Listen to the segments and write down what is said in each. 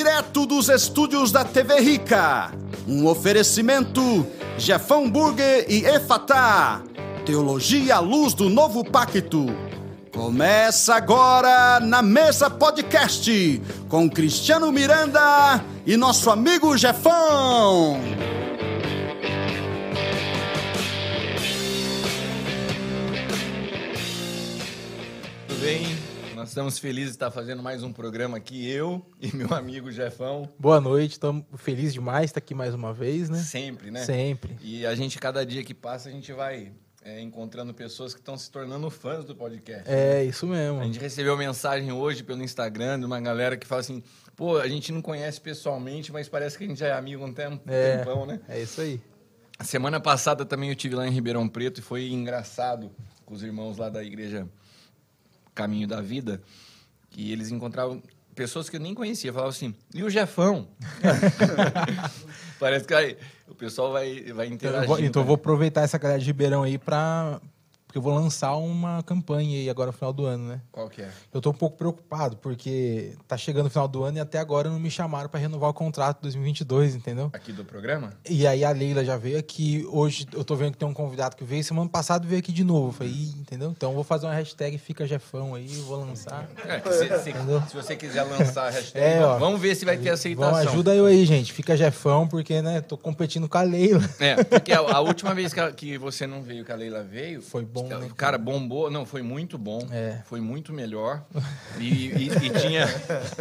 Direto dos estúdios da TV Rica, um oferecimento Jefão Burger e Efatá, Teologia à Luz do Novo Pacto. Começa agora na Mesa Podcast, com Cristiano Miranda e nosso amigo Jefão. Nós estamos felizes de estar fazendo mais um programa aqui, eu e meu amigo Jefão. Boa noite, estamos felizes demais de estar aqui mais uma vez, né? Sempre, né? Sempre. E a gente, cada dia que passa, a gente vai é, encontrando pessoas que estão se tornando fãs do podcast. É, isso mesmo. A gente recebeu mensagem hoje pelo Instagram de uma galera que fala assim: pô, a gente não conhece pessoalmente, mas parece que a gente já é amigo há um tempo, É, tempão, né? é isso aí. A semana passada também eu tive lá em Ribeirão Preto e foi engraçado com os irmãos lá da igreja Caminho da Vida, que eles encontravam pessoas que eu nem conhecia, falavam assim, e o Jefão? Parece que aí, o pessoal vai, vai Então, interagir. eu vou, então eu vou aproveitar essa galera de Ribeirão aí pra. Porque eu vou lançar uma campanha aí agora no final do ano, né? Qual que é? Eu tô um pouco preocupado, porque tá chegando o final do ano e até agora não me chamaram para renovar o contrato 2022, entendeu? Aqui do programa? E aí a Leila já veio aqui, hoje eu tô vendo que tem um convidado que veio, semana passada veio aqui de novo. Falei, entendeu? Então eu vou fazer uma hashtag Fica Jefão aí, vou lançar. É, se, se- se você quiser lançar a hashtag, É, ó. vamos ver se vai ter aceitação. Vamos, ajuda eu aí, gente. Fica Jefão, porque, né, tô competindo com a Leila. É, porque a, a última vez que, a- que você não veio, que a Leila veio... Foi bom, né, Cara, bombou. Não, foi muito bom. É. Foi muito melhor. E, e- e tinha...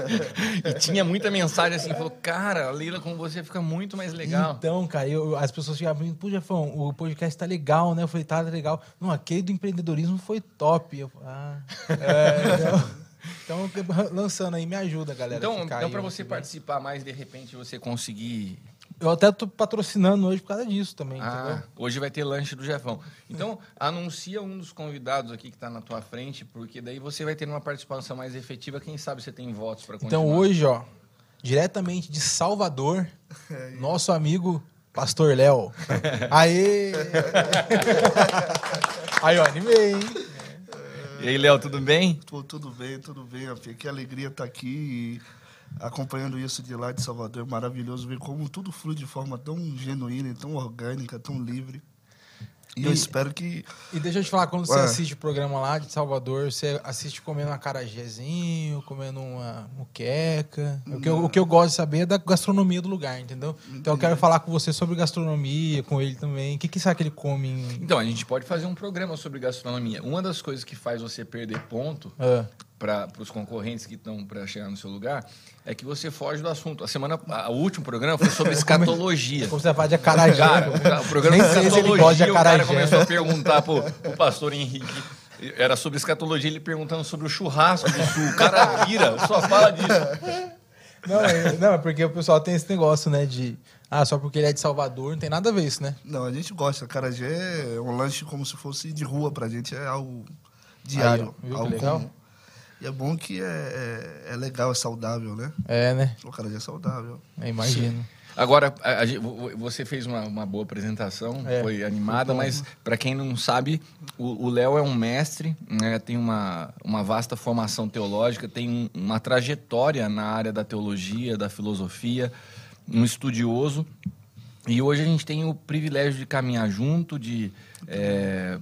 e tinha muita mensagem assim, falou, cara, a Leila com você fica muito mais legal. Então, cara, eu, as pessoas ficavam falando, pô, Jefão, o podcast tá legal, né? Eu falei, tá legal. Não, aquele do empreendedorismo foi top. Eu, ah, é, então, então, lançando aí, me ajuda, galera. Então, então para você participar mais, de repente, você conseguir... Eu até tô patrocinando hoje por causa disso também, Ah, entendeu? hoje vai ter lanche do Jefão. Então, anuncia um dos convidados aqui que está na tua frente, porque daí você vai ter uma participação mais efetiva. Quem sabe você tem votos para continuar. Então, hoje, ó, diretamente de Salvador, nosso amigo Pastor Léo. Aê! aí, ó, animei, hein? E aí, Léo, tudo bem? Pô, tudo bem, tudo bem, Rafinha. Que alegria estar aqui e acompanhando isso de lá de Salvador. É maravilhoso ver como tudo flui de forma tão genuína, e tão orgânica, tão livre. E, eu E- espero que. E deixa eu te falar, quando você Ué. assiste o programa lá de Salvador, você assiste comendo um acarajézinho, comendo uma muqueca. O que, eu, o que eu gosto de saber é da gastronomia do lugar, entendeu? Então eu quero falar com você sobre gastronomia, com ele também. O que, que será que ele come em... Então, a gente pode fazer um programa sobre gastronomia. Uma das coisas que faz você perder ponto Ah, para os concorrentes que estão para chegar no seu lugar é que você foge do assunto. A semana, a- o último programa foi sobre escatologia. como você fala de acarajé. Cara, o programa Nem de sei se ele escatologia, gosta de o cara acarajé. começou a perguntar pro, pro pastor Henrique. Era sobre escatologia, ele perguntando sobre o churrasco do sul. O cara vira, só fala disso. Não, é, não, é porque o pessoal tem esse negócio, né, de... Ah, só porque ele é de Salvador, não tem nada a ver isso, né? Não, a gente gosta. Carajé é um lanche como se fosse de rua pra gente. É algo diário. Aí, algo legal? E é bom que é, é, é legal, é saudável, né? É, né? O carajé é saudável. Eu imagino. Agora, a- a você fez uma, uma boa apresentação, É, foi animada, bom. mas para quem não sabe, o o Léo é um mestre, né, tem uma, uma vasta formação teológica, tem um- uma trajetória na área da teologia, da filosofia, um estudioso. E hoje a gente tem o privilégio de caminhar junto, de é,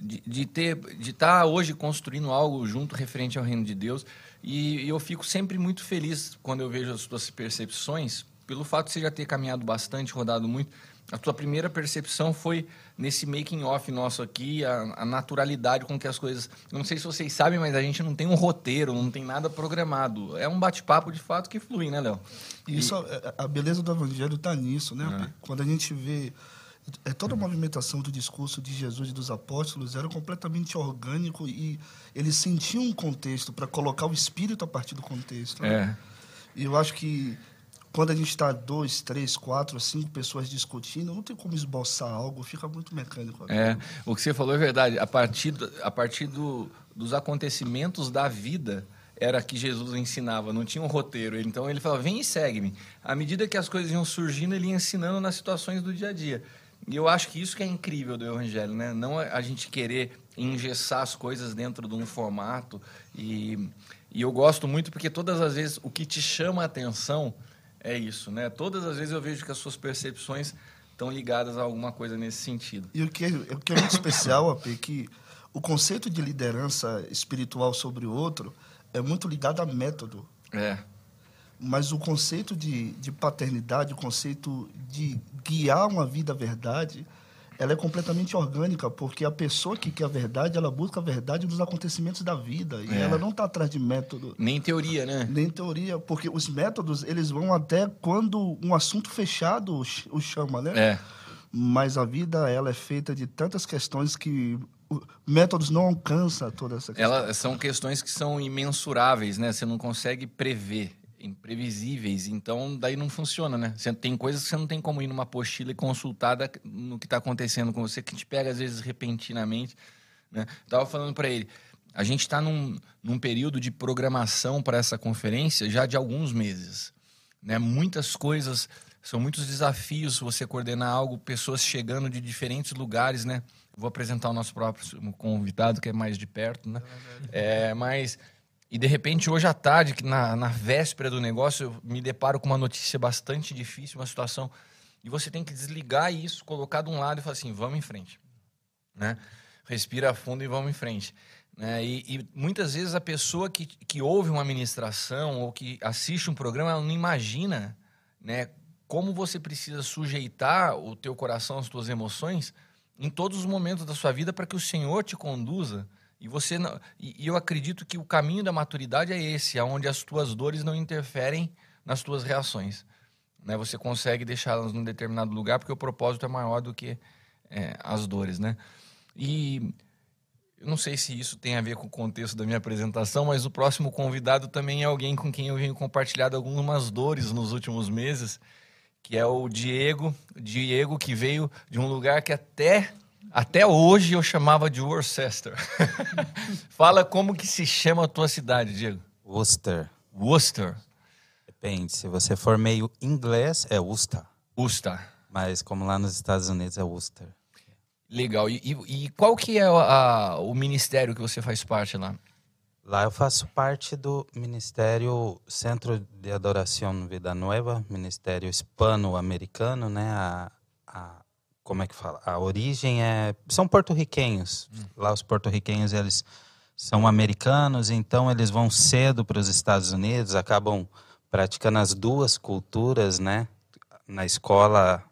de, de ter de estar hoje construindo algo junto referente ao reino de Deus. E, e eu fico sempre muito feliz quando eu vejo as suas percepções pelo fato de você já ter caminhado bastante rodado muito. A tua primeira percepção foi nesse making off nosso aqui a, a naturalidade com que as coisas eu não sei se vocês sabem mas a gente não tem um roteiro não tem nada programado. É um bate-papo de fato que flui né Léo? E isso, a- a beleza do evangelho está nisso, né? Quando a gente vê é, toda a movimentação do discurso de Jesus e dos apóstolos era completamente orgânico e eles sentiam um contexto para colocar o espírito a partir do contexto. né? é E eu acho que quando a gente está dois, três, quatro, cinco pessoas discutindo, não tem como esboçar algo, fica muito mecânico. É, o que você falou é verdade. A partir, do- a partir do- dos acontecimentos da vida era que Jesus ensinava, não tinha um roteiro. Então ele falava, vem e segue-me. À medida que as coisas iam surgindo, ele ia ensinando nas situações do dia a dia. E eu acho que isso que é incrível do Evangelho, né? Não é a gente querer engessar as coisas dentro de um formato e E eu gosto muito porque todas as vezes o que te chama a atenção é isso, né? Todas as vezes eu vejo que as suas percepções estão ligadas a alguma coisa nesse sentido. E o que é, o que é muito especial, AP, é que o conceito de liderança espiritual sobre o outro é muito ligado a método. É. Mas o conceito de, de paternidade, o conceito de guiar uma vida à verdade, ela é completamente orgânica, porque a pessoa que quer a verdade, ela busca a verdade dos acontecimentos da vida. E É. ela não está atrás de método, Nem teoria, né? nem teoria, porque os métodos, eles vão até quando um assunto fechado o ch- o chama, né? É. Mas a vida, ela é feita de tantas questões que métodos não alcançam toda essa questão. Elas são questões que são imensuráveis, né? Você não consegue prever, imprevisíveis. Então, daí não funciona, né? Você tem coisas que você não tem como ir numa apostila e consultar da- no que está acontecendo com você, que te pega às vezes repentinamente. Né? Tava falando para ele, a gente está num, num período de programação para essa conferência já de alguns meses. Né? Muitas coisas, são muitos desafios você coordenar algo, pessoas chegando de diferentes lugares, né? Vou apresentar o nosso próximo convidado, que é mais de perto, né? É, mas, e de repente, hoje à tarde, na, na véspera do negócio, eu me deparo com uma notícia bastante difícil, uma situação, e você tem que desligar isso, colocar de um lado e falar assim, vamos em frente, né? Respira fundo e vamos em frente. Né? E, e muitas vezes a pessoa que, que ouve uma ministração ou que assiste um programa, ela não imagina né, como você precisa sujeitar o teu coração, as tuas emoções em todos os momentos da sua vida para que o Senhor te conduza. E você não, e, eu acredito que o caminho da maturidade é esse, aonde as tuas dores não interferem nas tuas reações. Né? Você consegue deixá-las num determinado lugar porque o propósito é maior do que é, as dores, né? E eu não sei se isso tem a ver com o contexto da minha apresentação, mas o próximo convidado também é alguém com quem eu venho compartilhado algumas dores nos últimos meses, que é o Diego, Diego que veio de um lugar que até até hoje eu chamava de Worcester. Fala como que se chama a tua cidade, Diego? Worcester. Worcester. Depende. Se você for meio inglês, é Worcester. Worcester. Mas como lá nos Estados Unidos é Worcester. Legal. E, e- e qual que é a- o ministério que você faz parte lá? Lá eu faço parte do Ministério Centro de Adoração Vida Nova, Ministério Hispano-Americano, né? A, a- como é que fala? A origem é são porto-riquenhos. Lá os porto-riquenhos eles são americanos, então eles vão cedo para os Estados Unidos, acabam praticando as duas culturas, né? Na escola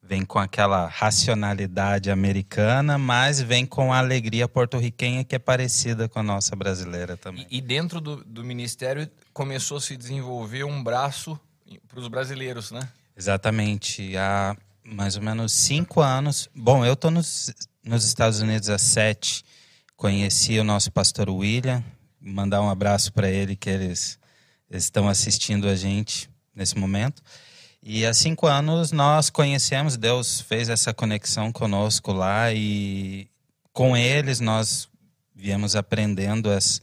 vem com aquela racionalidade americana, mas vem com a alegria porto-riquenha que é parecida com a nossa brasileira também. E, e dentro do, do ministério começou a se desenvolver um braço para os brasileiros, né? Exatamente. Há mais ou menos cinco anos. Bom, eu estou nos, nos Estados Unidos há sete. Conheci o nosso pastor William. Mandar um abraço para ele, que eles, eles estão assistindo a gente nesse momento. E há cinco anos nós conhecemos, Deus fez essa conexão conosco lá e com eles nós viemos aprendendo as,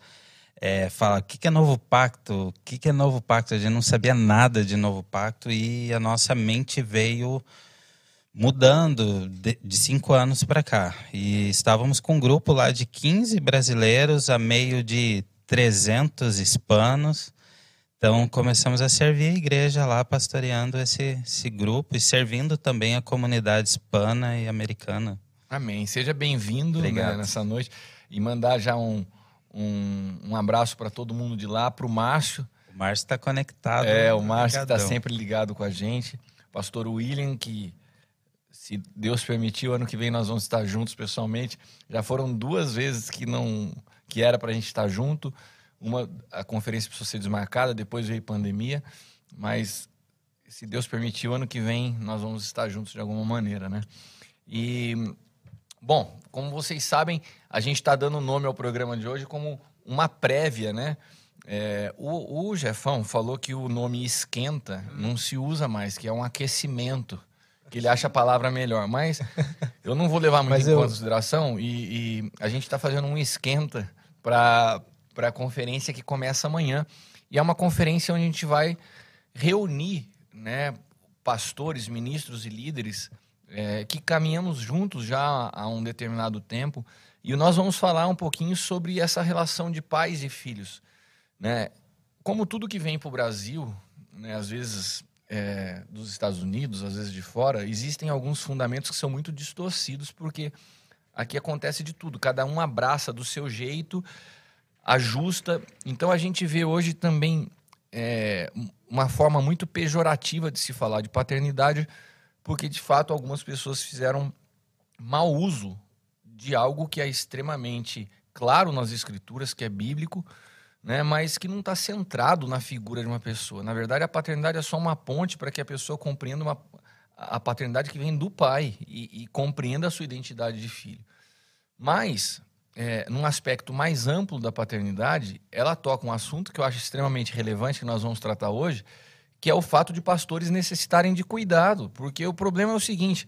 é, fala, o que, que é novo pacto? O que, que é novo pacto? A gente não sabia nada de novo pacto e a nossa mente veio mudando de, de cinco anos para cá. E estávamos com um grupo lá de 15 brasileiros a meio de 300 hispanos. Então começamos a servir a igreja lá, pastoreando esse, esse grupo e servindo também a comunidade hispana e americana. Amém. Seja bem-vindo né, nessa noite e mandar já um, um, um abraço para todo mundo de lá, para o Márcio. O Márcio está conectado. É, o Márcio está sempre ligado com a gente. Pastor William, que se Deus permitir, o ano que vem nós vamos estar juntos pessoalmente. Já foram duas vezes que não que era para a gente estar junto. Uma a conferência precisou ser desmarcada, depois veio pandemia, mas se Deus permitir, o ano que vem nós vamos estar juntos de alguma maneira, né? E bom, como vocês sabem, a gente está dando nome ao programa de hoje como uma prévia, né? É, o, o Jefão falou que o nome esquenta não se usa mais, que é um aquecimento, que ele acha a palavra melhor. Mas eu não vou levar muito Mas em eu- consideração e, e a gente está fazendo um esquenta para a conferência que começa amanhã. E é uma conferência onde a gente vai reunir né, pastores, ministros e líderes é, que caminhamos juntos já há um determinado tempo. E nós vamos falar um pouquinho sobre essa relação de pais e filhos. Né? Como tudo que vem para o Brasil, né, às vezes é, dos Estados Unidos, às vezes de fora, existem alguns fundamentos que são muito distorcidos, porque aqui acontece de tudo. Cada um abraça do seu jeito, ajusta. Então a gente vê hoje também é, uma forma muito pejorativa de se falar de paternidade, porque de fato algumas pessoas fizeram mau uso de algo que é extremamente claro nas escrituras, que é bíblico, né, mas que não está centrado na figura de uma pessoa. Na verdade, a paternidade é só uma ponte para que a pessoa compreenda uma, a paternidade que vem do pai e, e compreenda a sua identidade de filho. Mas, é, num aspecto mais amplo da paternidade, ela toca um assunto que eu acho extremamente relevante, que nós vamos tratar hoje, que é o fato de pastores necessitarem de cuidado. Porque o problema é o seguinte: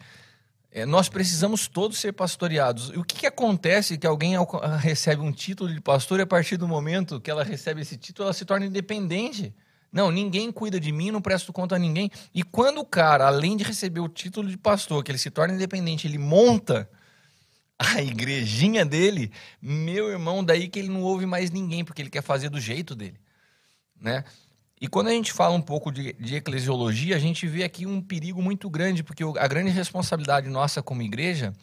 é, nós precisamos todos ser pastoreados. E o que, que acontece que alguém recebe um título de pastor e a partir do momento que ela recebe esse título, ela se torna independente? Não, ninguém cuida de mim, não presto conta a ninguém. E quando o cara, além de receber o título de pastor, que ele se torna independente, ele monta a igrejinha dele, meu irmão, daí que ele não ouve mais ninguém, porque ele quer fazer do jeito dele, né? E quando a gente fala um pouco de, de, eclesiologia, a gente vê aqui um perigo muito grande, porque a grande responsabilidade nossa como igreja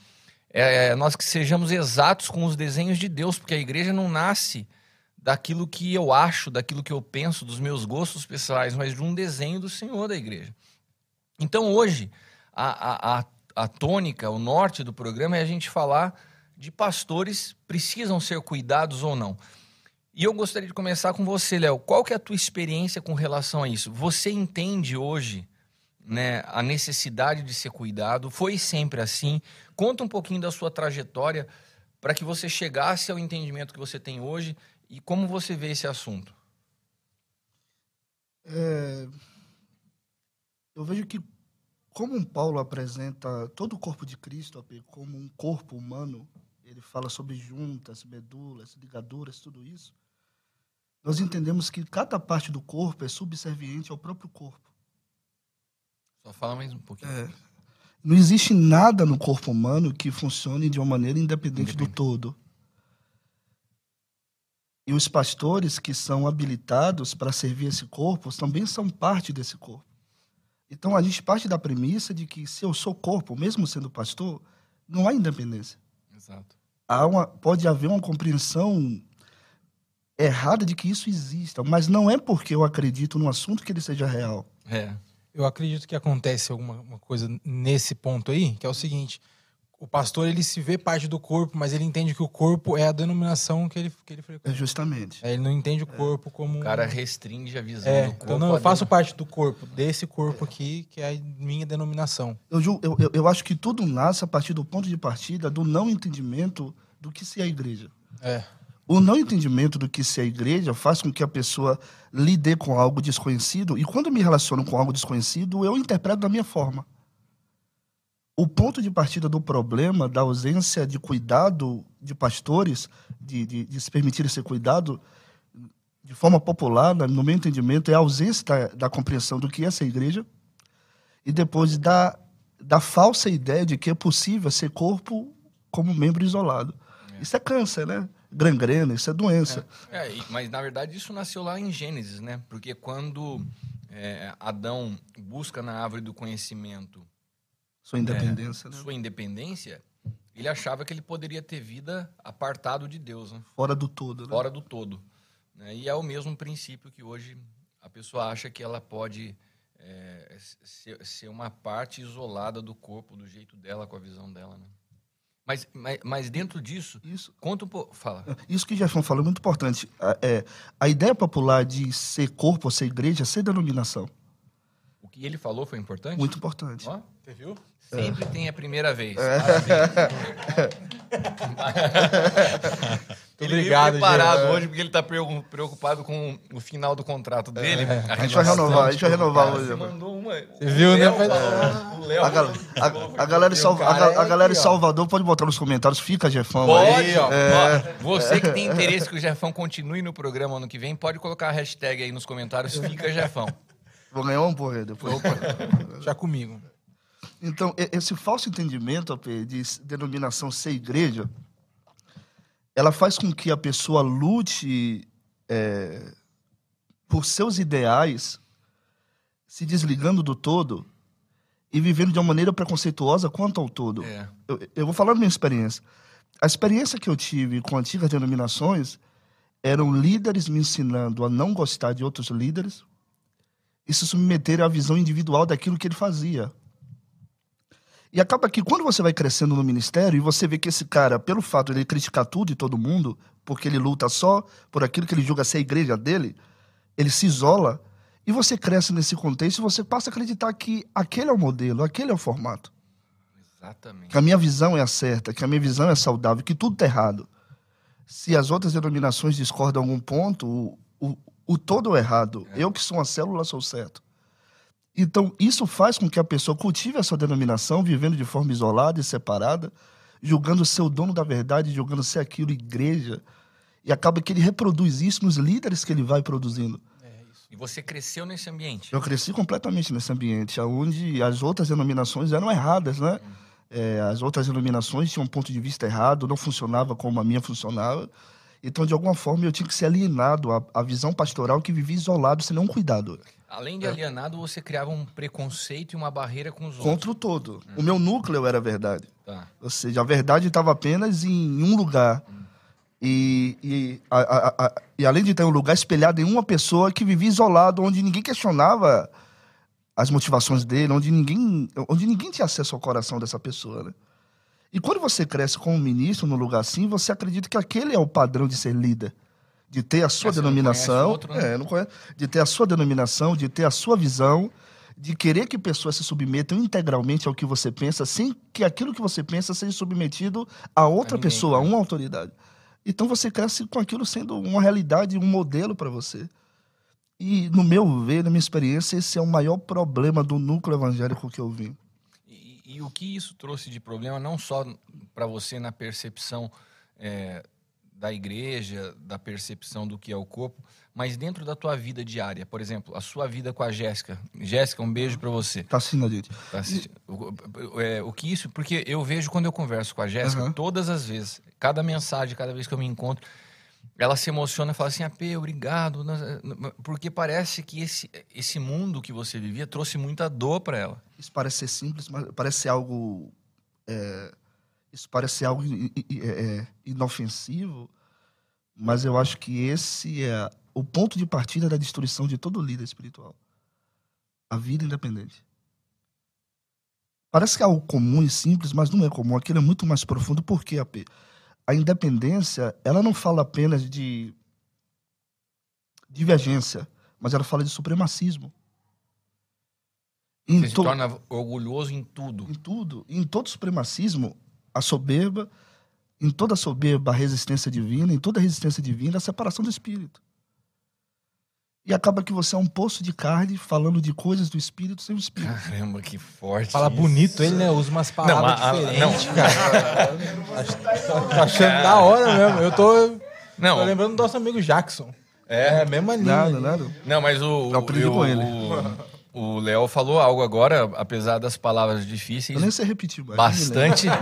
é nós que sejamos exatos com os desenhos de Deus, porque a igreja não nasce daquilo que eu acho, daquilo que eu penso, dos meus gostos pessoais, mas de um desenho do Senhor da igreja. Então hoje, a, a, a tônica, o norte do programa é a gente falar de pastores precisam ser cuidados ou não. E eu gostaria de começar com você, Léo. Qual que é a tua experiência com relação a isso? Você entende hoje né, a necessidade de ser cuidado? Foi sempre assim? Conta um pouquinho da sua trajetória para que você chegasse ao entendimento que você tem hoje e como você vê esse assunto. É, eu vejo que como Paulo apresenta todo o corpo de Cristo como um corpo humano, ele fala sobre juntas, medulas, ligaduras, tudo isso nós entendemos que cada parte do corpo é subserviente ao próprio corpo. Só fala mais um pouquinho. É. Não existe nada no corpo humano que funcione de uma maneira independente, independente. do todo. E os pastores que são habilitados para servir esse corpo também são parte desse corpo. Então a gente parte da premissa de que se eu sou corpo, mesmo sendo pastor, não há independência. Exato. Há uma, pode haver uma compreensão errada de que isso exista, mas não é porque eu acredito no assunto que ele seja real. É. Eu acredito que acontece alguma coisa nesse ponto aí, que é o seguinte: o pastor ele se vê parte do corpo, mas ele entende que o corpo é a denominação que ele, que ele frequenta. É justamente. É, ele não entende o corpo é. como. O cara restringe a visão é, do corpo. Então, não, eu faço parte do corpo, desse corpo aqui, que é a minha denominação. Eu, eu, eu, eu acho que tudo nasce a partir do ponto de partida do não entendimento do que se é a igreja. É. O não entendimento do que se é igreja faz com que a pessoa lide com algo desconhecido, e quando eu me relaciono com algo desconhecido, eu interpreto da minha forma. O ponto de partida do problema, da ausência de cuidado de pastores, de, de, de se permitir ser cuidado, de forma popular, no meu entendimento, é a ausência da, da compreensão do que é essa igreja, e depois da, da falsa ideia de que é possível ser corpo como membro isolado. É. Isso é câncer, né? Gangrena, isso é doença. É, é, mas na verdade isso nasceu lá em Gênesis, né? Porque quando é, Adão busca na árvore do conhecimento sua independência, né? sua independência, ele achava que ele poderia ter vida apartado de Deus, né? fora do todo, né? fora do todo. Né? E é o mesmo princípio que hoje a pessoa acha que ela pode é, ser, ser uma parte isolada do corpo, do jeito dela, com a visão dela, né? Mas, mas, mas, dentro disso, isso, conta um pouco. Fala. Isso que Jefferson falou é muito importante. A, é, a ideia popular de ser corpo, ser igreja, ser denominação. O que ele falou foi importante? Muito importante. Ó, você viu? Sempre é. tem a primeira vez. É. ele Obrigado, preparado hoje porque ele está preocupado com o final do contrato é. dele. É. A, a gente vai renovar, a gente vai renovar hoje. Você mandou uma. Você viu, né? O Léo. A, a, a, galera, Salva, a, a, galera de Salvador pode botar nos comentários. Fica, Jefão. Pode, aí, ó, é. Você que tem interesse que o Jefão continue no programa ano que vem, pode colocar a hashtag aí nos comentários. Fica, Jefão. Vou ganhar um porra depois. Opa. Já comigo. Então, esse falso entendimento de denominação ser igreja, ela faz com que a pessoa lute é, por seus ideais, se desligando do todo e vivendo de uma maneira preconceituosa quanto ao todo. É. Eu, eu vou falar da minha experiência. A experiência que eu tive com antigas denominações eram líderes me ensinando a não gostar de outros líderes e se submeter à visão individual daquilo que ele fazia. E acaba que quando você vai crescendo no ministério e você vê que esse cara, pelo fato de ele criticar tudo e todo mundo, porque ele luta só por aquilo que ele julga ser a igreja dele, ele se isola e você cresce nesse contexto e você passa a acreditar que aquele é o modelo, aquele é o formato. Exatamente. Que a minha visão é a certa, que a minha visão é saudável, que tudo está errado. Se as outras denominações discordam em algum ponto, o, o, o todo é errado. Eu que sou uma célula sou certo. Então, isso faz com que a pessoa cultive essa denominação, vivendo de forma isolada e separada, julgando ser o dono da verdade, julgando ser aquilo igreja. E acaba que ele reproduz isso nos líderes que ele vai produzindo. E você cresceu nesse ambiente. Eu cresci completamente nesse ambiente, onde as outras denominações eram erradas, né? É, as outras denominações tinham um ponto de vista errado, não funcionava como a minha funcionava. Então, de alguma forma, eu tinha que ser alienado à, à visão pastoral que vivia isolado, sem nenhum cuidado. Além de alienado, você criava um preconceito e uma barreira com os outros. Contra o todo. O meu núcleo era a verdade. Tá. Ou seja, a verdade estava apenas em um lugar. E, e, a- a- a- e além de ter um lugar espelhado em uma pessoa que vivia isolado, onde ninguém questionava as motivações dele, onde ninguém, onde ninguém tinha acesso ao coração dessa pessoa. Né? E quando você cresce como ministro num lugar assim, você acredita que aquele é o padrão de ser líder. De ter a sua não denominação. conhece o outro, né? é, não conhece, de ter a sua denominação, de ter a sua visão, de querer que pessoas se submetam integralmente ao que você pensa, sem que aquilo que você pensa seja submetido a outra ninguém, pessoa, a né? uma autoridade. Então você cresce com aquilo sendo uma realidade, um modelo para você. E, no meu ver, na minha experiência, esse é o maior problema do núcleo evangélico que eu vi. E, e o que isso trouxe de problema, não só para você na percepção é, da igreja, da percepção do que é o corpo, mas dentro da tua vida diária. Por exemplo, a sua vida com a Jéssica. Jéssica, um beijo para você. Tá assim, gente. Tá assistindo. O, é, o que isso, porque eu vejo quando eu converso com a Jéssica, Aham. todas as vezes, cada mensagem, cada vez que eu me encontro, ela se emociona e fala assim: AP, obrigado. nós- Porque parece que esse, esse mundo que você vivia trouxe muita dor para ela. Isso parece ser simples, mas parece ser algo. é, isso parece ser algo é, é, inofensivo, mas eu acho que esse é o ponto de partida da destruição de todo líder espiritual. A vida independente. Parece que é algo comum e simples, mas não é comum. Aquilo é muito mais profundo. Por quê, AP? A independência, ela não fala apenas de divergência, mas ela fala de supremacismo. Em Você se to- torna orgulhoso em tudo. em tudo, em todo supremacismo, a soberba, em toda soberba, a resistência divina, em toda resistência divina, a separação do espírito. E acaba que você é um poço de carne falando de coisas do espírito sem o espírito. Caramba, que forte. Fala isso. bonito ele, né? Usa umas palavras a- a- diferentes, cara. Acho- Tô achando da hora mesmo. Eu tô, Não, tô lembrando do nosso amigo Jackson. É? É, a mesma linha. Nada, ali. nada. Não, mas o. Eu aprendi o- com ele. o- O Léo falou algo agora, apesar das palavras difíceis. Eu nem sei repetir, mas. Bastante.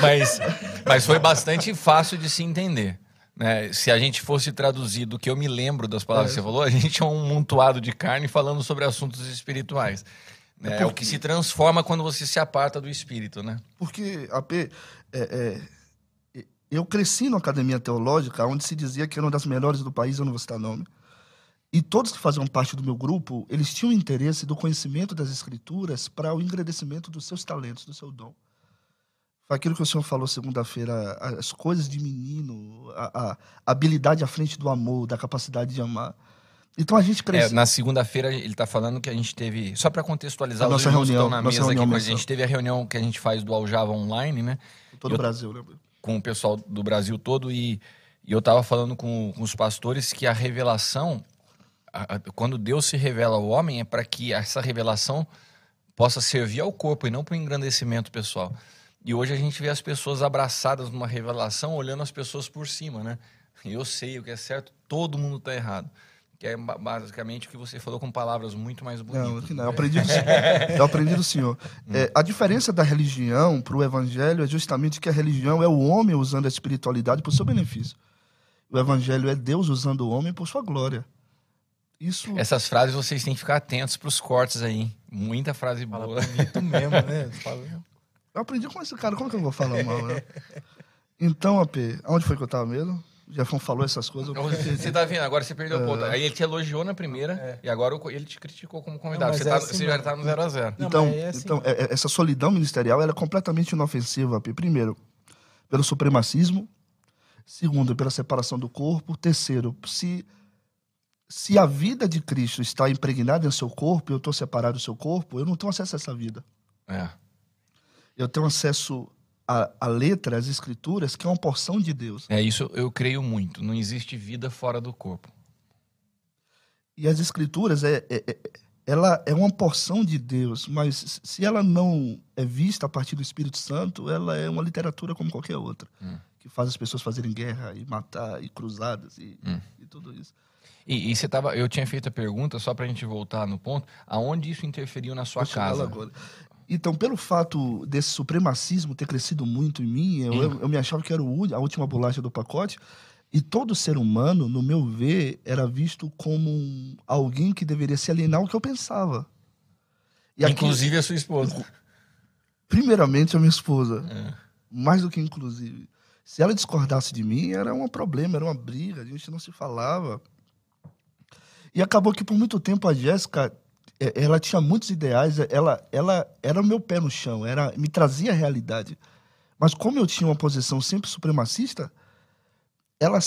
mas, mas foi bastante fácil de se entender. Né? Se a gente fosse traduzir do que eu me lembro das palavras que você falou, a gente é um montuado de carne falando sobre assuntos espirituais. né? É, o que se transforma quando você se aparta do espírito, né? Porque, AP, é, é, eu cresci na academia teológica, onde se dizia que era uma das melhores do país, eu não vou citar nome. E todos que faziam parte do meu grupo, eles tinham interesse do conhecimento das escrituras para o engrandecimento dos seus talentos, do seu dom. Foi aquilo que o senhor falou segunda-feira, as coisas de menino, a, a habilidade à frente do amor, da capacidade de amar. Então a gente É, cresceu. na segunda-feira ele está falando que a gente teve. Só para contextualizar A os nossa que reunião, estão na mesa aqui reunião com a gente, teve a reunião que a gente faz do Aljava Online, né? todo eu- o Brasil, né? com o pessoal do Brasil todo e, e eu estava falando com, com os pastores que a revelação, a- a- quando Deus se revela ao homem, é para que essa revelação possa servir ao corpo e não para o engrandecimento pessoal. E hoje a gente vê as pessoas abraçadas numa revelação, olhando as pessoas por cima, né? Eu sei o que é certo, todo mundo está errado. Que é ba- basicamente o que você falou com palavras muito mais bonitas. Não, não. Eu aprendi do, eu aprendi do senhor. É, a diferença da religião para o evangelho é justamente que a religião é o homem usando a espiritualidade para o seu benefício. O evangelho é Deus usando o homem por sua glória. Isso Essas frases vocês têm que ficar atentos pros cortes aí. hein? Muita frase Fala boa. bonito mesmo, né? Eu aprendi com esse cara, como que eu vou falar mal, né? Então, AP, aonde foi que eu tava mesmo? O Jefão falou essas coisas. eu Você, você tá vendo, agora você perdeu o ponto. É. Aí ele te elogiou na primeira e agora ele te criticou como convidado. Não, você, é tá- assim você já tá no 0 a 0 Não, Então, é assim. então é- é- essa solidão ministerial ela é completamente inofensiva, AP. Primeiro, pelo supremacismo. Segundo, pela separação do corpo. Terceiro, se, se a vida de Cristo está impregnada em seu corpo, eu estou separado do seu corpo, eu não tenho acesso a essa vida. É. Eu tenho acesso à, à letra, às escrituras, que é uma porção de Deus. É isso, eu creio muito. Não existe vida fora do corpo. E as escrituras, é, é- é- ela é uma porção de Deus, mas se ela não é vista a partir do Espírito Santo, ela é uma literatura como qualquer outra, Hum. que faz as pessoas fazerem guerra e matar e cruzadas e, Hum. e tudo isso. E, e você tava, eu tinha feito a pergunta, só pra gente voltar no ponto, aonde isso interferiu na sua casa? Então, pelo fato desse supremacismo ter crescido muito em mim, eu, eu, eu me achava que era o a última bolacha do pacote. E todo ser humano, no meu ver, era visto como um- alguém que deveria se alienar ao que eu pensava. E aqui- Inclusive a sua esposa. primeiramente, a minha esposa. É. Mais do que inclusive. Se ela discordasse de mim, era um problema, era uma briga, a gente não se falava. E acabou que por muito tempo a Jéssica, eh, ela tinha muitos ideais, ela, ela era o meu pé no chão, era, me trazia a realidade. Mas como eu tinha uma posição sempre supremacista, ela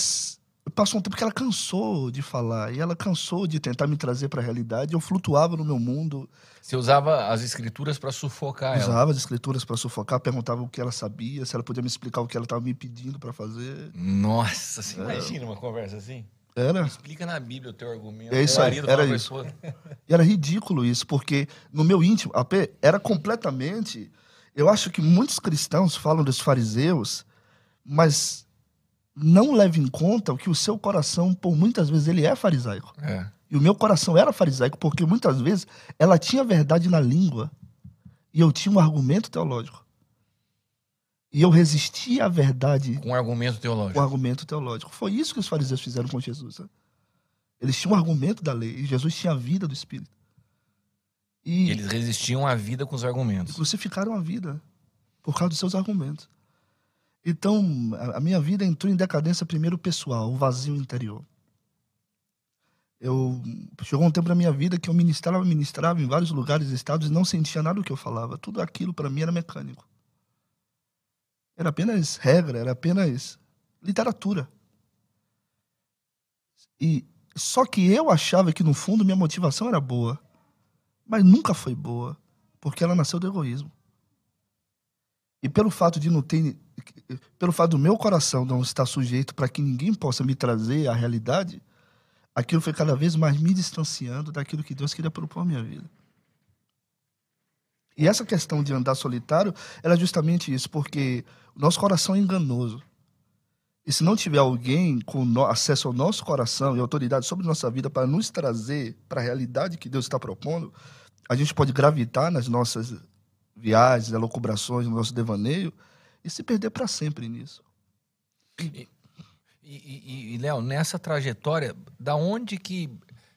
passou um tempo que ela cansou de falar, e ela cansou de tentar me trazer para a realidade. Eu flutuava no meu mundo, Você usava as escrituras pra sufocar ela. usava as escrituras para sufocar, perguntava o que ela sabia, se ela podia me explicar o que ela estava me pedindo para fazer. Nossa, É. você imagina uma conversa assim? Era. Explica na Bíblia o teu argumento. É isso aí, era isso. E era ridículo isso, porque no meu íntimo, AP, era completamente. Eu acho que muitos cristãos falam dos fariseus, mas não levam em conta o que o seu coração, por muitas vezes, ele é farisaico. É. E o meu coração era farisaico, porque muitas vezes ela tinha verdade na língua e eu tinha um argumento teológico. E eu resistia à verdade Com argumento com teológico. argumento teológico. Foi isso que os fariseus fizeram com Jesus. né? Eles tinham um argumento da lei e Jesus tinha a vida do Espírito. E, eles resistiam à vida com os argumentos. crucificaram a vida por causa dos seus argumentos. Então, a, a minha vida entrou em decadência primeiro pessoal, o vazio interior. Eu chegou um tempo na minha vida que eu ministrava, ministrava em vários lugares, estados e não sentia nada do que eu falava. Tudo aquilo para mim era mecânico. Era apenas regra, era apenas literatura. E só que eu achava que no fundo minha motivação era boa, mas nunca foi boa, porque ela nasceu do egoísmo. E pelo fato de não ter pelo fato do meu coração não estar sujeito para que ninguém possa me trazer a realidade, aquilo foi cada vez mais me distanciando daquilo que Deus queria propor à minha vida. E essa questão de andar solitário era justamente isso, porque o nosso coração é enganoso. E se não tiver alguém com acesso ao nosso coração e autoridade sobre nossa vida para nos trazer para a realidade que Deus está propondo, a gente pode gravitar nas nossas viagens, elucubrações, no nosso devaneio e se perder para sempre nisso. E, e- e, Léo, nessa trajetória, da onde que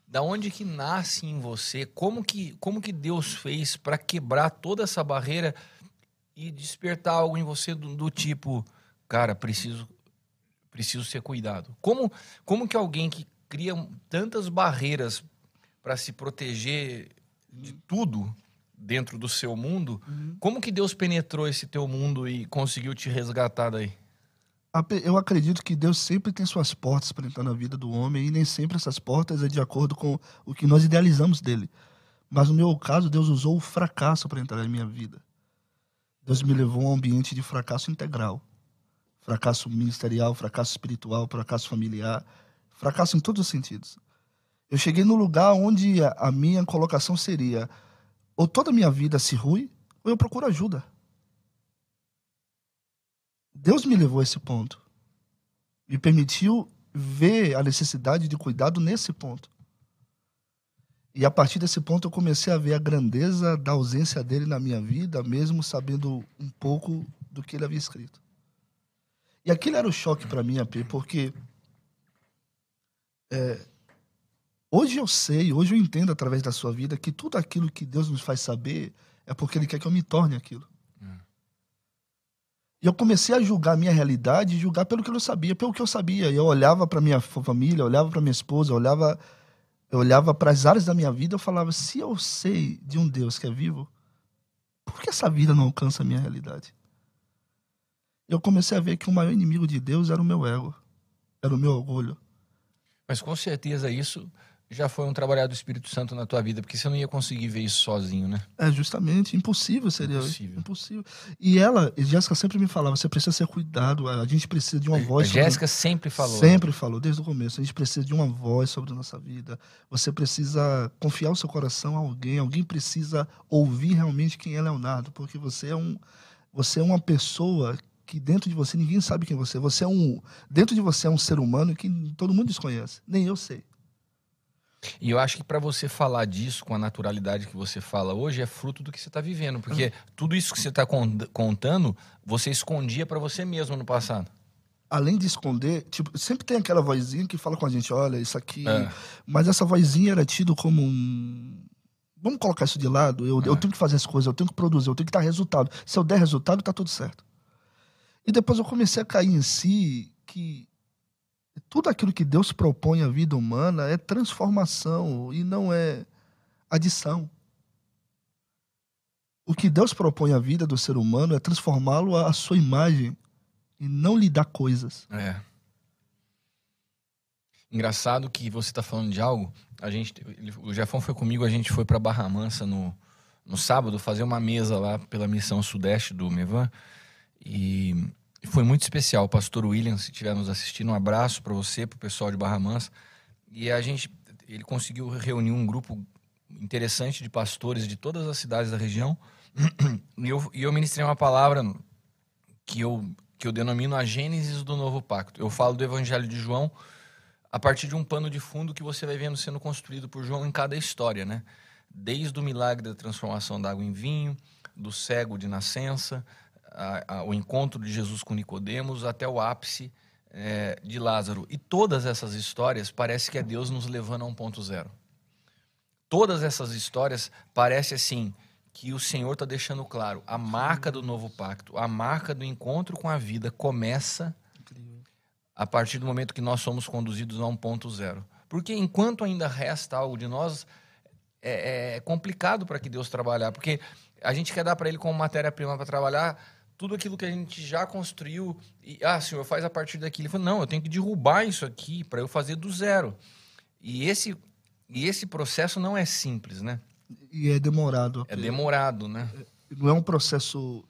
da onde que nasce em você? Como que como que Deus fez para quebrar toda essa barreira e despertar algo em você do, do tipo, cara, preciso preciso ser cuidado. Como como que alguém que cria tantas barreiras para se proteger de tudo dentro do seu mundo, como que Deus penetrou esse teu mundo e conseguiu te resgatar daí? Eu acredito que Deus sempre tem suas portas para entrar na vida do homem e nem sempre essas portas é de acordo com o que nós idealizamos dele. Mas no meu caso, Deus usou o fracasso para entrar na minha vida. Deus me levou a um ambiente de fracasso integral. Fracasso ministerial, fracasso espiritual, fracasso familiar, fracasso em todos os sentidos. Eu cheguei no lugar onde a, minha colocação seria ou toda a minha vida se rui, ou eu procuro ajuda. Deus me levou a esse ponto. Me permitiu ver a necessidade de cuidado nesse ponto. E a partir desse ponto eu comecei a ver a grandeza da ausência dele na minha vida, mesmo sabendo um pouco do que ele havia escrito. E aquilo era o choque para mim, AP, porque Hoje eu sei, hoje eu entendo através da sua vida que tudo aquilo que Deus nos faz saber é porque Ele quer que eu me torne aquilo. E eu comecei a julgar a minha realidade, julgar pelo que eu sabia, pelo que eu sabia. E eu olhava para minha família, olhava para minha esposa, olhava, eu olhava para as áreas da minha vida, eu falava: se eu sei de um Deus que é vivo, por que essa vida não alcança a minha realidade? Eu comecei a ver que o maior inimigo de Deus era o meu ego, era o meu orgulho. Mas com certeza isso já foi um trabalhar do Espírito Santo na tua vida, porque você não ia conseguir ver isso sozinho, né? É justamente impossível seria Impossível. impossível. E ela, e Jéssica sempre me falava, você precisa ser cuidado, a gente precisa de uma A voz. sobre- Jéssica sempre falou. Sempre falou, desde o começo. A gente precisa de uma voz sobre a nossa vida. Você precisa confiar o seu coração a alguém. Alguém precisa ouvir realmente quem é Leonardo, porque você é um, você é uma pessoa que dentro de você ninguém sabe quem você é. Você é um, dentro de você é um ser humano que todo mundo desconhece. Nem eu sei. E eu acho que para você falar disso com a naturalidade que você fala hoje é fruto do que você está vivendo, porque tudo isso que você está contando, você escondia para você mesmo no passado. Além de esconder, tipo, sempre tem aquela vozinha que fala com a gente, olha, isso aqui. É. Mas essa vozinha era tido como um. Vamos colocar isso de lado. Eu, eu tenho que fazer as coisas, eu tenho que produzir, eu tenho que dar resultado. Se eu der resultado, tá tudo certo. E depois eu comecei a cair em si que tudo aquilo que Deus propõe à vida humana é transformação e não é adição. O que Deus propõe à vida do ser humano é transformá-lo à sua imagem e não lhe dar coisas. É. Engraçado que você está falando de algo. A gente, o Jefão foi comigo, a gente foi para Barra Mansa no, no sábado fazer uma mesa lá pela missão sudeste do Mevan. E foi muito especial. O pastor William, se estiver nos assistindo, um abraço para você, para o pessoal de Barra Mansa. E a gente, ele conseguiu reunir um grupo interessante de pastores de todas as cidades da região. E eu, e eu ministrei uma palavra que eu, que eu denomino a Gênesis do Novo Pacto. Eu falo do Evangelho de João a partir de um pano de fundo que você vai vendo sendo construído por João em cada história, né? Desde o milagre da transformação da água em vinho, do cego de nascença, a- a- o encontro de Jesus com Nicodemos, até o ápice eh, de Lázaro. E todas essas histórias parece que é Deus nos levando a um ponto zero. Todas essas histórias parece assim que o Senhor está deixando claro a marca do novo pacto, a marca do encontro com a vida começa a partir do momento que nós somos conduzidos a um ponto zero. Porque enquanto ainda resta algo de nós, é, é complicado para que Deus trabalhar, porque a gente quer dar para Ele como matéria-prima para trabalhar tudo aquilo que a gente já construiu e ah, Senhor, faz a partir daqui. Ele falou: "Não, eu tenho que derrubar isso aqui para eu fazer do zero". E esse e esse processo não é simples, né? E é demorado. É demorado, né? Não é um processo.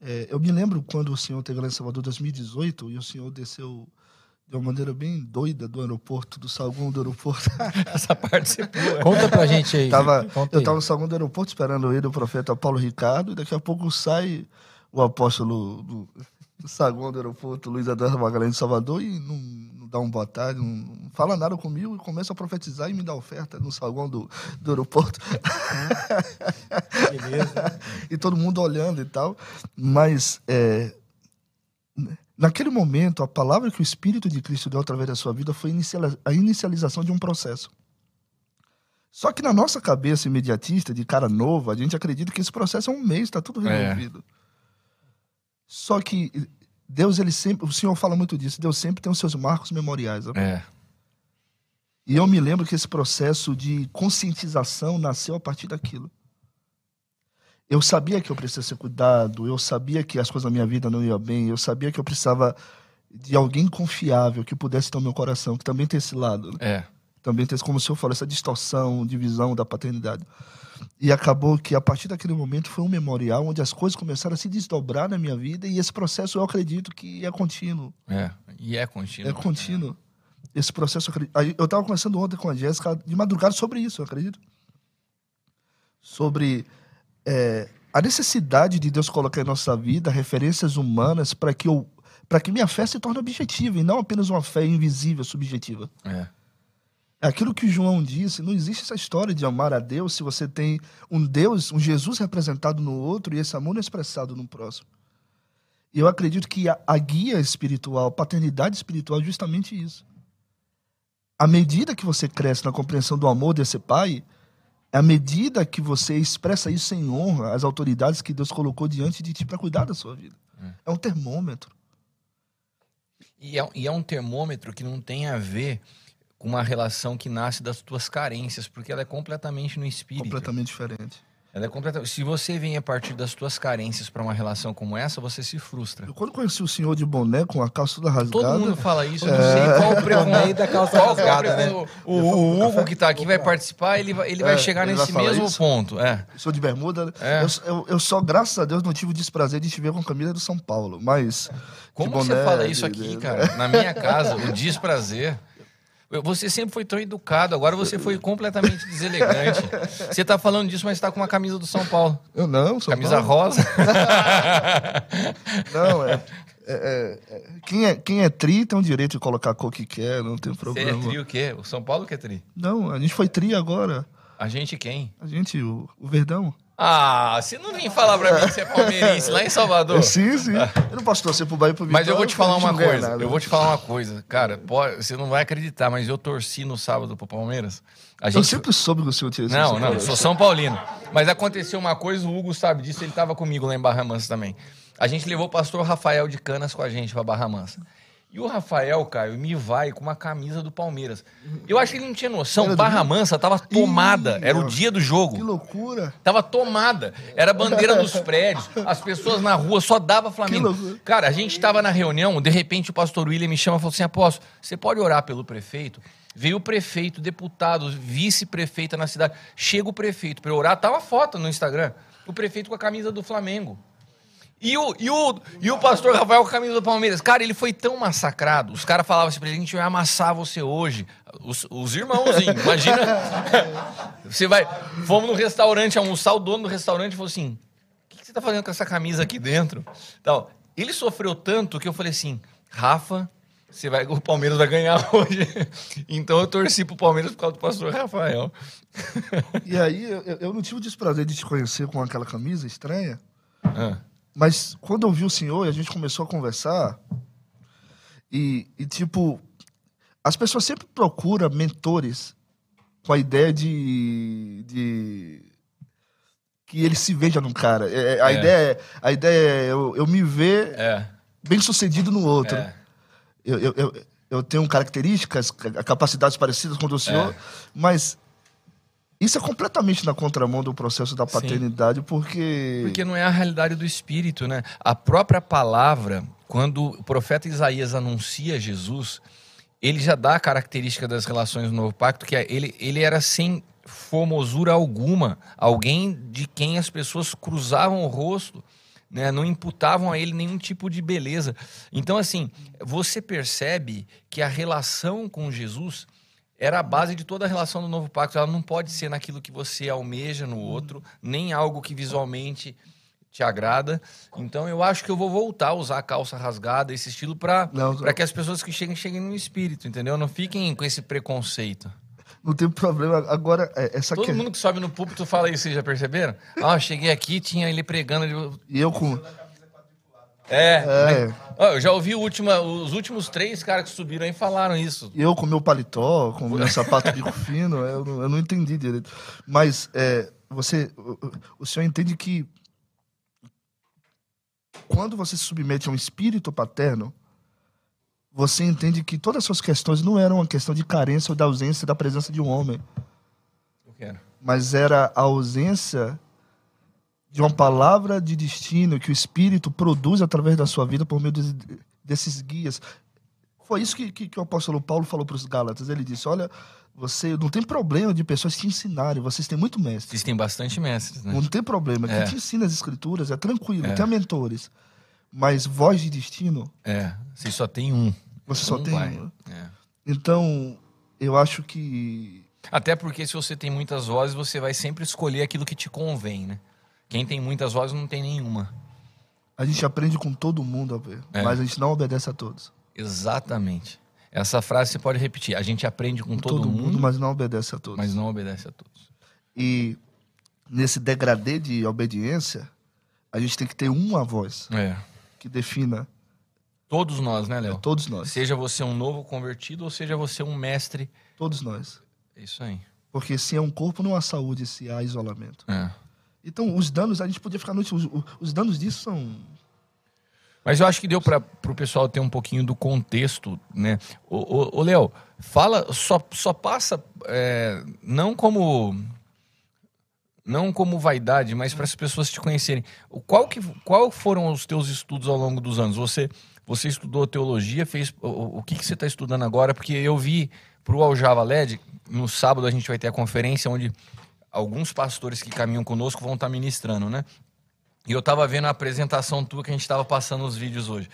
é, eu me lembro quando o senhor teve lá em Salvador, 2018, e o senhor desceu de uma maneira bem doida do aeroporto, do saguão do aeroporto. Essa parte você pula. Conta pra gente aí. tava, eu aí. estava no saguão do aeroporto esperando ele, o profeta Paulo Ricardo, e daqui a pouco sai o apóstolo do, do saguão do aeroporto, Luiz Eduardo Magalhães de Salvador, e não, não dá um boa tarde, não, não fala nada comigo, e começa a profetizar e me dá oferta no saguão do, do aeroporto. Beleza. e todo mundo olhando e tal. Mas é, naquele momento, a palavra que o Espírito de Cristo deu através da sua vida foi a inicialização de um processo. Só que na nossa cabeça imediatista, de cara novo, a gente acredita que esse processo é um mês, está tudo É. Só que Deus, ele sempre, o Senhor fala muito disso, Deus sempre tem os seus marcos memoriais. ó. É. E eu me lembro que esse processo de conscientização nasceu a partir daquilo. Eu sabia que eu precisava ser cuidado, eu sabia que as coisas da minha vida não iam bem, eu sabia que eu precisava de alguém confiável que pudesse ter o meu coração, que também tem esse lado. né? É. Também tem, como o senhor falou, essa distorção, divisão da paternidade. E acabou que a partir daquele momento foi um memorial onde as coisas começaram a se desdobrar na minha vida e esse processo eu acredito que é contínuo. É. E é contínuo. É contínuo. Esse processo, eu estava conversando ontem com a Jéssica de madrugada sobre isso, eu acredito. Sobre é, a necessidade de Deus colocar em nossa vida referências humanas para que eu para que minha fé se torne objetiva e não apenas uma fé invisível, subjetiva. É. É aquilo que João disse, não existe essa história de amar a Deus se você tem um Deus, um Jesus representado no outro e esse amor não é expressado no próximo. E eu acredito que a, a guia espiritual, paternidade espiritual é justamente isso. à medida que você cresce na compreensão do amor desse pai, à medida que você expressa isso em honra às autoridades que Deus colocou diante de ti para cuidar da sua vida. É um termômetro. E é, e é um termômetro que não tem a ver com uma relação que nasce das tuas carências, porque ela é completamente no espírito. Completamente diferente. Ela é completamente. Se você vem a partir das tuas carências para uma relação como essa, você se frustra. Eu, quando conheci o senhor de boné com a calça toda rasgada. Todo mundo fala isso, eu não sei qual o preconceito. da calça Qual é o rasgada, né? preconceito? O, o Hugo que tá aqui vai participar, ele vai, ele vai É, chegar ele nesse vai mesmo isso? ponto. É. Sou de bermuda. né? É. Eu, eu, eu só, graças a Deus, não tive o desprazer de te ver com a camisa do São Paulo. Mas. Como você boné, fala isso aqui, de- cara? Na minha casa, o desprazer. Você sempre foi tão educado, agora você foi completamente deselegante. Você tá falando disso, mas tá com uma camisa do São Paulo. Eu não, São Camisa Paulo. rosa. Não, é. é- é- é- quem, é, quem é tri tem o direito de colocar a cor que quer, não tem Você é problema. tri o quê? O São Paulo que é tri? Não, a gente foi tri agora. A gente quem? A gente, o, o Verdão. Ah, você não vem falar pra mim que você é palmeirense lá em Salvador. É, sim, sim. Eu não posso torcer pro Bahia pro Mas eu vou Vitória, te falar uma gente coisa. nada. Eu vou te falar uma coisa. Cara, pode- você não vai acreditar, mas eu torci no sábado pro Palmeiras. A Eu gente... sempre soube que o senhor tinha esse Não, não, eu colégio. sou São Paulino. Mas aconteceu uma coisa, o Hugo sabe disso, ele tava comigo lá em Barra Mansa também. A gente levou o pastor Rafael de Canas com a gente pra Barra Mansa. E o Rafael, Caio, me vai com uma camisa do Palmeiras. Eu acho que ele não tinha noção. Era Barra? Mansa tava tomada. Ih, Era o dia do jogo. Que loucura. Tava tomada. Era a bandeira dos prédios. As pessoas na rua só dava Flamengo. Cara, a gente tava na reunião, de repente o pastor William me chama e falou assim: Apóstolo, você pode orar pelo prefeito? Veio o prefeito, deputado, vice-prefeita na cidade. Chega o prefeito para orar, tá uma foto no Instagram. O prefeito com a camisa do Flamengo. E o, e, o, e o pastor Rafael com a camisa do Palmeiras. Cara, ele foi tão massacrado. Os caras falavam assim pra ele: a gente vai amassar você hoje. Os, os irmãozinhos, imagina. Você vai. Fomos no restaurante almoçar, o dono do restaurante falou assim: o que, que você tá fazendo com essa camisa aqui dentro? Tal. Ele sofreu tanto que eu falei assim: Rafa, você vai, o Palmeiras vai ganhar hoje. Então eu torci pro Palmeiras por causa do pastor Rafael. E aí, eu, eu não tive o desprazer de te conhecer com aquela camisa estranha. Ah, Mas quando eu vi o senhor e a gente começou a conversar, e, e, tipo, as pessoas sempre procuram mentores com a ideia de. de que ele se veja num cara. É, é, a, É. Ideia, é- a ideia é eu, eu me ver é. bem sucedido no outro. É. Eu, eu, eu, eu tenho características, ca- capacidades parecidas com o do senhor, mas isso é completamente na contramão do processo da paternidade, porque. Porque não é a realidade do espírito, né? A própria palavra, quando o profeta Isaías anuncia Jesus, ele já dá a característica das relações do novo pacto, que é ele, ele era sem formosura alguma, alguém de quem as pessoas cruzavam o rosto, né? não imputavam a ele nenhum tipo de beleza. Então, assim, você percebe que a relação com Jesus era a base de toda a relação do novo pacto. Ela não pode ser naquilo que você almeja no outro, nem algo que visualmente te agrada. Então eu acho que eu vou voltar a usar a calça rasgada, esse estilo, para que as pessoas que cheguem, cheguem no espírito, entendeu? Não fiquem com esse preconceito. Não tem problema. Agora, é, essa Todo que... mundo que sobe no púlpito fala isso, vocês já perceberam? Ah, cheguei aqui, tinha ele pregando. ele- E eu com. É. É. mas- Ó, eu já ouvi o última- os últimos três caras que subiram aí falaram isso. Eu com meu paletó, com meu sapato bico fino, eu não, eu não entendi direito. Mas é, você, o, senhor entende que quando você se submete a um espírito paterno, você entende que todas as suas questões não eram uma questão de carência ou da ausência da presença de um homem, mas era a ausência de uma palavra de destino que o Espírito produz através da sua vida por meio des- desses guias. Foi isso que, que, que o apóstolo Paulo falou para os Gálatas. Ele disse: Olha, você não tem problema de pessoas te ensinarem, vocês têm muito mestre. Existem bastante mestres, né? Não tem problema. É. Quem te ensina as escrituras é tranquilo, É. tem mentores. Mas voz de destino, É, você só tem um. você só Um tem. vai. um. É. Então, eu acho que. Até porque se você tem muitas vozes, você vai sempre escolher aquilo que te convém, né? Quem tem muitas vozes não tem nenhuma. A gente aprende com todo mundo, É. mas a gente não obedece a todos. Exatamente. Essa frase você pode repetir. A gente aprende com, todo, mundo, mas não obedece a todos. mas não obedece a todos. E nesse degradê de obediência, a gente tem que ter uma voz É. que defina Todos nós, né, Léo? todos nós. Seja você um novo convertido ou seja você um mestre Todos nós. É Isso aí. Porque se é um corpo, não há saúde, se há isolamento. É. Então, os danos, a gente podia ficar noite. Os, os danos disso são. Mas eu acho que deu para o pessoal ter um pouquinho do contexto, né? Ô, ô, Léo, fala, só, só passa, é, não como não como vaidade, mas para as pessoas te conhecerem. Qual, que, qual foram os teus estudos ao longo dos anos? Você, você estudou teologia, fez o, o que, que você está estudando agora? Porque eu vi para o Aljava LED, no sábado a gente vai ter a conferência onde alguns pastores que caminham conosco vão estar ministrando, né? E eu tava vendo a apresentação tua que a gente tava passando os vídeos hoje.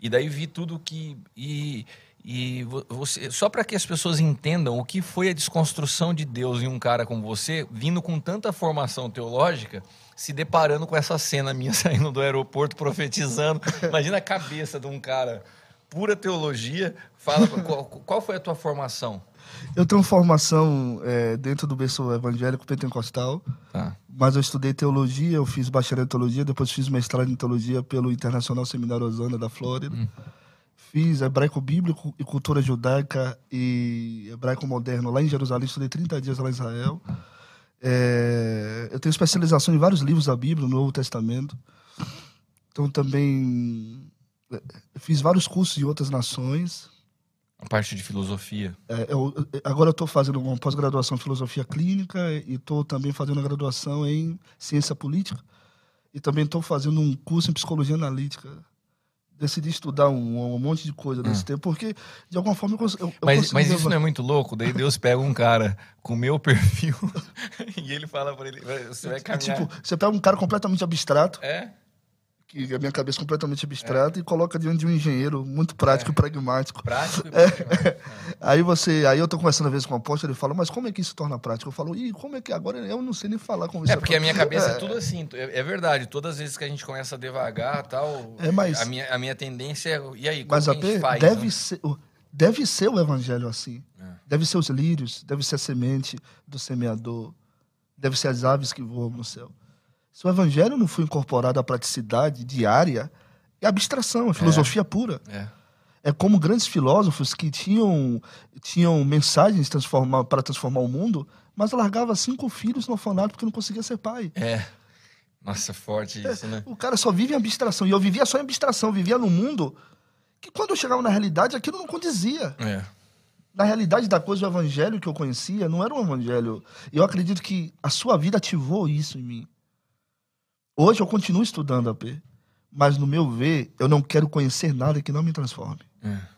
E daí vi tudo que. E, e vo- você, só para que as pessoas entendam o que foi a desconstrução de Deus em um cara como você, vindo com tanta formação teológica, se deparando com essa cena minha saindo do aeroporto profetizando. Imagina a cabeça de um cara, pura teologia. Fala, qual, qual foi a tua formação? Eu tenho formação é, dentro do berço evangélico pentecostal, Tá. mas eu estudei teologia, eu fiz bacharel em teologia, depois fiz mestrado em teologia pelo Internacional Seminário Osana da Flórida. Fiz hebraico bíblico e cultura judaica e hebraico moderno lá em Jerusalém, estudei 30 dias lá em Israel. É, eu tenho especialização em vários livros da Bíblia, no Novo Testamento. Então também é, fiz vários cursos em outras nações. Parte de filosofia. É, eu- agora eu estou fazendo uma pós-graduação em filosofia clínica e estou também fazendo uma graduação em ciência política e também estou fazendo um curso em psicologia analítica. Decidi estudar um, um monte de coisa nesse tempo, porque de alguma forma eu, cons- eu, Mas, mas isso não é muito louco? Daí Deus pega um cara com o meu perfil e ele fala pra ele: você vai É caminhar. tipo, você pega um cara completamente abstrato, É? Que a minha cabeça é completamente abstrata, e coloca diante de um engenheiro muito prático e pragmático. Prático e É. prático. Aí você, aí eu tô conversando às vezes com o apóstolo, ele fala, mas como é que isso se torna prático? Eu falo, ih, como é que agora eu não sei nem falar como isso É porque a minha cabeça é É. tudo assim. É, é verdade. Todas as vezes que a gente começa a devagar tal, É, mas- a, minha, a minha tendência é. E aí, como Mas a gente faz? deve, né? ser, o- deve ser o evangelho assim. É. Deve ser os lírios, deve ser a semente do semeador, deve ser as aves que voam no céu. Se o evangelho não for incorporado à praticidade diária, é abstração, é filosofia pura. É. É como grandes filósofos que tinham, tinham mensagens transformar, para transformar o mundo, mas largava cinco filhos no orfanato porque não conseguia ser pai. É. Nossa, forte isso, né? O cara só vive em abstração. E eu vivia só em abstração, vivia num mundo que quando eu chegava na realidade, aquilo não condizia. É. Na realidade da coisa, o evangelho que eu conhecia não era um evangelho. Eu acredito que a sua vida ativou isso em mim. Hoje eu continuo estudando AP, mas no meu ver, eu não quero conhecer nada que não me transforme. é.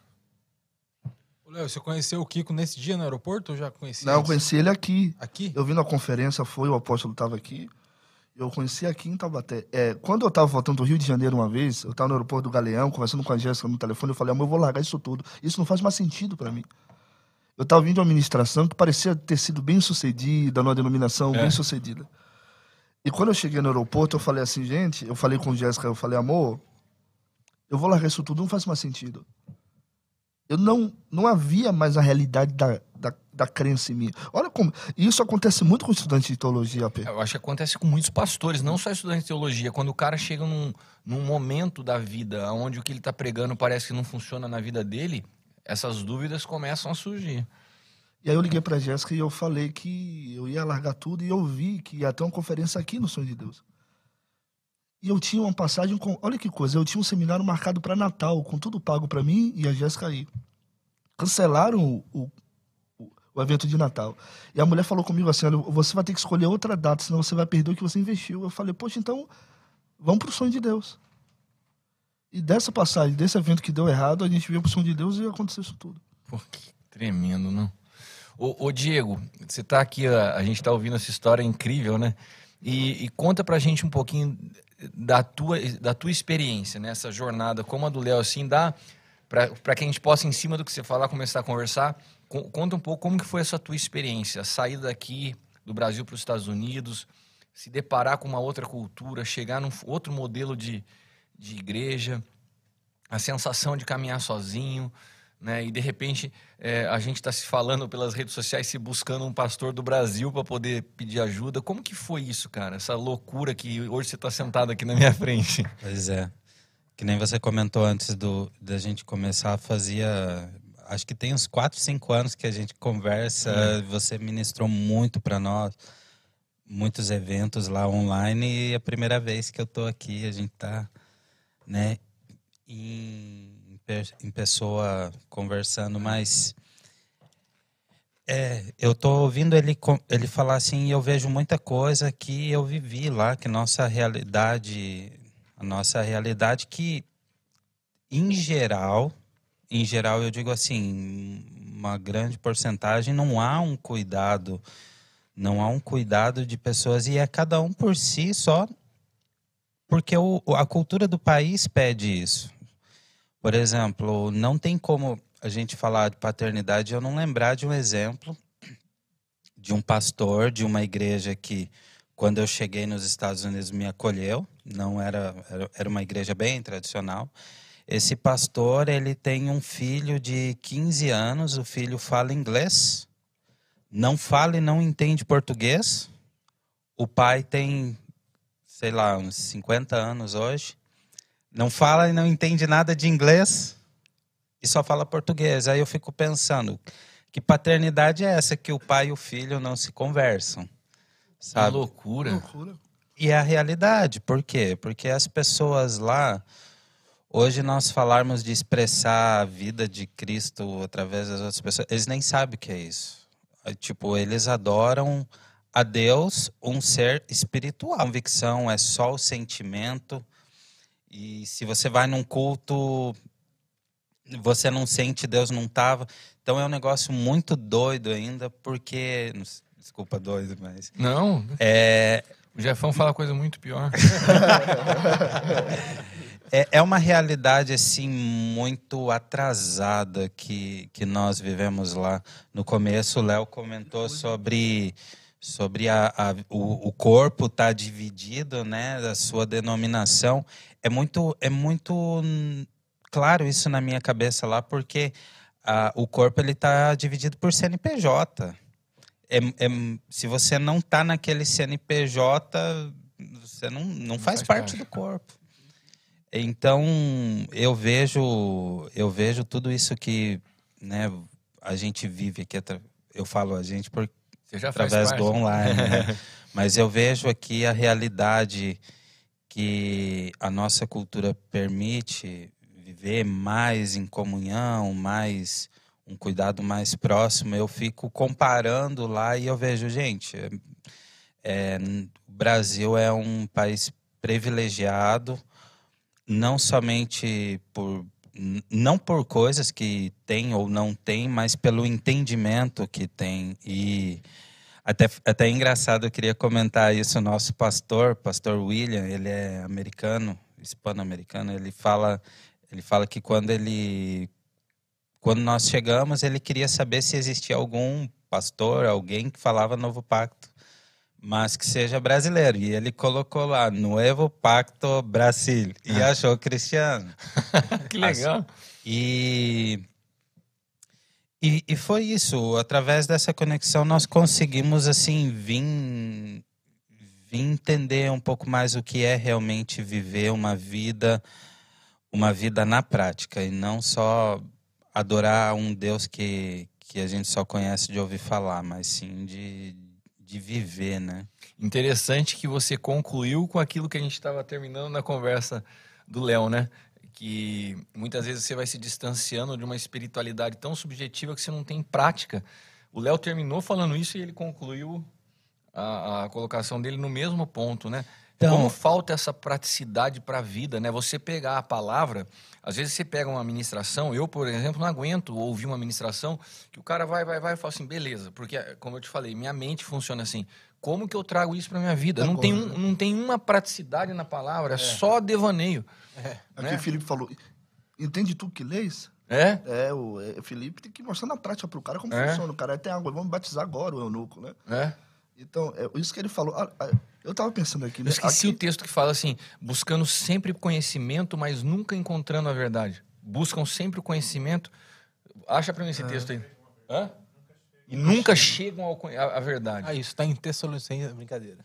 Léo, você conheceu o Kiko nesse dia no aeroporto ou já conhecia? Não, eu conheci ele aqui. Aqui? Eu vi na conferência, foi, o apóstolo estava aqui. Eu conheci aqui em Taubaté. É, quando eu estava voltando do Rio de Janeiro uma vez, eu estava no aeroporto do Galeão, conversando com a Jéssica no telefone, eu falei, amor, eu vou largar isso tudo. Isso não faz mais sentido para mim. Eu estava vindo de uma administração que parecia ter sido bem sucedida, numa denominação É. bem sucedida. E quando eu cheguei no aeroporto, eu falei assim, gente, eu falei com Jéssica, eu falei, amor, eu vou largar isso tudo, não faz mais sentido. Eu não, não havia mais a realidade da, da, da crença em mim. Olha como. Isso acontece muito com estudantes de teologia, AP. Eu acho que acontece com muitos pastores, não só estudantes de teologia. Quando o cara chega num, num momento da vida onde o que ele está pregando parece que não funciona na vida dele, essas dúvidas começam a surgir. E aí eu liguei pra Jéssica e eu falei que eu ia largar tudo e eu vi que ia ter uma conferência aqui no Sonho de Deus. E eu tinha uma passagem com. Olha que coisa, eu tinha um seminário marcado para Natal, com tudo pago para mim e a Jéssica aí. Cancelaram o, o, o- o evento de Natal. E a mulher falou comigo assim: olha, você vai ter que escolher outra data, senão você vai perder o que você investiu. Eu falei, poxa, então vamos pro sonho de Deus. E dessa passagem, desse evento que deu errado, a gente veio pro sonho de Deus e aconteceu isso tudo. Pô, que tremendo, não? Ô, ô, Diego, você tá aqui, a, a gente tá ouvindo essa história incrível, né? E, e conta pra gente um pouquinho da tua, da tua experiência nessa jornada, como a do Léo, assim, dá pra que a gente possa, em cima do que você falar, começar a conversar. Co- conta um pouco como que foi essa tua experiência, a saída daqui do Brasil para os Estados Unidos, se deparar com uma outra cultura, chegar num outro modelo de, de igreja, a sensação de caminhar sozinho, né? E de repente é, a gente está se falando pelas redes sociais, se buscando um pastor do Brasil para poder pedir ajuda. Como que foi isso, cara? Essa loucura que hoje você está sentado aqui na minha frente. Pois é. Que nem você comentou antes do, da gente começar, fazia acho que tem uns 4, 5 anos que a gente conversa. Você ministrou muito para nós, muitos eventos lá online e é a primeira vez que eu tô aqui, a gente tá, né, em, em pessoa conversando, mas é, eu tô ouvindo ele, ele falar assim, e eu vejo muita coisa que eu vivi lá, que nossa realidade, a nossa realidade que, em geral, em geral eu digo assim, uma grande porcentagem, não há um cuidado, não há um cuidado de pessoas, e é cada um por si só, porque o, a cultura do país pede isso. Por exemplo, não tem como a gente falar de paternidade eu não lembrar de um exemplo de um pastor de uma igreja que, quando eu cheguei nos Estados Unidos, me acolheu. Não era- era uma igreja bem tradicional. Esse pastor, ele tem um filho de 15 anos, o filho fala inglês, não fala e não entende português. O pai tem, sei lá, uns 50 anos hoje não fala e não entende nada de inglês e só fala português. Aí eu fico pensando, que paternidade é essa que o pai e o filho não se conversam? Que Sabe? loucura. Loucura. E é a realidade. Por quê? Porque as pessoas lá, hoje nós falarmos de expressar a vida de Cristo através das outras pessoas, eles nem sabem o que é isso. É, Tipo, eles adoram a Deus, um ser espiritual. A convicção é só o sentimento. E se você vai num culto, você não sente, Deus não estava. Então é um negócio muito doido ainda, porque. Desculpa, doido, mas. Não, É, o Jefão fala coisa muito pior. É, é uma realidade assim muito atrasada que, que nós vivemos lá. No começo, o Léo comentou sobre, sobre a, a- o, o corpo estar dividido, né? A sua denominação. É muito, é muito claro isso na minha cabeça lá, porque ah, o corpo ele está dividido por CNPJ. É, é, se você não está naquele CNPJ, você não, não, faz, faz parte parte. do corpo. Então eu vejo eu vejo tudo isso que né, a gente vive aqui. Eu falo a gente por, através do online, né? mas eu vejo aqui a realidade que a nossa cultura permite viver mais em comunhão, mais um cuidado mais próximo. Eu fico comparando lá e eu vejo, gente, é, é, o Brasil é um país privilegiado, não somente por não por coisas que tem ou não tem, mas pelo entendimento que tem e até, até é engraçado, eu queria comentar isso. O nosso pastor, pastor William, ele é americano, hispano-americano. Ele fala, ele fala que quando ele, quando nós chegamos, ele queria saber se existia algum pastor, alguém que falava Novo Pacto, mas que seja brasileiro. E ele colocou lá Novo Pacto Brasil e achou cristiano. Que legal. E, e, e foi isso. Através dessa conexão, nós conseguimos, assim, vir, vir entender um pouco mais o que é realmente viver uma vida, uma vida na prática, e não só adorar um Deus que, que a gente só conhece de ouvir falar, mas sim de, de viver, né? Interessante que você concluiu com aquilo que a gente estava terminando na conversa do Léo, né? Que muitas vezes você vai se distanciando de uma espiritualidade tão subjetiva que você não tem prática. O Léo terminou falando isso e ele concluiu a, a colocação dele no mesmo ponto, né? Então- Como falta essa praticidade para a vida, né? Você pegar a palavra, às vezes você pega uma ministração, eu, por exemplo, não aguento ouvir uma ministração que o cara vai, vai, vai e fala assim, beleza, porque, como eu te falei, minha mente funciona assim. Como que eu trago isso para minha vida? Não tem, um- não tem uma praticidade na palavra, é só devaneio. Aqui Né? o Felipe falou, entende tu que lês? É? É, o é, Felipe tem que mostrar na prática pro cara como É. funciona. O cara tem água, vamos batizar agora o eunuco, né? É. Então, é isso que ele falou. Ah, ah, eu tava pensando aqui, Eu né? esqueci Aqui- o texto que fala assim: buscando sempre conhecimento, mas nunca encontrando a verdade. Buscam sempre o conhecimento. Acha pra mim esse texto aí. Hã? e nunca chegam ao à à verdade. Ah, isso tá em Tessalonicenses, brincadeira.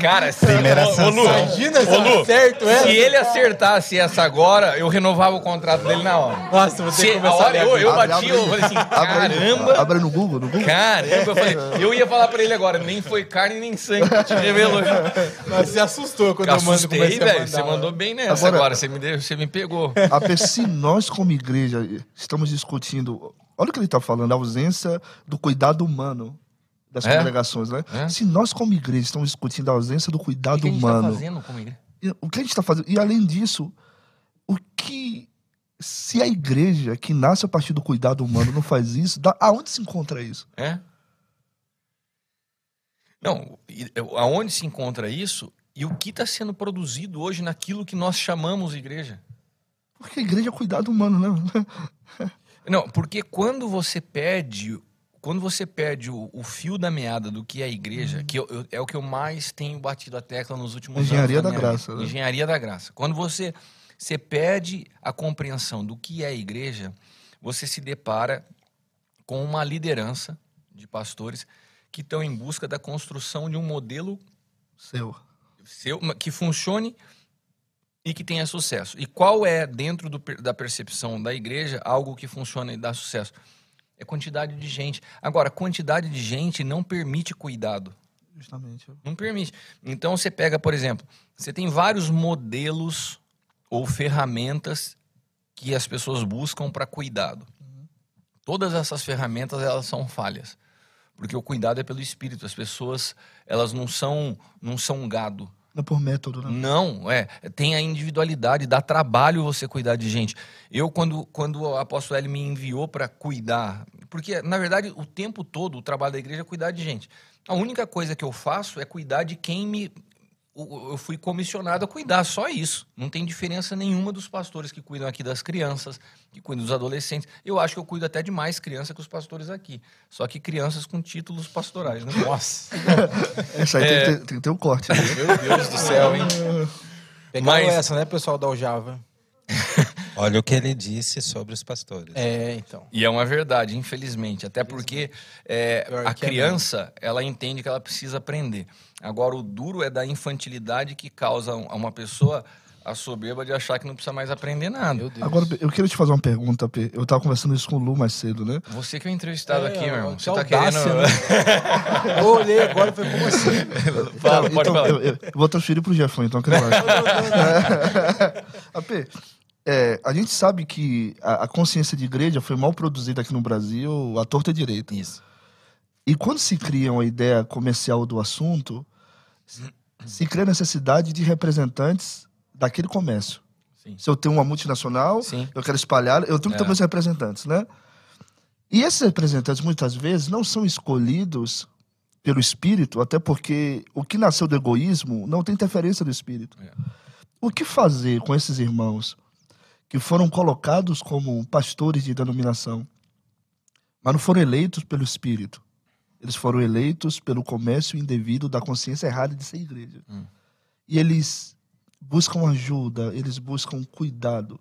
Cara, se, ô, ô. Lu, Imagina se ô, Lu, acerto essa. se ele acertasse essa agora, eu renovava o contrato dele na hora. Nossa, vou ter Se, a hora eu, eu bati, abre eu falei assim, caramba, Abre no Google, no Google. caramba. Eu, falei, eu ia falar pra ele agora, nem foi carne nem sangue que te revelou. Nossa, você assustou quando eu mando Assustei, comecei a velho. Você mandou bem nessa Agora- agora. Você me, deu, você me pegou. A se nós, como igreja, estamos discutindo. Olha o que ele está falando, a ausência do cuidado humano das É? congregações, né? É? Se nós, como igreja, estamos discutindo a ausência do O cuidado que a gente tá humano, fazendo como igreja? o que a gente está fazendo? E além disso, o que. Se a igreja que nasce a partir do cuidado humano não faz isso, da- aonde se encontra isso? É? Não, aonde se encontra isso e o que está sendo produzido hoje naquilo que nós chamamos igreja? Porque a igreja é cuidado humano, né? Não, porque quando você perde, quando você perde o, o fio da meada do que é a igreja, que eu- eu- é o que eu mais tenho batido a tecla nos últimos Engenharia anos. da minha graça, né? Engenharia da graça. Quando você, você perde a compreensão do que é a igreja, você se depara com uma liderança de pastores que estão em busca da construção de um modelo Seu. seu, que funcione e que tenha sucesso. E qual é, dentro do da percepção da igreja, algo que funciona e dá sucesso? É quantidade de gente. Agora, quantidade de gente não permite cuidado. Justamente. Não permite. Então, você pega, por exemplo, você tem vários modelos ou ferramentas que as pessoas buscam para cuidado. Todas essas ferramentas, elas são falhas. Porque o cuidado é pelo espírito. As pessoas, elas não são, não são um gado. Não é por método, né? Não, é. Tem a individualidade, dá trabalho você cuidar de gente. Eu, quando, quando o apóstolo L me enviou para cuidar, porque, na verdade, o tempo todo o trabalho da igreja é cuidar de gente. A única coisa que eu faço é cuidar de quem me. Eu fui comissionado a cuidar, só isso. Não tem diferença nenhuma dos pastores que cuidam aqui das crianças, que cuidam dos adolescentes. Eu acho que eu cuido até de mais criança que os pastores aqui. Só que crianças com títulos pastorais, né? Nossa, Essa aí tem, que ter, tem que ter um corte. Né? meu Deus do céu, hein? Pegaram Mas- essa, né, pessoal da Aljava? Olha o que ele disse sobre os pastores. É, então. E é uma verdade, infelizmente. Até porque é, a é criança, ela entende que ela precisa aprender. Agora, o duro é da infantilidade que causa a uma pessoa a soberba de achar que não precisa mais aprender nada. Meu Deus. Agora, eu queria te fazer uma pergunta, P. Eu tava conversando isso com o Lu mais cedo, né? Você que é o entrevistado É, aqui, meu irmão. Você tá audácia, querendo. né? Eu olhei agora e falei, como assim? Fala, pode então, falar. Eu, eu vou transferir pro Jefão, então, que ele. AP, é, a gente sabe que a, a consciência de igreja foi mal produzida aqui no Brasil, à torta direita. Isso. E quando se cria uma ideia comercial do assunto, se- se cria a necessidade de representantes daquele comércio. Sim. Se eu tenho uma multinacional, Sim. eu quero espalhar, eu tenho que ter É. meus representantes, né? E esses representantes, muitas vezes, não são escolhidos pelo espírito, até porque o que nasceu do egoísmo não tem interferência do espírito. É. O que fazer com esses irmãos que foram colocados como pastores de denominação, mas não foram eleitos pelo espírito? Eles foram eleitos pelo comércio indevido da consciência errada de ser igreja. Hum. E eles buscam ajuda, eles buscam cuidado.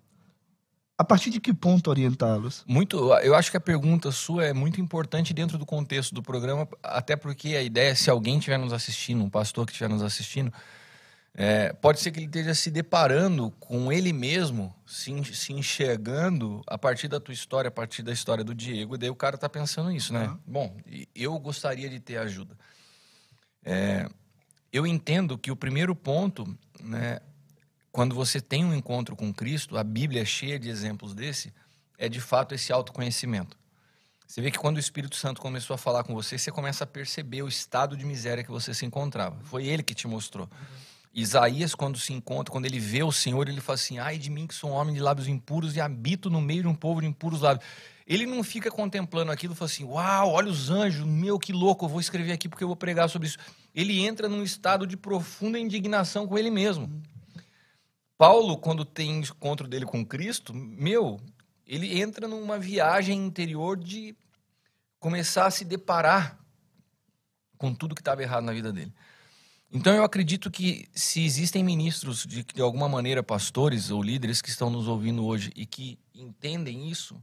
A partir de que ponto orientá-los? Muito, eu acho que a pergunta sua é muito importante dentro do contexto do programa, até porque a ideia, se alguém estiver nos assistindo, um pastor que estiver nos assistindo, é, pode ser que ele esteja se deparando com ele mesmo, se, se enxergando a partir da tua história, a partir da história do Diego, e daí o cara tá pensando nisso, né? Aham. Bom, eu gostaria de ter ajuda. É, eu entendo que o primeiro ponto, né, quando você tem um encontro com Cristo, a Bíblia é cheia de exemplos desse, é de fato esse autoconhecimento. Você vê que quando o Espírito Santo começou a falar com você, você começa a perceber o estado de miséria que você se encontrava. Foi ele que te mostrou. Isaías, quando se encontra, quando ele vê o Senhor, ele fala assim: Ai de mim que sou um homem de lábios impuros e habito no meio de um povo de impuros lábios. Ele não fica contemplando aquilo e fala assim: Uau, olha os anjos, meu que louco, eu vou escrever aqui porque eu vou pregar sobre isso. Ele entra num estado de profunda indignação com ele mesmo. Paulo, quando tem encontro dele com Cristo, meu, ele entra numa viagem interior de começar a se deparar com tudo que estava errado na vida dele. Então eu acredito que se existem ministros, de, de alguma maneira, pastores ou líderes que estão nos ouvindo hoje e que entendem isso,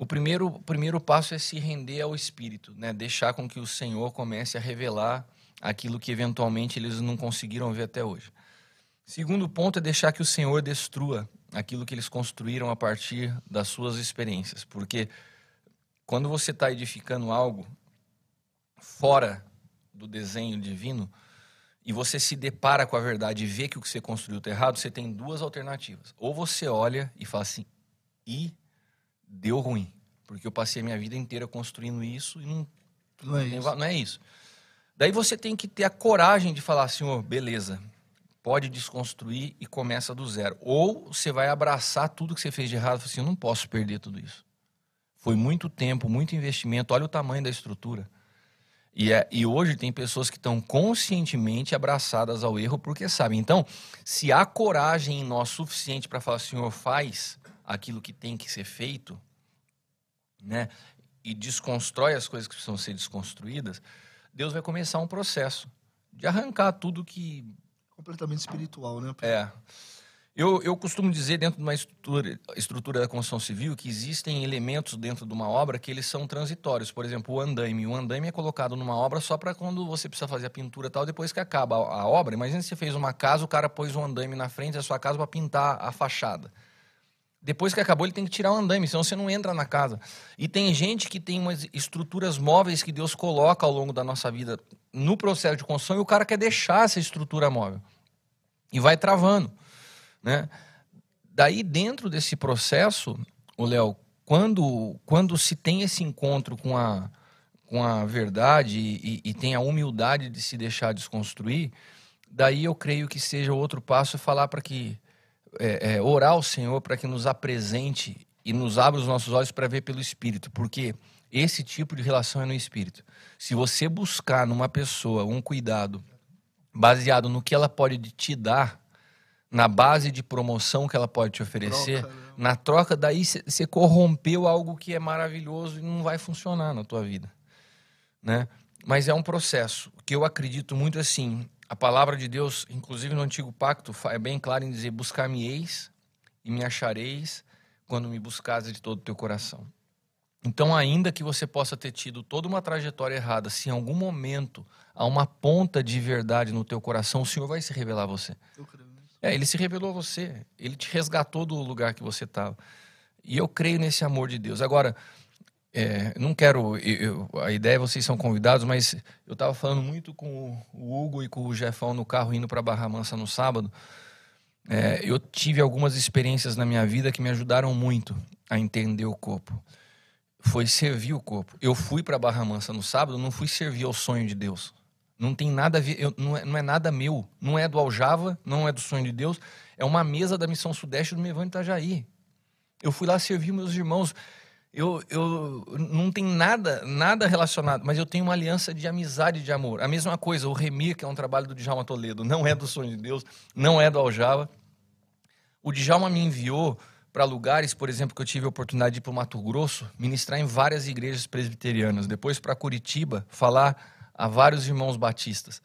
O primeiro, o primeiro passo é se render ao Espírito, né? deixar com que o Senhor comece a revelar aquilo que eventualmente eles não conseguiram ver até hoje. Segundo ponto é deixar que o Senhor destrua aquilo que eles construíram a partir das suas experiências, porque quando você está edificando algo fora do desenho divino e você se depara com a verdade e vê que o que você construiu está errado, você tem duas alternativas. Ou você olha e fala assim, e deu ruim, porque eu passei a minha vida inteira construindo isso e não, Não é isso. não é isso. Daí você tem que ter a coragem de falar, senhor, beleza, pode desconstruir e começa do zero. Ou você vai abraçar tudo que você fez de errado e assim, eu não posso perder tudo isso. Foi muito tempo, muito investimento, olha o tamanho da estrutura. E, é, e hoje tem pessoas que estão conscientemente abraçadas ao erro porque sabem. Então, se há coragem em nós suficiente para falar, Senhor, faz aquilo que tem que ser feito, né? E desconstrói as coisas que precisam ser desconstruídas, Deus vai começar um processo de arrancar tudo que Completamente espiritual, né? é. Eu, eu costumo dizer, dentro de uma estrutura, estrutura da construção civil, que existem elementos dentro de uma obra que eles são transitórios. Por exemplo, o andaime. O andaime é colocado numa obra só para quando você precisa fazer a pintura tal, depois que acaba a, a obra. Imagina se você fez uma casa, o cara pôs um andaime na frente da sua casa para pintar a fachada. Depois que acabou, ele tem que tirar o andaime, senão você não entra na casa. E tem gente que tem umas estruturas móveis que Deus coloca ao longo da nossa vida no processo de construção e o cara quer deixar essa estrutura móvel. E vai travando. Né? Daí, dentro desse processo, o Léo, quando, quando se tem esse encontro com a, com a verdade e, e tem a humildade de se deixar desconstruir, daí eu creio que seja outro passo é falar para que é, é, orar ao Senhor para que nos apresente e nos abra os nossos olhos para ver pelo Espírito, porque esse tipo de relação é no Espírito. Se você buscar numa pessoa um cuidado baseado no que ela pode te dar, na base de promoção que ela pode te oferecer, Troca, né? na troca, daí você corrompeu algo que é maravilhoso e não vai funcionar na tua vida, né? Mas é um processo que eu acredito muito assim. A palavra de Deus, inclusive no antigo pacto, é bem clara em dizer: buscar-me-eis e me achareis quando me buscares de todo o teu coração. Então, ainda que você possa ter tido toda uma trajetória errada, se em algum momento há uma ponta de verdade no teu coração, o Senhor vai se revelar a você. Eu creio. É, ele se revelou a você. Ele te resgatou do lugar que você estava. E eu creio nesse amor de Deus. Agora, é, não quero. eu- a ideia é vocês são convidados, mas eu estava falando muito com o Hugo e com o Jefão no carro indo para Barra Mansa no sábado. É, eu tive algumas experiências na minha vida que me ajudaram muito a entender o corpo. Foi servir o corpo. Eu fui para Barra Mansa no sábado, não fui servir ao sonho de Deus. Não tem nada a ver, eu- não, é, não é nada meu. Não é do Aljava, não é do sonho de Deus. É uma mesa da Missão Sudeste do Mevão Itajaí. Eu fui lá servir meus irmãos. Eu, eu não tem nada, nada relacionado, mas eu tenho uma aliança de amizade e de amor. A mesma coisa, o Remir, que é um trabalho do Djalma Toledo, não é do Sonho de Deus, não é do Aljava. O Djalma me enviou para lugares, por exemplo, que eu tive a oportunidade de ir para o Mato Grosso, ministrar em várias igrejas presbiterianas, depois para Curitiba, falar a vários irmãos batistas.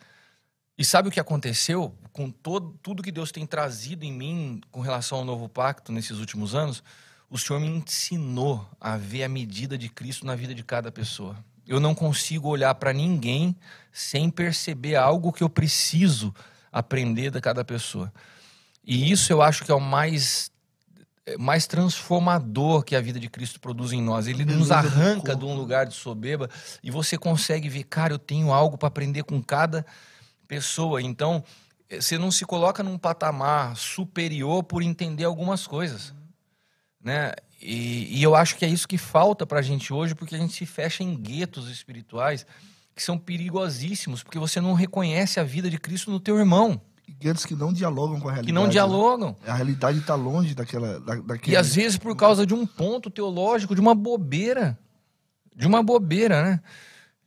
E sabe o que aconteceu com todo, tudo que Deus tem trazido em mim com relação ao novo pacto nesses últimos anos? O Senhor me ensinou a ver a medida de Cristo na vida de cada pessoa. Eu não consigo olhar para ninguém sem perceber algo que eu preciso aprender da cada pessoa. E isso eu acho que é o mais mais transformador que a vida de Cristo produz em nós. Ele nos arranca de um lugar de soberba e você consegue ver, cara, eu tenho algo para aprender com cada pessoa. Então, eh, você não se coloca num patamar superior por entender algumas coisas, né? E, e eu acho que é isso que falta para a gente hoje, porque a gente se fecha em guetos espirituais que são perigosíssimos, porque você não reconhece a vida de Cristo no teu irmão, E guetos que não dialogam com a realidade. que não né? dialogam. A realidade está longe daquela. Da, daquele... E às vezes por causa de um ponto teológico, de uma bobeira. De uma bobeira, né?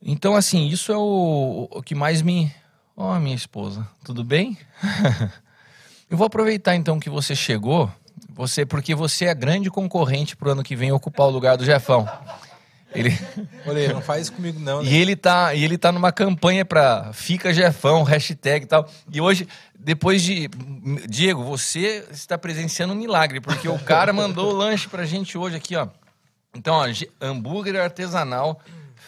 Então, assim, isso é o, o que mais me. Ó, minha esposa, tudo bem? Eu vou aproveitar então que você chegou, você porque você é grande concorrente pro ano que vem ocupar o lugar do Jefão. Ele, Olha, não faz isso comigo, não. né? e ele tá, e ele tá numa campanha pra Fica Jefão, hashtag e tal. E hoje, depois de. Diego, você está presenciando um milagre, porque o cara mandou o lanche pra gente hoje aqui, ó. Então, ó, hambúrguer artesanal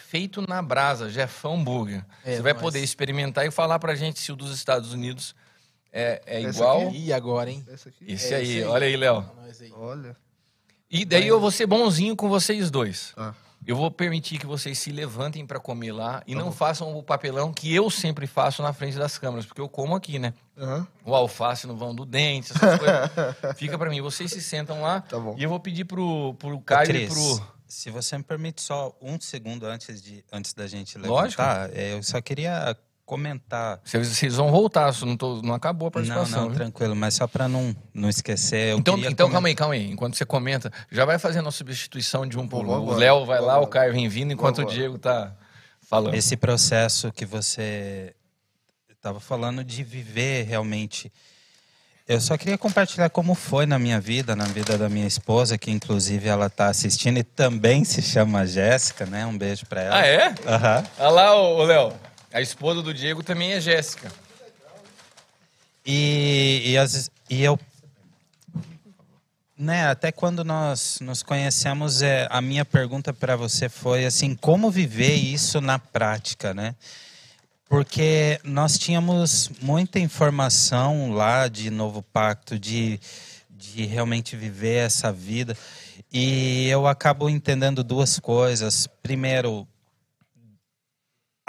feito na brasa, Jefão Burger. É, Você vai nós. poder experimentar e falar pra gente se o dos Estados Unidos é, é Esse igual. aqui? E agora, hein? Esse aqui? Esse É, aí, esse aí. olha aí, Léo. Aí. Olha. E daí eu vou ser bonzinho com vocês dois. Ah. Eu vou permitir que vocês se levantem pra comer lá e não façam o papelão que eu sempre faço na frente das câmeras, porque eu como aqui, né? Aham. O alface no vão do dente, essas coisas. Fica pra mim. Vocês se sentam lá Tá bom. e eu vou pedir pro, pro Ô, Caio e pro. se você me permite só um segundo antes, de, antes da gente Lógico. levantar, é, eu só queria comentar. Vocês, vocês vão voltar, não, tô- não acabou a Não, participação. não, viu? tranquilo, mas só para não, não esquecer. Eu Então, então calma aí, calma aí. Enquanto você comenta, já vai fazendo a substituição de um por um. O. Léo vai lá, o Caio vem vindo, enquanto o Diego tá falando. Esse processo que você estava falando de viver realmente. Eu só queria compartilhar como foi na minha vida, na vida da minha esposa, que inclusive ela está assistindo e também se chama Jéssica, né? Um beijo para ela. Ah, é? Aham. Olha lá, ô, Léo. A esposa do Diego também é Jéssica. E, e, as- e eu. Né, até quando nós nos conhecemos, é, a minha pergunta para você foi assim: como viver isso na prática, né? Porque nós tínhamos muita informação lá de Novo Pacto, de, de realmente viver essa vida. E eu acabo entendendo duas coisas. Primeiro,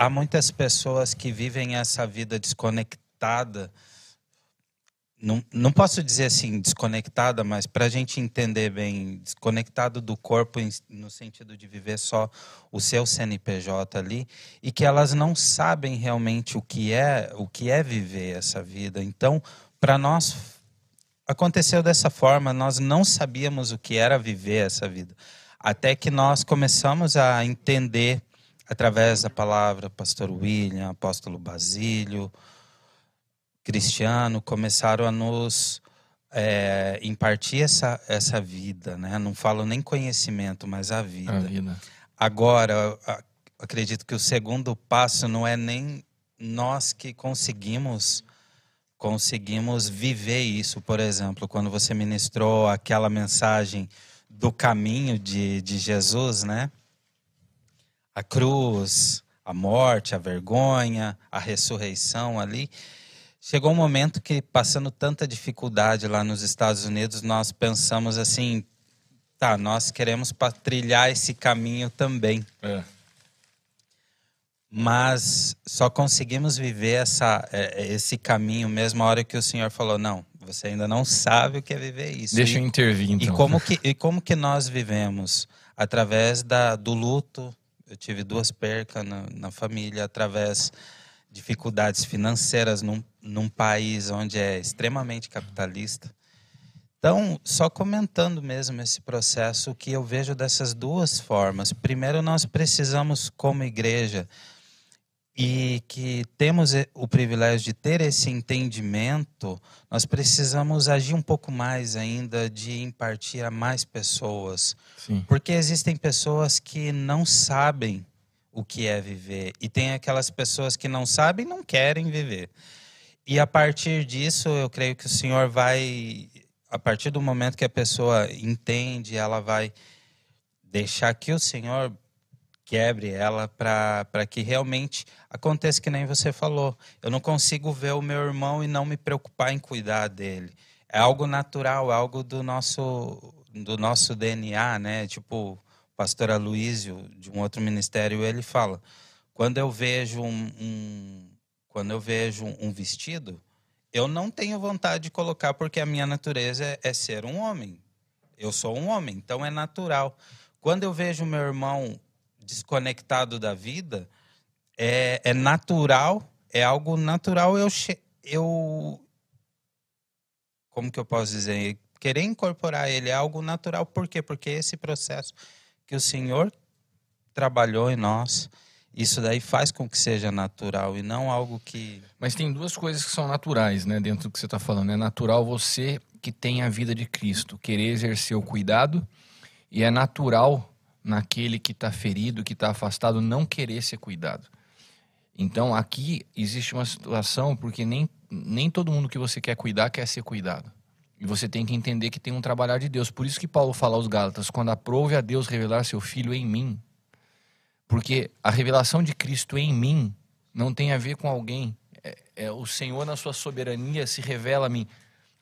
há muitas pessoas que vivem essa vida desconectada. Não, não posso dizer assim desconectada, mas para a gente entender bem, desconectado do corpo no sentido de viver só o seu CNPJ ali e que elas não sabem realmente o que é o que é viver essa vida. Então, para nós aconteceu dessa forma, nós não sabíamos o que era viver essa vida, até que nós começamos a entender através da palavra pastor William, apóstolo Basílio, Cristiano, começaram a nos é, impartir essa, essa vida, né? Não falo nem conhecimento, mas a vida. A vida. Agora, acredito que o segundo passo não é nem nós que conseguimos conseguimos viver isso. Por exemplo, quando você ministrou aquela mensagem do caminho de, de Jesus, né? A cruz, a morte, a vergonha, a ressurreição ali. Chegou um momento que, passando tanta dificuldade lá nos Estados Unidos, nós pensamos assim: tá, nós queremos trilhar esse caminho também, É. mas só conseguimos viver essa, é, é, esse caminho mesmo a hora que o Senhor falou: não, você ainda não sabe o que é viver isso. Deixa E- eu intervir, então. e como que, e como que nós vivemos? Através da, do luto. Eu tive duas percas na, na família, através de dificuldades financeiras num, num país onde é extremamente capitalista. Então, só comentando mesmo esse processo, que eu vejo dessas duas formas. Primeiro, nós precisamos, como igreja, e que temos e- o privilégio de ter esse entendimento, nós precisamos agir um pouco mais ainda de impartir a mais pessoas. Sim. Porque existem pessoas que não sabem o que é viver. E tem aquelas pessoas que não sabem e não querem viver. E a partir disso, eu creio que o Senhor vai. A partir do momento que a pessoa entende, ela vai deixar que o Senhor quebre ela para que realmente aconteça que nem você falou. Eu não consigo ver o meu irmão e não me preocupar em cuidar dele. É algo natural, é algo do nosso do nosso DNA, né? Tipo, o pastor Aloísio, de um outro ministério, ele fala: quando eu vejo um, um- quando eu vejo um vestido, eu não tenho vontade de colocar porque a minha natureza é, é ser um homem. Eu sou um homem, então é natural. Quando eu vejo meu irmão desconectado da vida, é, é natural, é algo natural eu, eu. Como que eu posso dizer? Querer incorporar ele é algo natural. Por quê? Porque esse processo que o Senhor trabalhou em nós, isso daí faz com que seja natural e não algo que. Mas tem duas coisas que são naturais, né, dentro do que você está falando. É natural você que tem a vida de Cristo querer exercer o cuidado, e é natural naquele que está ferido, que está afastado, não querer ser cuidado. Então aqui existe uma situação porque nem, nem todo mundo que você quer cuidar quer ser cuidado. E você tem que entender que tem um trabalhar de Deus. Por isso que Paulo fala aos Gálatas: quando aprove a Deus revelar seu filho em mim. Porque a revelação de Cristo em mim não tem a ver com alguém. É, é, o Senhor, na sua soberania, se revela a mim.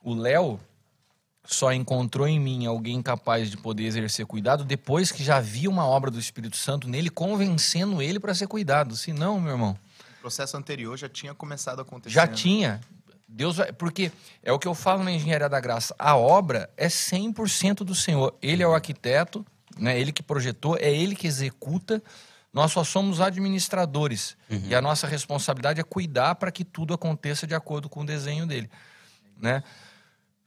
O Léo só encontrou em mim alguém capaz de poder exercer cuidado depois que já havia uma obra do Espírito Santo nele, convencendo ele para ser cuidado. Se não, meu irmão. O processo anterior já tinha começado a acontecer. Já tinha. Deus vai, porque é o que eu falo na engenharia da graça. A obra é 100% do Senhor. Ele é o arquiteto, né? Ele que projetou, é ele que executa. Nós só somos administradores. Uhum. E a nossa responsabilidade é cuidar para que tudo aconteça de acordo com o desenho dele, né?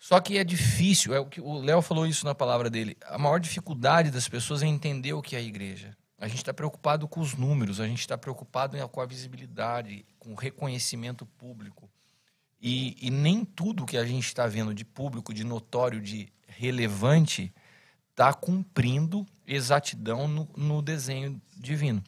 Só que é difícil, é o que o Léo falou isso na palavra dele. A maior dificuldade das pessoas é entender o que é a igreja. A gente está preocupado com os números, a gente está preocupado com a visibilidade, com o reconhecimento público. E, e nem tudo que a gente está vendo de público, de notório, de relevante, está cumprindo exatidão no, no desenho divino.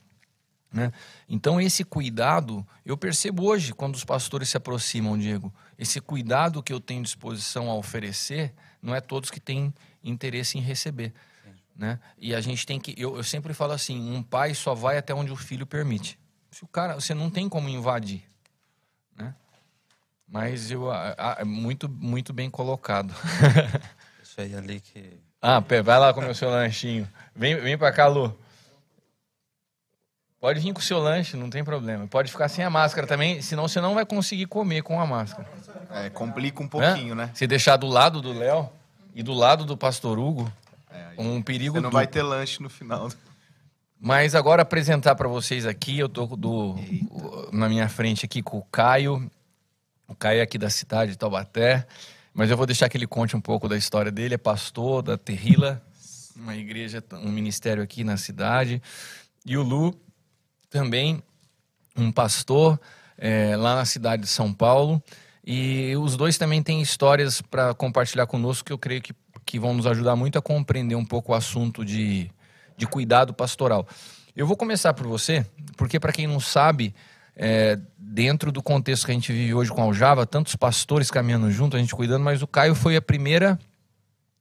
Né? Então, esse cuidado, eu percebo hoje, quando os pastores se aproximam, Diego, esse cuidado que eu tenho disposição a oferecer, não é todos que têm interesse em receber. Né? E a gente tem que. Eu, eu sempre falo assim: um pai só vai até onde o filho permite. Se o cara, você não tem como invadir. Né? Mas eu, é muito, muito bem colocado. Deixa aí ali que. Ah, vai lá comer o seu lanchinho. Vem, vem pra cá, Lu. Pode vir com o seu lanche, não tem problema. Pode ficar sem a máscara também, senão você não vai conseguir comer com a máscara. É, complica um pouquinho, né? Se deixar do lado do Léo e do lado do Pastor Hugo, é, um perigo Você não duplo. vai ter lanche no final. Mas agora apresentar para vocês aqui, eu tô do, na minha frente aqui com o Caio. O Caio é aqui da cidade de Taubaté. Mas eu vou deixar que ele conte um pouco da história dele. É pastor da Terrila, uma igreja, um ministério aqui na cidade. E o Lu também um pastor é, lá na cidade de São Paulo. E os dois também têm histórias para compartilhar conosco que eu creio que, que vão nos ajudar muito a compreender um pouco o assunto de, de cuidado pastoral. Eu vou começar por você, porque para quem não sabe, é, dentro do contexto que a gente vive hoje com a Aljava, tantos pastores caminhando junto, a gente cuidando, mas o Caio foi a primeira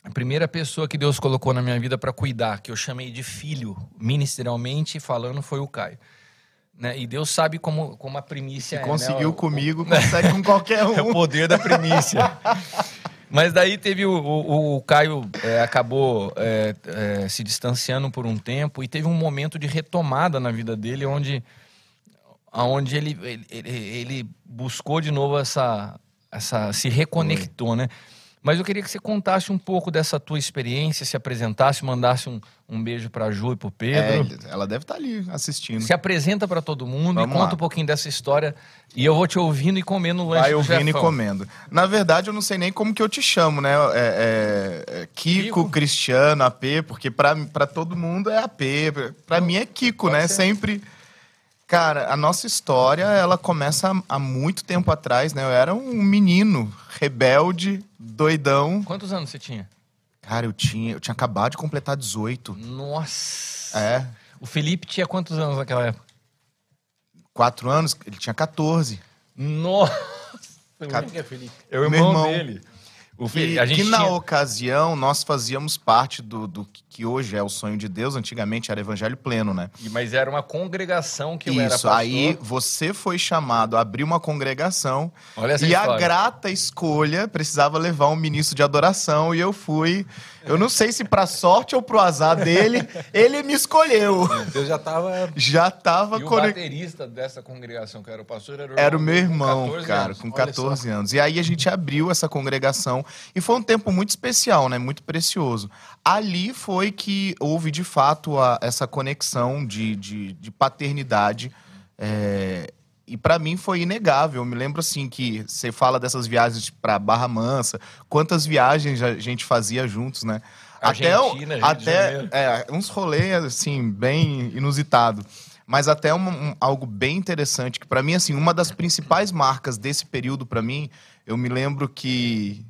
a primeira pessoa que Deus colocou na minha vida para cuidar, que eu chamei de filho, ministerialmente falando, foi o Caio. Né? E Deus sabe como, como a primícia Se é. conseguiu né? comigo, consegue com qualquer um. É o poder da primícia. Mas daí teve o, o, o Caio é, acabou é, é, se distanciando por um tempo e teve um momento de retomada na vida dele onde, onde ele, ele, ele buscou de novo essa, essa se reconectou, né? Mas eu queria que você contasse um pouco dessa tua experiência, se apresentasse, mandasse um, um beijo para a Ju e para o Pedro. É, ela deve estar tá ali assistindo. Se apresenta para todo mundo Vamos e conta lá. um pouquinho dessa história. E eu vou te ouvindo e comendo o lanche Vai ouvindo e comendo. Na verdade, eu não sei nem como que eu te chamo, né? É, é, é Kiko, Kiko, Cristiano, AP, porque para todo mundo é AP. Para mim é Kiko, Pode né? Ser. Sempre Cara, a nossa história, ela começa há muito tempo atrás, né? Eu era um menino rebelde, doidão. Quantos anos você tinha? Cara, eu tinha, eu tinha acabado de completar 18. Nossa! É. O Felipe tinha quantos anos naquela época? Quatro anos, ele tinha 14. Nossa! Cat... Quem é Felipe? É o irmão, irmão dele. O que, gente que na tinha... ocasião nós fazíamos parte do, do que hoje é o sonho de Deus, antigamente era Evangelho Pleno, né? Mas era uma congregação que eu Isso, era pastor. aí você foi chamado a abrir uma congregação Olha essa e história. a grata escolha precisava levar um ministro de adoração e eu fui. Eu não sei se para sorte ou pro azar dele, ele me escolheu. Eu já tava já tava E o baterista dessa congregação que era o pastor era o, era o meu irmão, com cara, anos. com 14 anos. E aí a gente abriu essa congregação e foi um tempo muito especial, né? Muito precioso. Ali foi que houve, de fato, a, essa conexão de, de, de paternidade. É, e para mim foi inegável. Eu me lembro assim que você fala dessas viagens para Barra Mansa, quantas viagens a gente fazia juntos, né? Argentina, até, até é, uns rolês assim bem inusitado. Mas até um, um, algo bem interessante que para mim assim, uma das principais marcas desse período para mim, eu me lembro que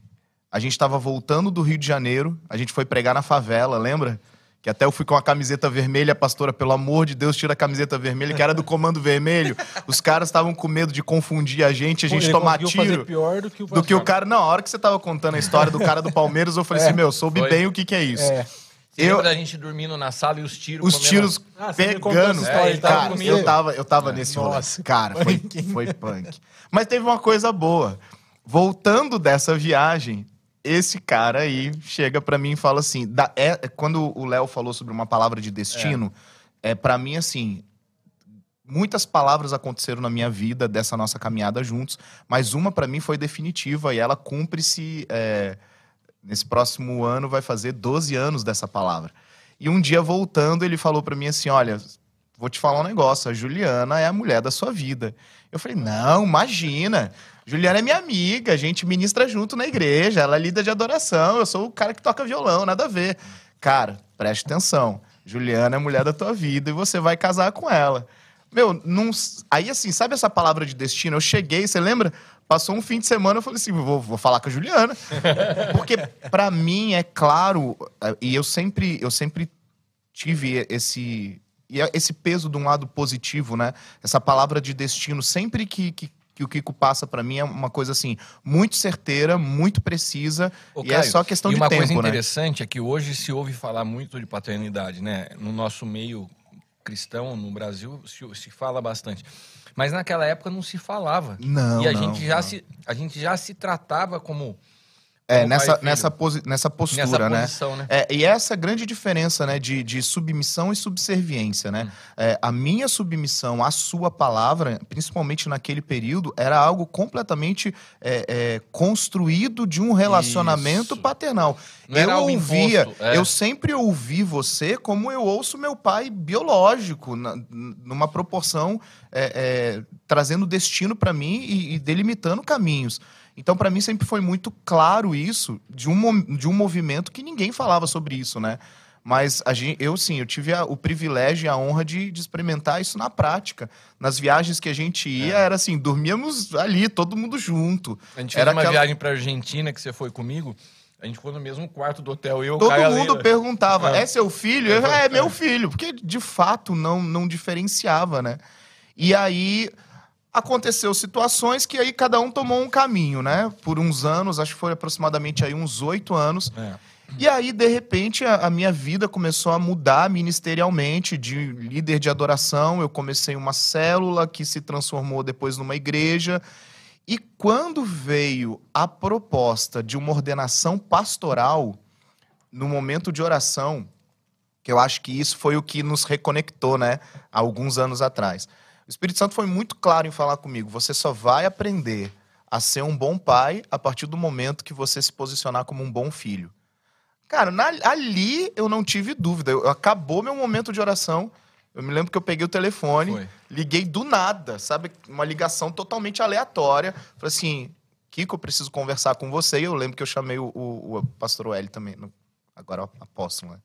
a gente estava voltando do Rio de Janeiro, a gente foi pregar na favela, lembra? que até eu fui com a camiseta vermelha, a pastora, pelo amor de Deus, tira a camiseta vermelha, que era do Comando Vermelho. Os caras estavam com medo de confundir a gente, a gente Ele tomar tiro. pior do que o Do que o cara. Não, a hora que você tava contando a história do cara do Palmeiras, eu falei assim: meu, soube Foi. bem o que, que é isso. É. Você Eu- lembra da gente dormindo na sala e os tiros Os comendo- tiros Ah, pegando. tava cara, comigo. eu tava, eu tava nesse rolê. Nossa, Cara, foi, foi punk. Mas teve uma coisa boa. Voltando dessa viagem, esse cara aí chega pra mim e fala assim: da- é, é- quando o Léo falou sobre uma palavra de destino, é, para mim assim. Muitas palavras aconteceram na minha vida dessa nossa caminhada juntos, mas uma pra mim foi definitiva e ela cumpre-se é, nesse próximo ano vai fazer 12 anos dessa palavra. E um dia voltando, ele falou pra mim assim: "Olha, vou te falar um negócio, a Juliana é a mulher da sua vida". Eu falei: "Não, imagina. Juliana é minha amiga, a gente ministra junto na igreja, ela é líder de adoração, eu sou o cara que toca violão, nada a ver". Cara, preste atenção. Juliana é a mulher da tua vida e você vai casar com ela. Meu, não... aí assim, sabe essa palavra de destino? Eu cheguei, você lembra? Passou um fim de semana, eu falei assim, vou, vou falar com a Juliana. Porque pra mim é claro, e eu sempre, eu sempre tive esse é esse peso de um lado positivo, né? Essa palavra de destino, sempre que, que, que o Kiko passa pra mim é uma coisa assim, muito certeira, muito precisa, Ô, e é Caio, só questão e de uma tempo, coisa né? interessante é que hoje se ouve falar muito de paternidade, né? No nosso meio cristão, no Brasil, se, se fala bastante. Mas naquela época não se falava. Não, e a não, gente já não. se a gente já se tratava como É, nessa, nessa, posi nessa postura, nessa né? posição, né? É, e essa grande diferença, né, de, de submissão e subserviência, Hum. né? É, a minha submissão à sua palavra, principalmente naquele período, era algo completamente é, é, construído de um relacionamento Isso. paternal. Não eu ouvia, imposto, é. eu sempre ouvi você como eu ouço meu pai biológico, na- numa proporção é, é, trazendo destino para mim e, e delimitando caminhos. Então, para mim, sempre foi muito claro isso de um, de um movimento que ninguém falava sobre isso, né? Mas a gente, eu sim, eu tive a- o privilégio e a honra de, de experimentar isso na prática. Nas viagens que a gente ia, era assim, dormíamos ali, todo mundo junto. A gente fez Era uma aquela- viagem pra Argentina que você foi comigo. A gente ficou no mesmo quarto do hotel. Eu, Todo Caio mundo perguntava, É. é seu filho? Eu, é meu filho, porque de fato não, não diferenciava, né? E aí aconteceu situações que aí cada um tomou um caminho, né? Por uns anos, acho que foi aproximadamente aí uns oito anos. É. E aí, de repente, a, a minha vida começou a mudar ministerialmente, de líder de adoração. Eu comecei uma célula que se transformou depois numa igreja. E quando veio a proposta de uma ordenação pastoral, no momento de oração, que eu acho que isso foi o que nos reconectou, né, há alguns anos atrás. O Espírito Santo foi muito claro em falar comigo: você só vai aprender a ser um bom pai a partir do momento que você se posicionar como um bom filho. Cara, na- ali eu não tive dúvida. Eu- acabou meu momento de oração. Eu me lembro que eu peguei o telefone, Foi. liguei do nada, sabe? Uma ligação totalmente aleatória. Falei assim, Kiko, eu preciso conversar com você. E eu lembro que eu chamei o, o, o pastor L também, no- agora apóstolo, né?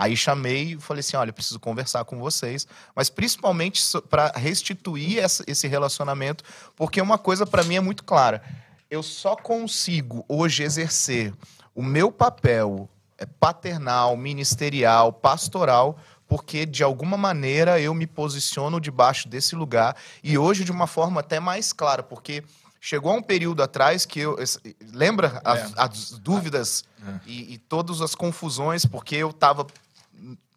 Aí chamei e falei assim, olha, preciso conversar com vocês, mas principalmente para restituir essa- esse relacionamento, porque uma coisa para mim é muito clara. Eu só consigo hoje exercer o meu papel é, paternal, ministerial, pastoral, porque de alguma maneira eu me posiciono debaixo desse lugar e hoje de uma forma até mais clara, porque chegou um período atrás que eu lembra as, É. as dúvidas e, e todas as confusões, porque eu estava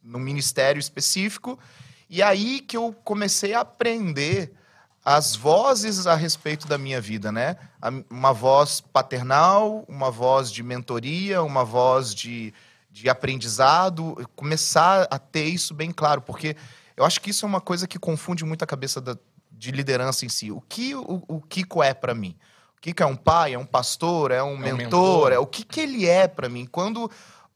num ministério específico e aí que eu comecei a aprender as vozes a respeito da minha vida, né? Uma voz paternal, uma voz de mentoria, uma voz de, de aprendizado, começar a ter isso bem claro, porque eu acho que isso é uma coisa que confunde muito a cabeça da- de liderança em si. O que o, o Kiko é para mim? O Kiko é um pai, é um pastor, é um mentor, mentor. é o que, que ele é para mim? Quando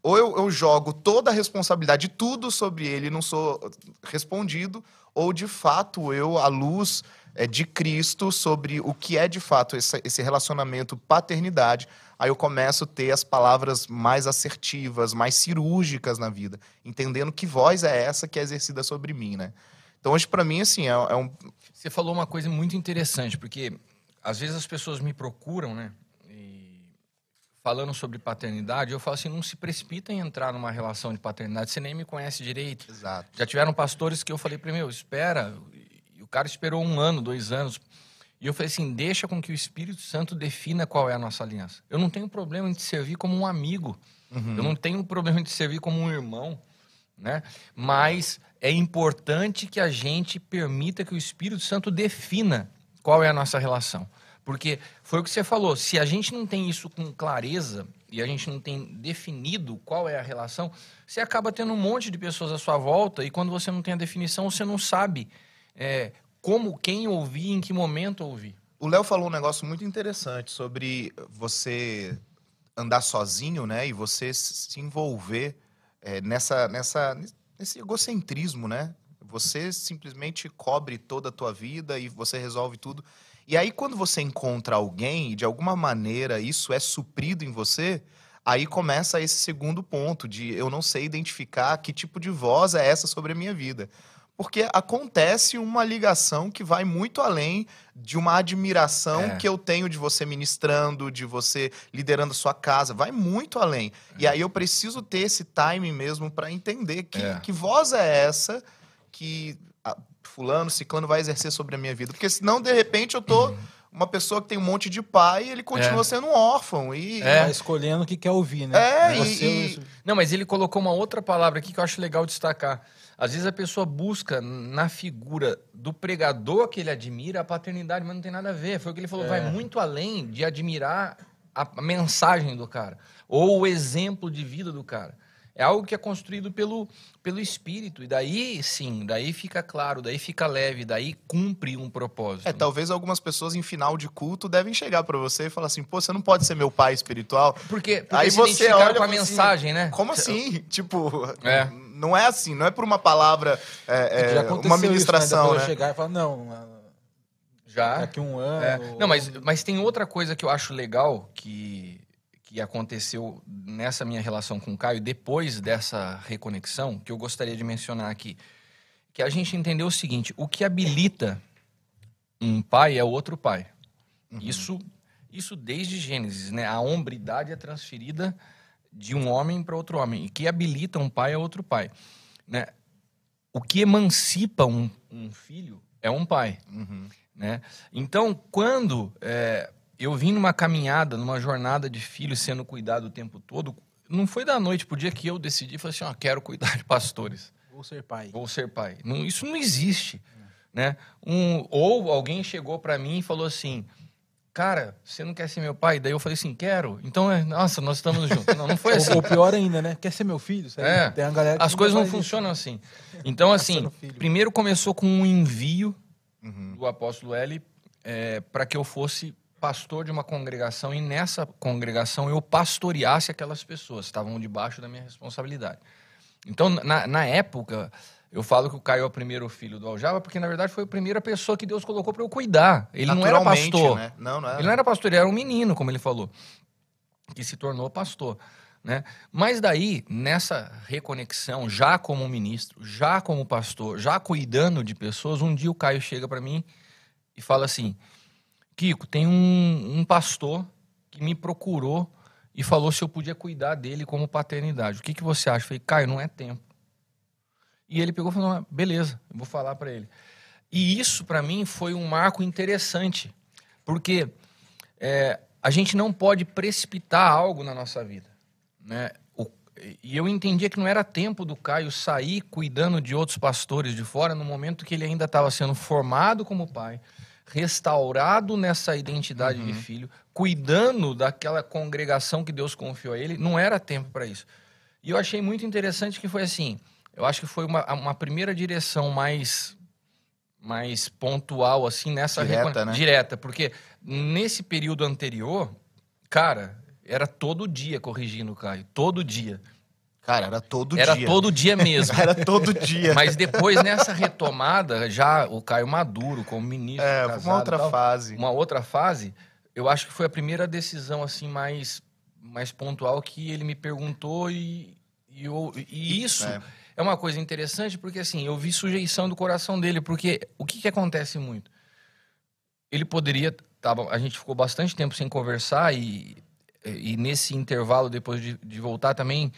ou eu, eu jogo toda a responsabilidade, tudo sobre ele, não sou respondido, ou de fato eu, à luz é, de Cristo, sobre o que é de fato esse, esse relacionamento paternidade, aí eu começo a ter as palavras mais assertivas, mais cirúrgicas na vida, entendendo que voz é essa que é exercida sobre mim, né? Então hoje para mim assim é, é um Você falou uma coisa muito interessante, porque às vezes as pessoas me procuram, né? Falando sobre paternidade, eu falo assim, não se precipita em entrar numa relação de paternidade, você nem me conhece direito. Exato. Já tiveram pastores que eu falei para meu, espera, e o cara esperou um ano, dois anos, e eu falei assim, deixa com que o Espírito Santo defina qual é a nossa aliança. Eu não tenho problema em te servir como um amigo, eu não tenho problema em te servir como um irmão, né? Mas é importante que a gente permita que o Espírito Santo defina qual é a nossa relação. Porque foi o que você falou, se a gente não tem isso com clareza e a gente não tem definido qual é a relação, você acaba tendo um monte de pessoas à sua volta e quando você não tem a definição, você não sabe é, como, quem ouvir, em que momento ouvir. O Léo falou um negócio muito interessante sobre você andar sozinho, né? E você se envolver é, nessa, nessa, nesse egocentrismo, né? Você simplesmente cobre toda a tua vida e você resolve tudo. E aí, quando você encontra alguém e de alguma maneira isso é suprido em você, aí começa esse segundo ponto de eu não sei identificar que tipo de voz é essa sobre a minha vida. Porque acontece uma ligação que vai muito além de uma admiração É. que eu tenho de você ministrando, de você liderando a sua casa. Vai muito além. E aí eu preciso ter esse time mesmo para entender que, É. que voz é essa que fulano, ciclano vai exercer sobre a minha vida. Porque senão, de repente, eu tô uma pessoa que tem um monte de pai e ele continua É. sendo um órfão. E, É. Escolhendo o que quer ouvir, né? É, Você- e- Não, mas ele colocou uma outra palavra aqui que eu acho legal destacar. Às vezes a pessoa busca na figura do pregador que ele admira a paternidade, mas não tem nada a ver. Foi o que ele falou, vai muito além de admirar a a mensagem do cara ou o exemplo de vida do cara. É algo que é construído pelo, pelo espírito. E daí, sim, daí fica claro, daí fica leve, daí cumpre um propósito. É, talvez algumas pessoas em final de culto devem chegar pra você e falar assim: pô, você não pode ser meu pai espiritual. Porque, porque Aí se você identificaram olha com a assim, mensagem, né? Como assim? tipo, É. não é assim, não é por uma palavra, é, é, Já aconteceu uma isso, ministração, né? Né? pessoa chegar e falar, não, Já. daqui um ano... É, ou- Não, mas, mas tem outra coisa que eu acho legal que, que aconteceu nessa minha relação com o Caio, depois dessa reconexão, que eu gostaria de mencionar aqui. Que a gente entendeu o seguinte: o que habilita um pai é outro pai. Isso, isso desde Gênesis, né? A hombridade é transferida de um homem para outro homem. E que habilita um pai é outro pai. Né? O que emancipa um, um filho é um pai. Né? Então, quando é, eu vim numa caminhada, numa jornada de filho sendo cuidado o tempo todo, não foi da noite pro dia que eu decidi, falei assim, ó, quero cuidar de pastores, Vou ser pai. vou ser pai. Não, isso não existe, né? Um, ou alguém chegou para mim e falou assim, cara, você não quer ser meu pai? Daí eu falei assim, quero. Então, é, nossa, nós estamos juntos. Não, não foi assim. Ou, ou pior ainda, né? Quer ser meu filho? Sabe? É. Tem uma galera As coisas não faz isso. funcionam assim. Então, assim, primeiro começou com um envio Uhum. do apóstolo L para que eu fosse pastor de uma congregação e nessa congregação eu pastoreasse aquelas pessoas estavam debaixo da minha responsabilidade. Então, na, na época, eu falo que o Caio é o primeiro filho do Aljava, porque na verdade foi a primeira pessoa que Deus colocou para eu cuidar. Ele não era pastor. Né? Não, não era. Ele não era pastor, ele era um menino, como ele falou, que se tornou pastor. Né? Mas daí, nessa reconexão, já como ministro, já como pastor, já cuidando de pessoas, um dia o Caio chega para mim e fala assim: Kiko, tem um, um pastor que me procurou e falou se eu podia cuidar dele como paternidade. O que, que você acha? Eu falei, Caio, não é tempo. E ele pegou e falou: "Ah, beleza, vou falar para ele. E isso, para mim, foi um marco interessante, porque é, a gente não pode precipitar algo na nossa vida. Né? O- e eu entendia que não era tempo do Caio sair cuidando de outros pastores de fora no momento que ele ainda estava sendo formado como pai, restaurado nessa identidade de filho, cuidando daquela congregação que Deus confiou a ele. Não era tempo para isso. E eu achei muito interessante que foi assim. Eu acho que foi uma, uma primeira direção mais mais pontual assim nessa Direta, recon- né? direta, porque nesse período anterior, cara, era todo dia corrigindo o Caio, todo dia. Cara, era todo era dia. todo dia mesmo. Era todo dia. Mas depois nessa retomada, já o Caio maduro como ministro, é, casado, uma outra tal, fase. uma outra fase, eu acho que foi a primeira decisão assim mais mais pontual que ele me perguntou e, e, eu- e isso É. é. uma coisa interessante porque assim eu vi sujeição do coração dele porque o que, que acontece muito ele poderia tava, a gente ficou bastante tempo sem conversar e e nesse intervalo, depois de, de voltar também,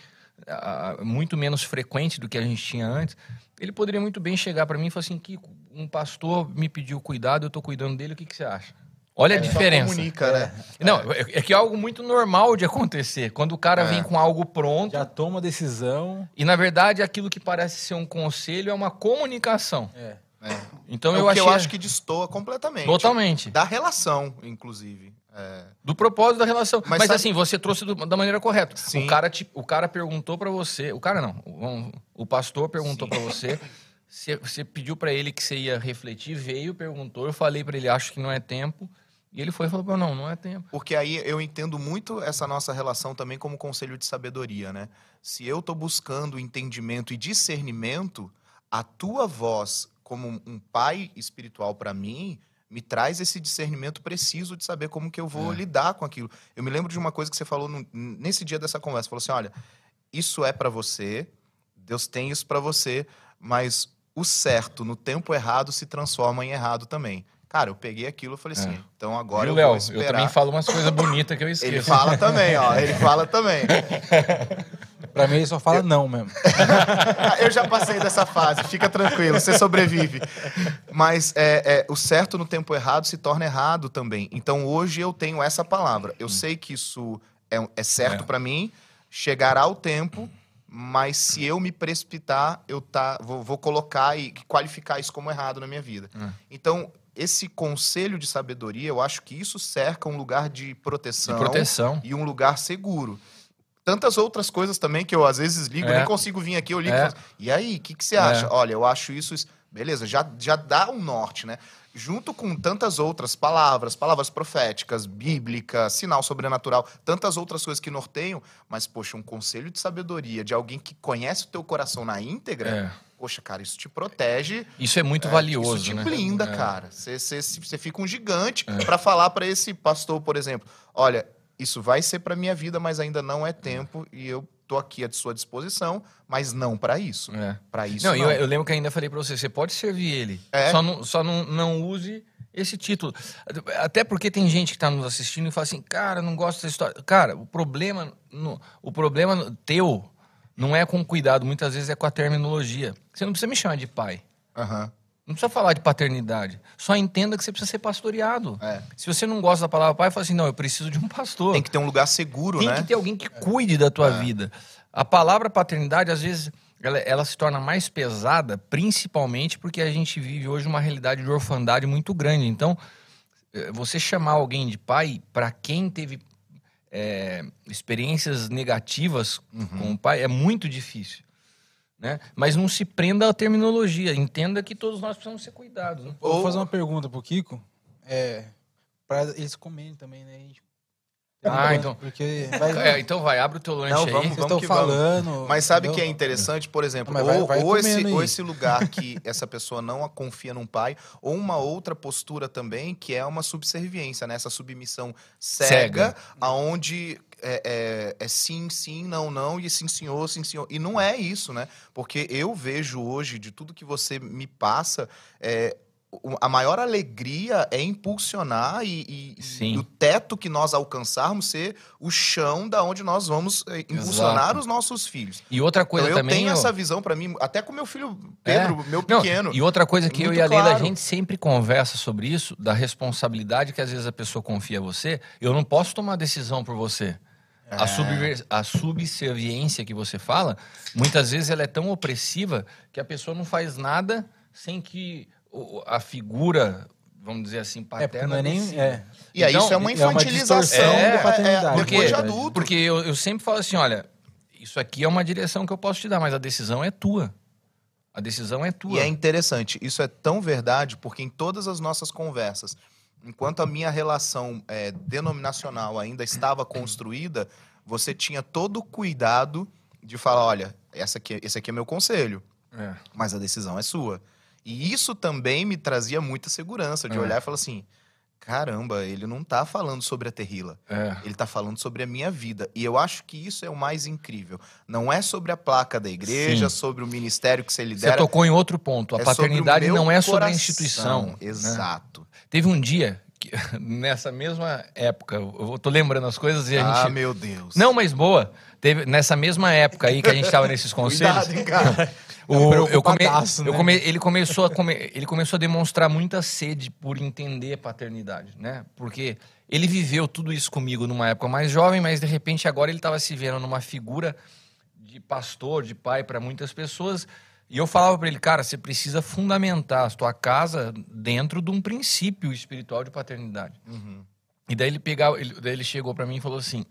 uh, muito menos frequente do que a gente tinha antes, ele poderia muito bem chegar para mim e falar assim: Kiko, um pastor me pediu cuidado, eu estou cuidando dele, o que, que você acha? Olha a É, diferença. comunica, né? Não, é, é que é algo muito normal de acontecer. Quando o cara É. vem com algo pronto, Já toma decisão. e na verdade aquilo que parece ser um conselho é uma comunicação. É. Então É eu o achei que eu acho que destoa completamente. totalmente Da relação, inclusive. É. do propósito da relação. Mas, Mas sabe- assim, você trouxe do- da maneira correta. Sim. O cara te, o cara perguntou pra você, o cara não, o, o pastor perguntou pra você, você, pediu pra ele que você ia refletir, veio, perguntou, eu falei pra ele, acho que não é tempo, e ele foi e falou, "Pô, não, não é tempo. Porque aí eu entendo muito essa nossa relação também como conselho de sabedoria, né? Se eu tô buscando entendimento e discernimento, a tua voz como um pai espiritual para mim me traz esse discernimento preciso de saber como que eu vou lidar com aquilo. Eu me lembro de uma coisa que você falou no- nesse dia dessa conversa, Você falou assim, olha, isso é para você, Deus tem isso para você, mas o certo no tempo errado se transforma em errado também. Cara, eu peguei aquilo e falei assim, É. então agora Viu, eu Léo? vou Eu esperar. também falo umas coisas bonitas que eu esqueço. Ele fala também, ó. Ele fala também. Pra mim, ele só fala não mesmo. Eu já passei dessa fase, fica tranquilo, você sobrevive. Mas é, é, o certo no tempo errado se torna errado também. Então hoje eu tenho essa palavra. Eu sei que isso é, é certo É. pra mim, chegará o tempo, mas se eu me precipitar, eu tá, vou, vou colocar e qualificar isso como errado na minha vida. É. Então, esse conselho de sabedoria, eu acho que isso cerca um lugar de De proteção. proteção. e um lugar seguro. Tantas outras coisas também que eu às vezes ligo, É. nem consigo vir aqui, eu ligo É. e assim, e aí, o que, que você acha? É. Olha, eu acho isso, isso- beleza, já, já dá um norte, né? Junto com tantas outras palavras, palavras proféticas, bíblicas, sinal sobrenatural, tantas outras coisas que norteiam, mas, poxa, um conselho de sabedoria de alguém que conhece o teu coração na íntegra, É. poxa, cara, isso te protege Isso é muito é, valioso, Isso te né? blinda, É. cara. Você- fica um gigante pra falar pra esse pastor, por exemplo, olha, isso vai ser pra minha vida, mas ainda não é tempo e eu tô aqui à sua disposição, mas não pra isso. É. Pra isso Não, não. eu, eu lembro que ainda falei pra você, você pode servir ele, É. só, não, só não, não use esse título. Até porque tem gente que tá nos assistindo e fala assim, cara, não gosto dessa história. Cara, o problema, no- o problema teu não é com cuidado, muitas vezes é com a terminologia. Você não precisa me chamar de pai. Aham. Não precisa falar de paternidade. Só entenda que você precisa ser pastoreado. É. Se você não gosta da palavra pai, fala assim, não, eu preciso de um pastor. Tem que ter um lugar seguro, Tem né? que ter alguém que cuide da tua vida. A palavra paternidade, às vezes, ela, ela se torna mais pesada, principalmente porque a gente vive hoje uma realidade de orfandade muito grande. Então, eh, você chamar alguém de pai, para quem teve eh, experiências negativas com o pai, é muito difícil. Né? Mas não se prenda à terminologia. Entenda que todos nós precisamos ser cuidados. né? Vou Ou- fazer uma pergunta pro Kiko. É, pra eles comerem também, né? Gente- Ah, então- Porque vai, É, então vai, abre o teu lanche Não, aí. vamos- estão que vamos. falando. Mas sabe o que é interessante, por exemplo, vai- ou, vai ou esse, ou esse lugar que essa pessoa não a confia num pai, ou uma outra postura também, que é uma subserviência, né? Essa submissão cega, Cega. aonde é, é- é sim, sim, não, não, e sim, senhor, sim, senhor. E não é isso, né? Porque eu vejo hoje, de tudo que você me passa, é, a maior alegria é impulsionar e, e- e o teto que nós alcançarmos ser o chão da onde nós vamos é, impulsionar Exato. os nossos filhos. E outra coisa Então, eu também. tenho ó, essa visão pra mim, até com meu filho Pedro, meu Não, pequeno. e outra coisa que eu e a Leila, claro. a gente sempre conversa sobre isso, da responsabilidade que às vezes a pessoa confia a você. Eu não posso tomar decisão por você. A, É. subver- a subserviência que você fala, muitas vezes ela é tão opressiva que a pessoa não faz nada sem que a figura, vamos dizer assim, É, porque paterna... é nem. É, E aí Então, isso é uma é uma infantilização é, da paternidade, é, Porque, depois de é, adulto. porque eu, eu sempre falo assim, olha, isso aqui é uma direção que eu posso te dar, mas a decisão é tua. A decisão é tua. E é interessante, isso é tão verdade, porque em todas as nossas conversas, enquanto a minha relação é, denominacional ainda estava construída, você tinha todo o cuidado de falar: olha, essa aqui, esse aqui é meu conselho, É. mas a decisão é sua. E isso também me trazia muita segurança, de É. olhar e falar assim: caramba, ele não tá falando sobre a terrila. É. Ele está falando sobre a minha vida. E eu acho que isso é o mais incrível. Não é sobre a placa da igreja, Sim. sobre o ministério que você Você lidera. tocou em outro ponto. A é paternidade não é sobre a coração. instituição. né? Exato. Teve um dia que- nessa mesma época, eu tô lembrando as coisas e a Ah, gente. meu Deus. Não, mas boa. Teve, nessa mesma época aí que a gente tava nesses conselhos. Cuidado, hein, cara. O, eu come, eu né? come- ele, começou a come- ele começou a demonstrar muita sede por entender a paternidade, né? Porque ele viveu tudo isso comigo numa época mais jovem, mas de repente agora ele estava se vendo numa figura de pastor, de pai para muitas pessoas. E eu falava para ele, cara, você precisa fundamentar a tua casa dentro de um princípio espiritual de paternidade. E daí ele pegava, ele, daí ele chegou para mim e falou assim: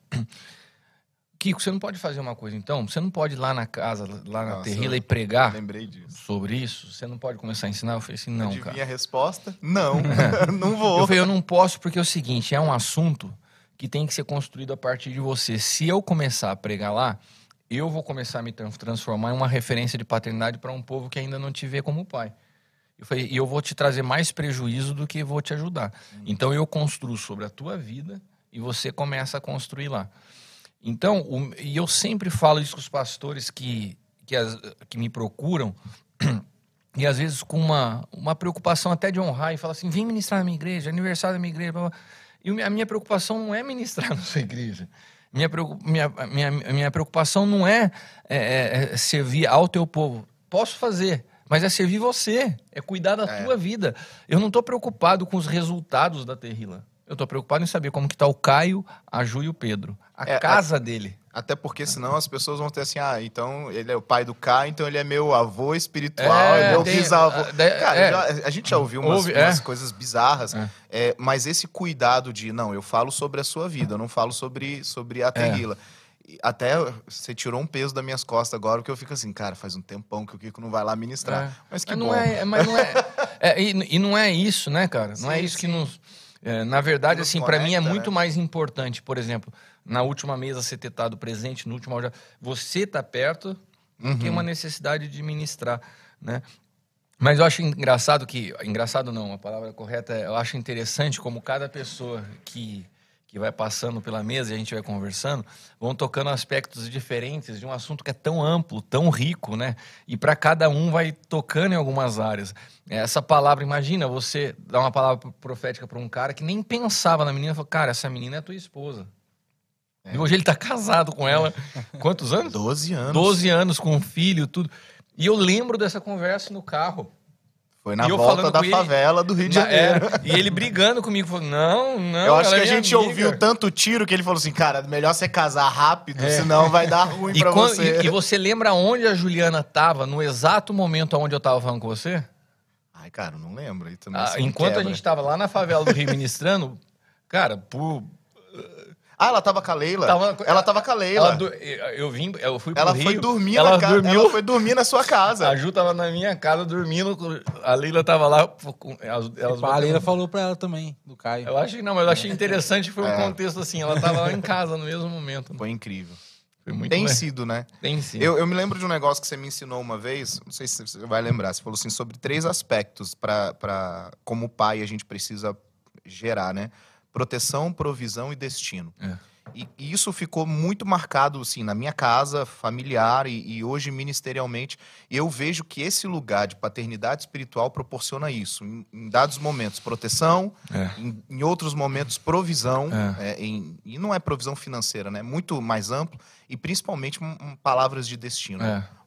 Kiko, você não pode fazer uma coisa então? Você não pode ir lá na casa, lá na Nossa, Terrila e pregar sobre isso? Você não pode começar a ensinar? Eu falei assim: não, Adivinha cara. a resposta? Não. não vou. Eu falei: eu não posso porque é o seguinte: é um assunto que tem que ser construído a partir de você. Se eu começar a pregar lá, eu vou começar a me tran- transformar em uma referência de paternidade para um povo que ainda não te vê como pai. Eu falei, e eu vou te trazer mais prejuízo do que vou te ajudar. Então eu construo sobre a tua vida e você começa a construir lá. Então, o- e eu sempre falo isso com os pastores que, que, as- que me procuram, e às vezes com uma, uma preocupação até de honrar, e fala assim: vem ministrar na minha igreja, aniversário da minha igreja. blá, blá. E a minha preocupação não é ministrar na sua igreja. Minha, minha, minha, minha preocupação não é, é, é, é servir ao teu povo. Posso fazer, mas é servir você, é cuidar da tua vida. Eu não estou preocupado com os resultados da Terrila. Eu estou preocupado em saber como que está o Caio, a Ju e o Pedro. A É, casa dele. Até porque senão as pessoas vão ter assim, ah, então ele é o pai do K, então ele é meu avô espiritual, É, é meu tem- bisavô. ah, Cara, é. já- a gente já ouviu umas, Ouve, umas é. coisas bizarras, É. é, mas esse cuidado de, não, eu falo sobre a sua vida, eu não falo sobre, sobre É. a Terrila. E Até você tirou um peso das minhas costas agora, porque eu fico assim, cara, faz um tempão que o Kiko não vai lá ministrar. É. Mas que Mas bom. não é, mas não é, é, e, e não é isso, né, cara? Não é Sim, isso que sim. nos. É, na verdade, assim, para mim é conecta, muito né? mais importante, por exemplo, na última mesa você ter estado presente, no último você tá perto do Uhum. que uma necessidade de ministrar, né? Mas eu acho engraçado que. Engraçado não, a palavra correta é. Eu acho interessante como cada pessoa que, que vai passando pela mesa e a gente vai conversando vão tocando aspectos diferentes de um assunto que é tão amplo, tão rico, né? E para cada um vai tocando em algumas áreas. Essa palavra, imagina você dar uma palavra profética para um cara que nem pensava na menina e falou: Cara, essa menina é tua esposa. E hoje ele tá casado com ela. Quantos anos? 12 anos. 12 anos com um filho, tudo. E eu lembro dessa conversa no carro. Foi na volta da com ele- favela do Rio de Na- Janeiro. é, e ele brigando comigo, falando: Não, não. Eu acho que é a minha gente amiga." ouviu tanto tiro que ele falou assim, cara, melhor você casar rápido, senão vai dar ruim É. E, pra quando- você. e- e você lembra onde a Juliana tava no exato momento onde eu tava falando com você? Ai, cara, não lembro. Aí também Ah, me enquanto a quebra. gente tava lá na favela do Rio ministrando, cara, por. Ah, ela tava com a Leila? Tava- ela tava com a Leila. Do- eu vim, eu fui pro Ela Rio. foi dormir ela na casa. dormiu, Ela foi dormir na sua casa. A Ju tava na minha casa dormindo, a Leila tava lá. com- Elas, elas A Leila falou pra ela também, do Caio. Eu achei, não, mas eu achei interessante, foi um É. contexto assim, ela tava lá em casa no mesmo momento. Foi incrível. Foi muito Tem le- sido, né? Tem sim. Eu, eu me lembro de um negócio que você me ensinou uma vez, não sei se você vai lembrar, você falou assim, sobre três aspectos para para como pai a gente precisa gerar, né? Proteção, provisão e destino. É. E, e isso ficou muito marcado, assim, na minha casa, familiar e, e hoje ministerialmente. Eu vejo que esse lugar de paternidade espiritual proporciona isso. Em, em dados momentos, proteção, É. em, em outros momentos, provisão. É. é, em- e não é provisão financeira, né? Muito mais amplo. E principalmente palavras de destino.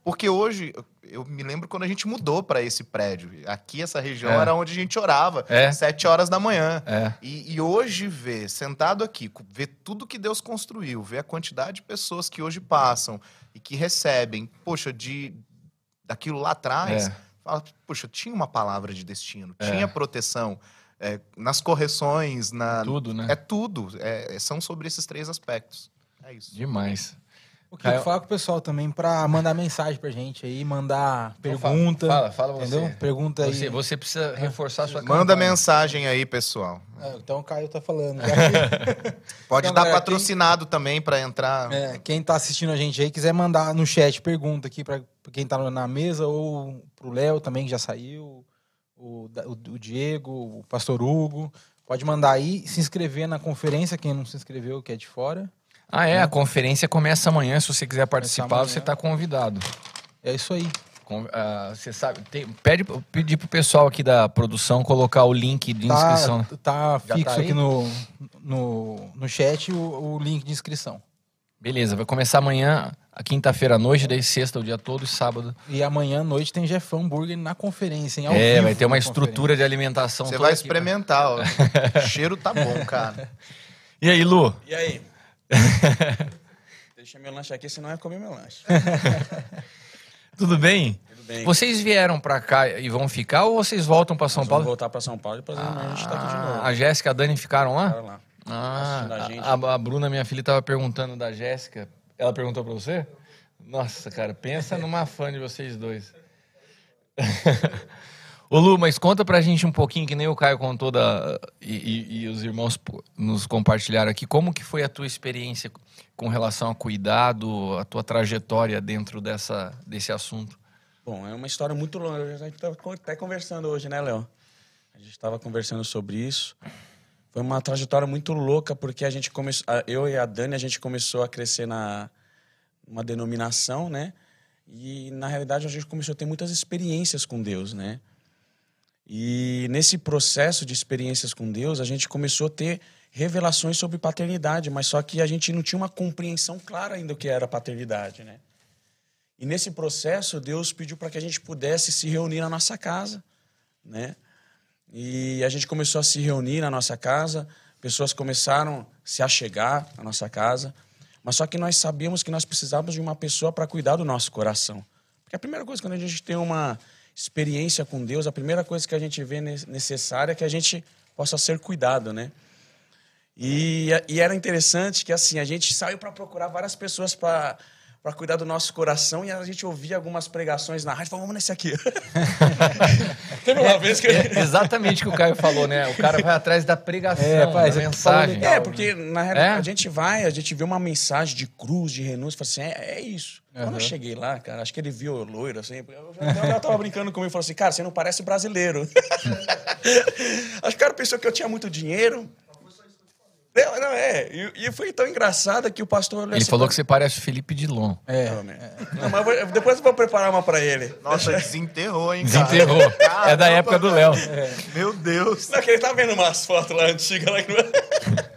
Porque hoje, eu- me lembro quando a gente mudou para esse prédio. Aqui, essa região É. era onde a gente orava, É. sete horas da manhã. É. E, e hoje ver, sentado aqui, ver tudo que Deus construiu, ver a quantidade de pessoas que hoje passam e que recebem, poxa, de daquilo lá atrás, É. fala, poxa, tinha uma palavra de destino, É. tinha proteção é, nas correções, na Tudo, né? é tudo, é- são sobre esses três aspectos. É isso. Demais. O que Caio- fala com o pessoal também pra mandar mensagem pra gente aí, mandar Então fala- pergunta. Fala, fala você. Entendeu? Pergunta aí. Você, você precisa reforçar a sua Manda campanha. mensagem aí, pessoal. É, então o Caio tá falando. Pode Então, dar galera, patrocinado também para entrar. É, quem tá assistindo a gente aí, quiser mandar no chat pergunta aqui pra quem tá na mesa ou pro Léo também, que já saiu, o, o- o Diego, o Pastor Hugo. Pode mandar aí, se inscrever na conferência, quem não se inscreveu, que é de fora. Ah, é, a conferência começa amanhã. Se você quiser participar, você está convidado. É isso aí. Uh, você sabe, tem, pede pedir pro pessoal aqui da produção colocar o link de Tá, inscrição. tá Já fixo tá aqui no, no, no chat o, o link de inscrição. Beleza, vai começar amanhã, a quinta-feira à noite, daí sexta o dia todo e sábado. E amanhã à noite tem Jeffão Burger na conferência, hein? Ao é, vivo vai ter uma estrutura de alimentação Você toda vai aqui, experimentar, ó. O cheiro tá bom, cara. E aí, Lu? E aí? Deixa meu lanche aqui, senão eu ia comer meu lanche. Tudo bem? Tudo bem. Vocês vieram pra cá e vão ficar ou vocês voltam pra São Paulo? Vamos voltar pra São Paulo e depois amanhã a gente tá aqui de novo. Ah, a Jéssica e a Dani ficaram lá? Bora lá. Ah, Assistindo a a, a Bruna, minha filha, tava perguntando da Jéssica. Ela perguntou pra você? Nossa, cara, pensa numa fã de vocês dois. Ô Lu, mas conta pra gente um pouquinho, que nem o Caio contou da, e, e- e os irmãos nos compartilharam aqui, como que foi a tua experiência com relação a cuidado, a tua trajetória dentro dessa, desse assunto? Bom, é uma história muito longa. A gente estava até conversando hoje, né, Léo? A gente estava conversando sobre isso. Foi uma trajetória muito louca, porque a gente começou. Eu e a Dani, a gente começou a crescer na uma denominação, né? E na realidade a gente começou a ter muitas experiências com Deus, né? E nesse processo de experiências com Deus, a gente começou a ter revelações sobre paternidade, mas só que a gente não tinha uma compreensão clara ainda do que era paternidade, né? E nesse processo, Deus pediu para que a gente pudesse se reunir na nossa casa, né? E a gente começou a se reunir na nossa casa, pessoas começaram a se achegar à nossa casa, mas só que nós sabíamos que nós precisávamos de uma pessoa para cuidar do nosso coração. Porque a primeira coisa quando a gente tem uma experiência com Deus, a primeira coisa que a gente vê ne- necessária é que a gente possa ser cuidado, né? E, e era interessante que assim a gente saiu para procurar várias pessoas para para cuidar do nosso coração e a gente ouvia algumas pregações na rádio e falava, vamos nesse aqui. Teve uma vez que É exatamente o que o Caio falou, né? O cara vai atrás da pregação, É, pai, da você mensagem. legal. É, porque na realidade É? a gente vai, a gente vê uma mensagem de cruz, de renúncia, fala assim, é, é isso. Quando eu cheguei lá, cara, acho que ele viu loiro, assim, eu tava brincando comigo e falou assim, cara, você não parece brasileiro. acho que o cara pensou que eu tinha muito dinheiro. Não, não, é. E, e foi tão engraçado que o pastor Ele assim falou pra- que você parece o Felipe Dilon. É. Não, né? Não, mas vou- depois eu vou preparar uma pra ele. Nossa, desenterrou, hein, cara? Desenterrou. É da época do Léo. Meu Deus. Não, que ele tá vendo umas fotos lá antigas lá que não-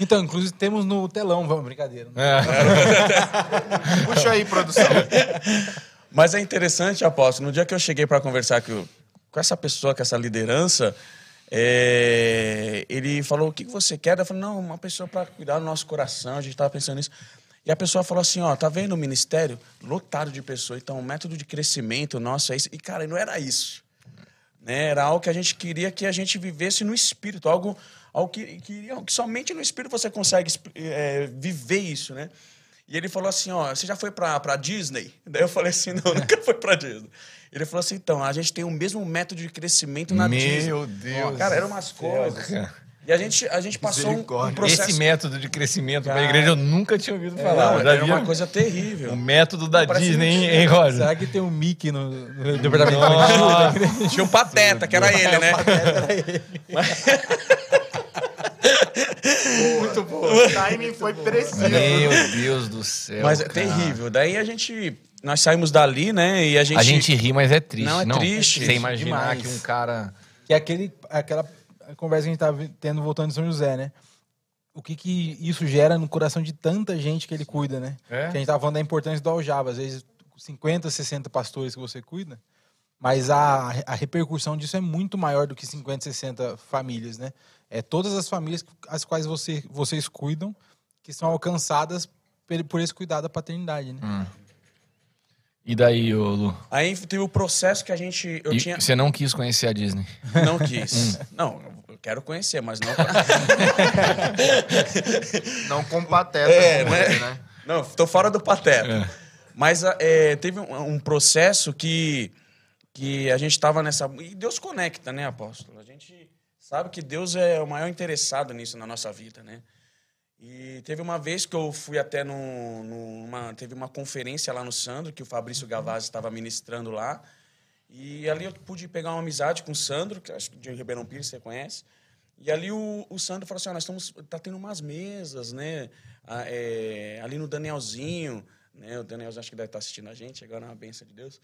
Então, inclusive temos no telão, vamos, brincadeira. Puxa aí, produção. Mas é interessante, apóstolo, no dia que eu cheguei para conversar com, com essa pessoa, com essa liderança, é, ele falou: O que que você quer? Eu falei: Não, uma pessoa para cuidar do nosso coração, a gente estava pensando nisso. E a pessoa falou assim: Ó, tá vendo o ministério? Lotado de pessoas. Então, o método de crescimento nosso é isso. E, cara, não era isso. Né? Era algo que a gente queria que a gente vivesse no espírito, algo, algo que, que, que somente no espírito você consegue é, viver isso, né? E ele falou assim, ó, você já foi pra, pra Disney? Daí eu falei assim, não, nunca fui pra Disney. Ele falou assim, então, a gente tem o mesmo método de crescimento na Meu Disney. Deus Cara, eram umas coisas. cara. E a gente, a gente passou um, um processo... Esse método de crescimento pra Cara. igreja eu nunca tinha ouvido falar. Não, Eu já era uma coisa terrível. O método da Parece Disney, hein, Roger? Será que tem um Mickey no, no departamento? Tinha o Pateta, que era ele, né? Muito bom. O timing foi preciso. Meu Deus do céu. Mas é cara. terrível. Daí a gente... Nós saímos dali, né? E a gente... A gente ri, mas é triste. Não, é triste. Você imaginar Demais. que um cara. Que é aquele, aquela conversa que a gente tava tendo voltando de São José, né? O que que isso gera no coração de tanta gente que ele cuida, né? É? Que a gente tava falando da importância do aljava. Às vezes, 50, 60 pastores que você cuida, mas a, a repercussão disso é muito maior do que 50, 60 famílias, né? É todas as famílias as quais você, vocês cuidam que são alcançadas por, por esse cuidado da paternidade, né? Hum. E daí, ô Lu? Aí teve o processo que a gente... Eu E tinha... Você não quis conhecer a Disney? Não quis. Não, eu quero conhecer, mas não... Não com pateta. É, né? ele, né? Não, tô fora do pateta. É. Mas é, teve um, um processo que, que a gente estava nessa. E Deus conecta, né, apóstolo? Sabe que Deus é o maior interessado nisso na nossa vida, né? E teve uma vez que eu fui até num- numa. Teve uma conferência lá no Sandro, que o Fabrício Gavazzi estava ministrando lá. E ali eu pude pegar uma amizade com o Sandro, que acho que de Ribeirão Pires você conhece. E ali o, o Sandro falou assim: ó, nós estamos. Tá tendo umas mesas, né? Ah, é, ali no Danielzinho, né? O Danielzinho acho que deve estar assistindo a gente, agora é uma benção de Deus.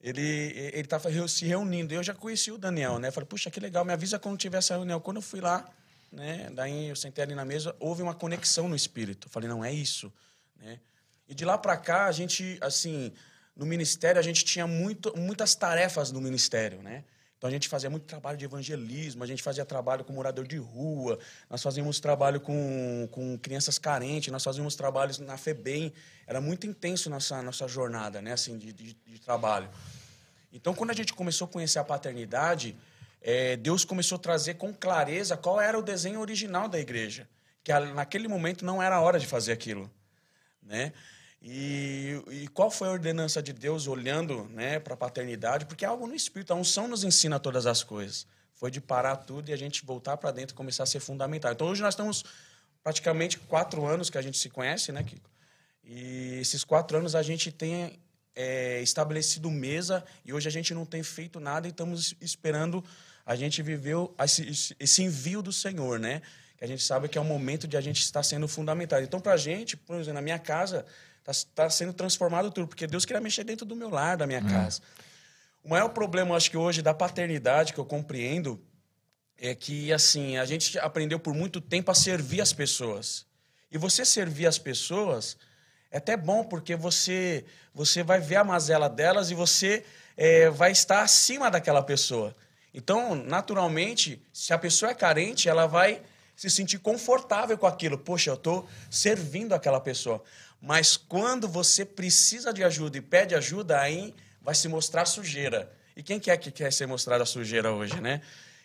Ele ele estava se reunindo. Eu já conheci o Daniel, né? Falei, puxa, que legal, me avisa quando tiver essa reunião. Quando eu fui lá, né? Daí eu sentei ali na mesa, houve uma conexão no espírito. Falei, não é isso, né? E de lá para cá, a gente, assim, no ministério, a gente tinha muito, muitas tarefas no ministério, né? Então a gente fazia muito trabalho de evangelismo, a gente fazia trabalho com morador de rua, nós fazíamos trabalho com, com crianças carentes, nós fazíamos trabalhos na FEBEM. Era muito intenso nossa nossa jornada, né, assim, de, de, de trabalho. Então quando a gente começou a conhecer a paternidade, é, Deus começou a trazer com clareza qual era o desenho original da igreja, que naquele momento não era a hora de fazer aquilo, né? E, e, qual foi a ordenança de Deus olhando né, para a paternidade? Porque é algo no Espírito, a unção nos ensina todas as coisas. Foi de parar tudo e a gente voltar para dentro e começar a ser fundamental. Então hoje nós estamos praticamente quatro anos que a gente se conhece, né, Kiko? E esses quatro anos a gente tem é, estabelecido mesa e hoje a gente não tem feito nada e estamos esperando. A gente viveu esse, esse envio do Senhor, né? Que a gente sabe que é o momento de a gente estar sendo fundamental. Então, para a gente, por exemplo, na minha casa, Está tá sendo transformado tudo, porque Deus queria mexer dentro do meu lar, da minha hum. casa. O maior problema, acho que hoje, da paternidade, que eu compreendo, é que, assim, a gente aprendeu por muito tempo a servir as pessoas. E você servir as pessoas é até bom, porque você, você vai ver a mazela delas e você é, vai estar acima daquela pessoa. Então, naturalmente, se a pessoa é carente, ela vai se sentir confortável com aquilo. Poxa, eu estou servindo aquela pessoa. Mas quando você precisa de ajuda e pede ajuda, aí vai se mostrar sujeira. E quem quer que quer ser mostrada sujeira hoje, né?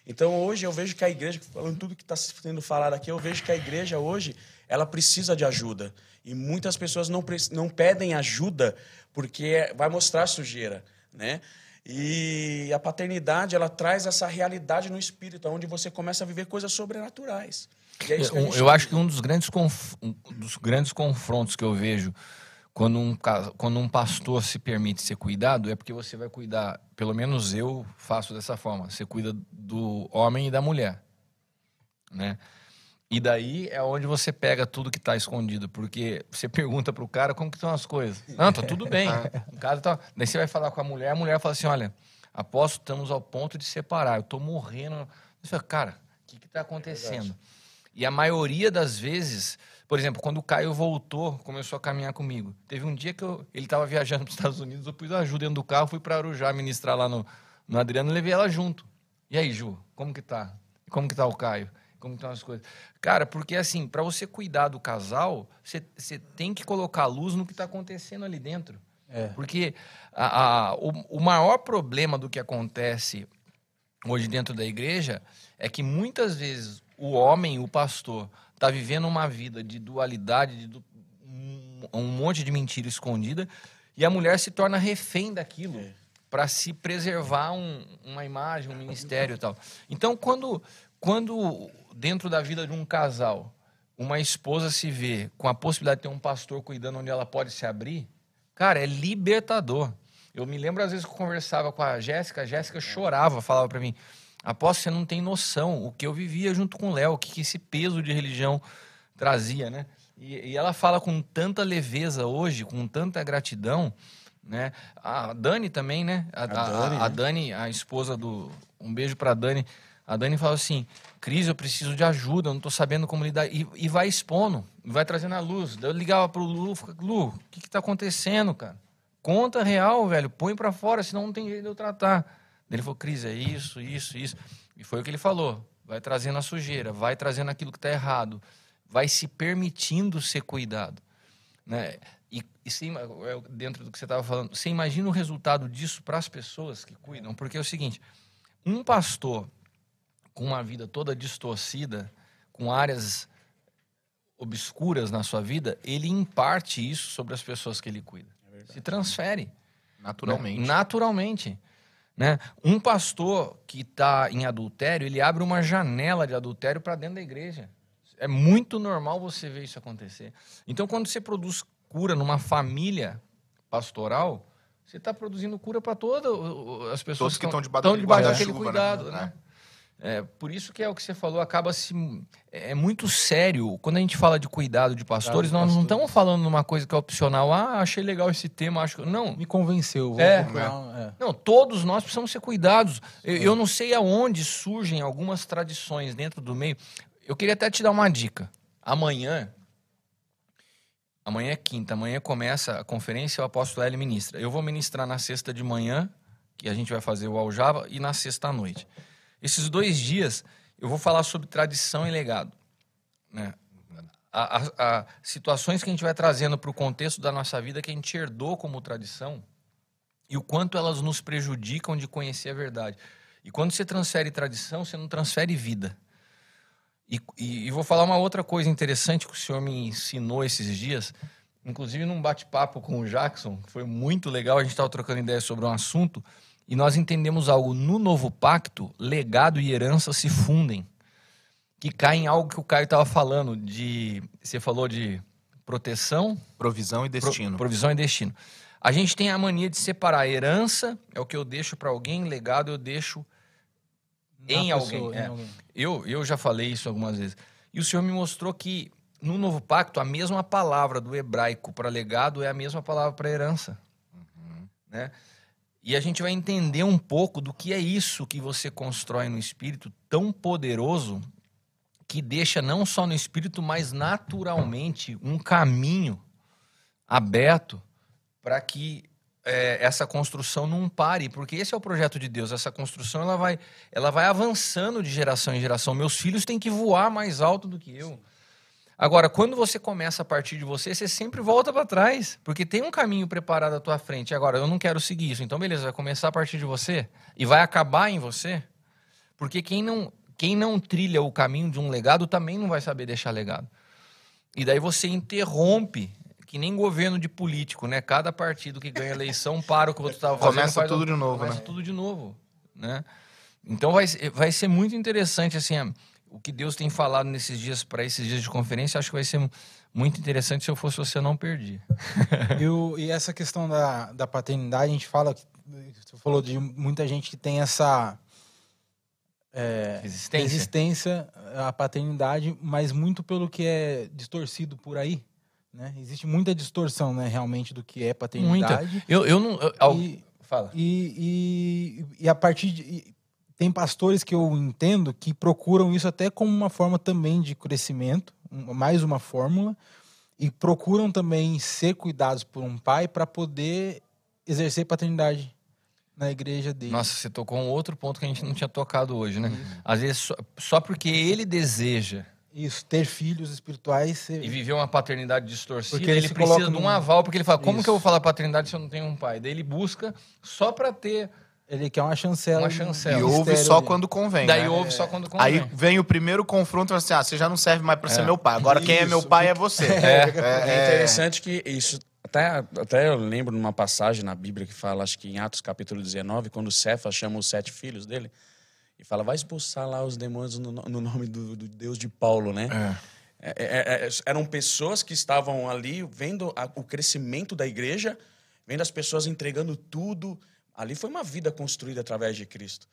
Então hoje eu vejo que a igreja, falando tudo que está sendo falado aqui, eu vejo que a igreja hoje ela precisa de ajuda. E muitas pessoas não, não pedem ajuda porque vai mostrar sujeira, né? E a paternidade ela traz essa realidade no espírito, onde você começa a viver coisas sobrenaturais. É eu, acho que um dos, grandes conf... um dos grandes confrontos que eu vejo quando um, quando um pastor se permite ser cuidado é porque você vai cuidar, pelo menos eu faço dessa forma, você cuida do homem e da mulher, né? E daí é onde você pega tudo que está escondido, porque você pergunta para o cara como que estão as coisas. Não, tá tudo bem. O cara tá... Daí você vai falar com a mulher, a mulher fala assim, olha, aposto estamos ao ponto de separar, eu estou morrendo. Você fala, cara, o que está acontecendo? É e a maioria das vezes, por exemplo, quando o Caio voltou, começou a caminhar comigo. Teve um dia que eu, ele estava viajando para os Estados Unidos, eu pus ajuda dentro do carro, fui para Arujá ministrar lá no, no Adriano e levei ela junto. E aí, Ju, como que tá? Como que tá o Caio? Como estão as coisas? Cara, porque assim, para você cuidar do casal, você, você tem que colocar luz no que está acontecendo ali dentro. É. Porque a, a, o, o maior problema do que acontece hoje dentro da igreja é que muitas vezes o homem, o pastor, está vivendo uma vida de dualidade, de du... um monte de mentira escondida, e a mulher se torna refém daquilo é. para se preservar um, uma imagem, um ministério e tal. Então, quando, quando dentro da vida de um casal, uma esposa se vê com a possibilidade de ter um pastor cuidando onde ela pode se abrir, cara, é libertador. Eu me lembro às vezes que eu conversava com a Jéssica, a Jéssica chorava, falava para mim: Aposto que você não tem noção o que eu vivia junto com o Léo, o que esse peso de religião trazia, né? E, e, ela fala com tanta leveza hoje, com tanta gratidão, né? A Dani também, né? A, a, Dani, a, a, né? Dani, a esposa do... Um beijo pra Dani. A Dani fala assim, Cris, eu preciso de ajuda, eu não tô sabendo como lidar. E, e vai expondo, vai trazendo a luz. Eu ligava pro Lu, Lu, o que que tá acontecendo, cara? Conta real, velho, põe para fora, senão não tem jeito de eu tratar. Ele falou, Cris, é isso, isso, isso. E foi o que ele falou. Vai trazendo a sujeira, vai trazendo aquilo que está errado, vai se permitindo ser cuidado. Né? E, e sim, dentro do que você estava falando, você imagina o resultado disso para as pessoas que cuidam? Porque é o seguinte: um pastor com uma vida toda distorcida, com áreas obscuras na sua vida, ele imparte isso sobre as pessoas que ele cuida. É se transfere. Naturalmente. Né? Naturalmente. Né? Um pastor que está em adultério, ele abre uma janela de adultério para dentro da igreja. É muito normal você ver isso acontecer. Então, quando você produz cura numa família pastoral, você está produzindo cura para todas as pessoas Todos que estão debaixo, debaixo daquele chuva, cuidado. Né? Né? É, por isso que é o que você falou, acaba se. É, é muito sério. Quando a gente fala de cuidado de pastores, de nós não pastores. estamos falando numa coisa que é opcional. Ah, achei legal esse tema, acho que. Não. Me convenceu. É. é. Não, todos nós precisamos ser cuidados. Eu, eu não sei aonde surgem algumas tradições dentro do meio. Eu queria até te dar uma dica. Amanhã, amanhã é quinta, amanhã começa a conferência, o apóstolo L ministra. Eu vou ministrar na sexta de manhã, que a gente vai fazer o Aljava, e na sexta à noite. Esses dois dias eu vou falar sobre tradição e legado. Né? A- situações que a gente vai trazendo para o contexto da nossa vida que a gente herdou como tradição e o quanto elas nos prejudicam de conhecer a verdade. E quando você transfere tradição, você não transfere vida. E, e- e vou falar uma outra coisa interessante que o senhor me ensinou esses dias, inclusive num bate-papo com o Jackson, que foi muito legal, a gente estava trocando ideias sobre um assunto, e nós entendemos algo. No novo pacto, legado e herança se fundem. Que cai em algo que o Caio estava falando, de. Você falou de proteção, Provisão e Pro- destino. provisão e destino. A gente tem a mania de separar. Herança é o que eu deixo para alguém, legado eu deixo em Na alguém. pessoa, é. em alguém. Eu, eu já falei isso algumas vezes. E o Senhor me mostrou que no novo pacto a mesma palavra do hebraico para legado é a mesma palavra para herança. Né? E a gente vai entender um pouco do que é isso que você constrói no espírito tão poderoso que deixa não só no espírito, mas naturalmente um caminho aberto para que é, essa construção não pare, porque esse é o projeto de Deus. Essa construção ela vai, ela vai avançando de geração em geração. Meus filhos têm que voar mais alto do que eu. Agora, quando você começa a partir de você, você sempre volta para trás, porque tem um caminho preparado à tua frente. Agora, eu não quero seguir isso. Então, beleza, vai começar a partir de você e vai acabar em você. Porque quem não, quem não trilha o caminho de um legado também não vai saber deixar legado. E daí você interrompe, que nem governo de político, né? Cada partido que ganha eleição para o que o outro estava fazendo. Começa tudo de novo, começa né? tudo de novo, né? Então vai, ser- vai ser muito interessante, assim, o que Deus tem falado nesses dias, para esses dias de conferência, acho que vai ser mu- muito interessante. Se eu fosse você, não perdi. E, o- e essa questão da, da paternidade, a gente fala, você falou de muita gente que tem essa é, Resistência. resistência à paternidade, mas muito pelo que é distorcido por aí. Né? Existe muita distorção, né, realmente, do que é paternidade. Eu, eu não. eu- E- Fala. E, e, e a partir de. Tem pastores que eu entendo que procuram isso até como uma forma também de crescimento, mais uma fórmula, e procuram também ser cuidados por um pai para poder exercer paternidade na igreja dele. Nossa, você tocou um outro ponto que a gente não tinha tocado hoje, né? Às vezes, só, só porque ele deseja Isso, ter filhos espirituais. E viver uma paternidade distorcida, Porque ele ele precisa de um aval, porque ele fala, como Isso. que eu vou falar paternidade se eu não tenho um pai? Daí ele busca só para ter, Ele quer uma chancela. Uma chancela. E ouve só ali. quando convém. daí né? ouve só quando convém. Aí vem o primeiro confronto e fala assim: ah, você já não serve mais pra ser É. meu pai. Agora quem é meu Isso. pai é você. É, interessante que isso. Até, até eu lembro numa passagem na Bíblia que fala, acho que em Atos capítulo 19, quando Cefas chama os sete filhos dele e fala, vai expulsar lá os demônios no, no nome do, do Deus de Paulo, né? É, é, é, eram pessoas que estavam ali vendo a- o crescimento da igreja, vendo as pessoas entregando tudo. Ali foi uma vida construída através de Cristo.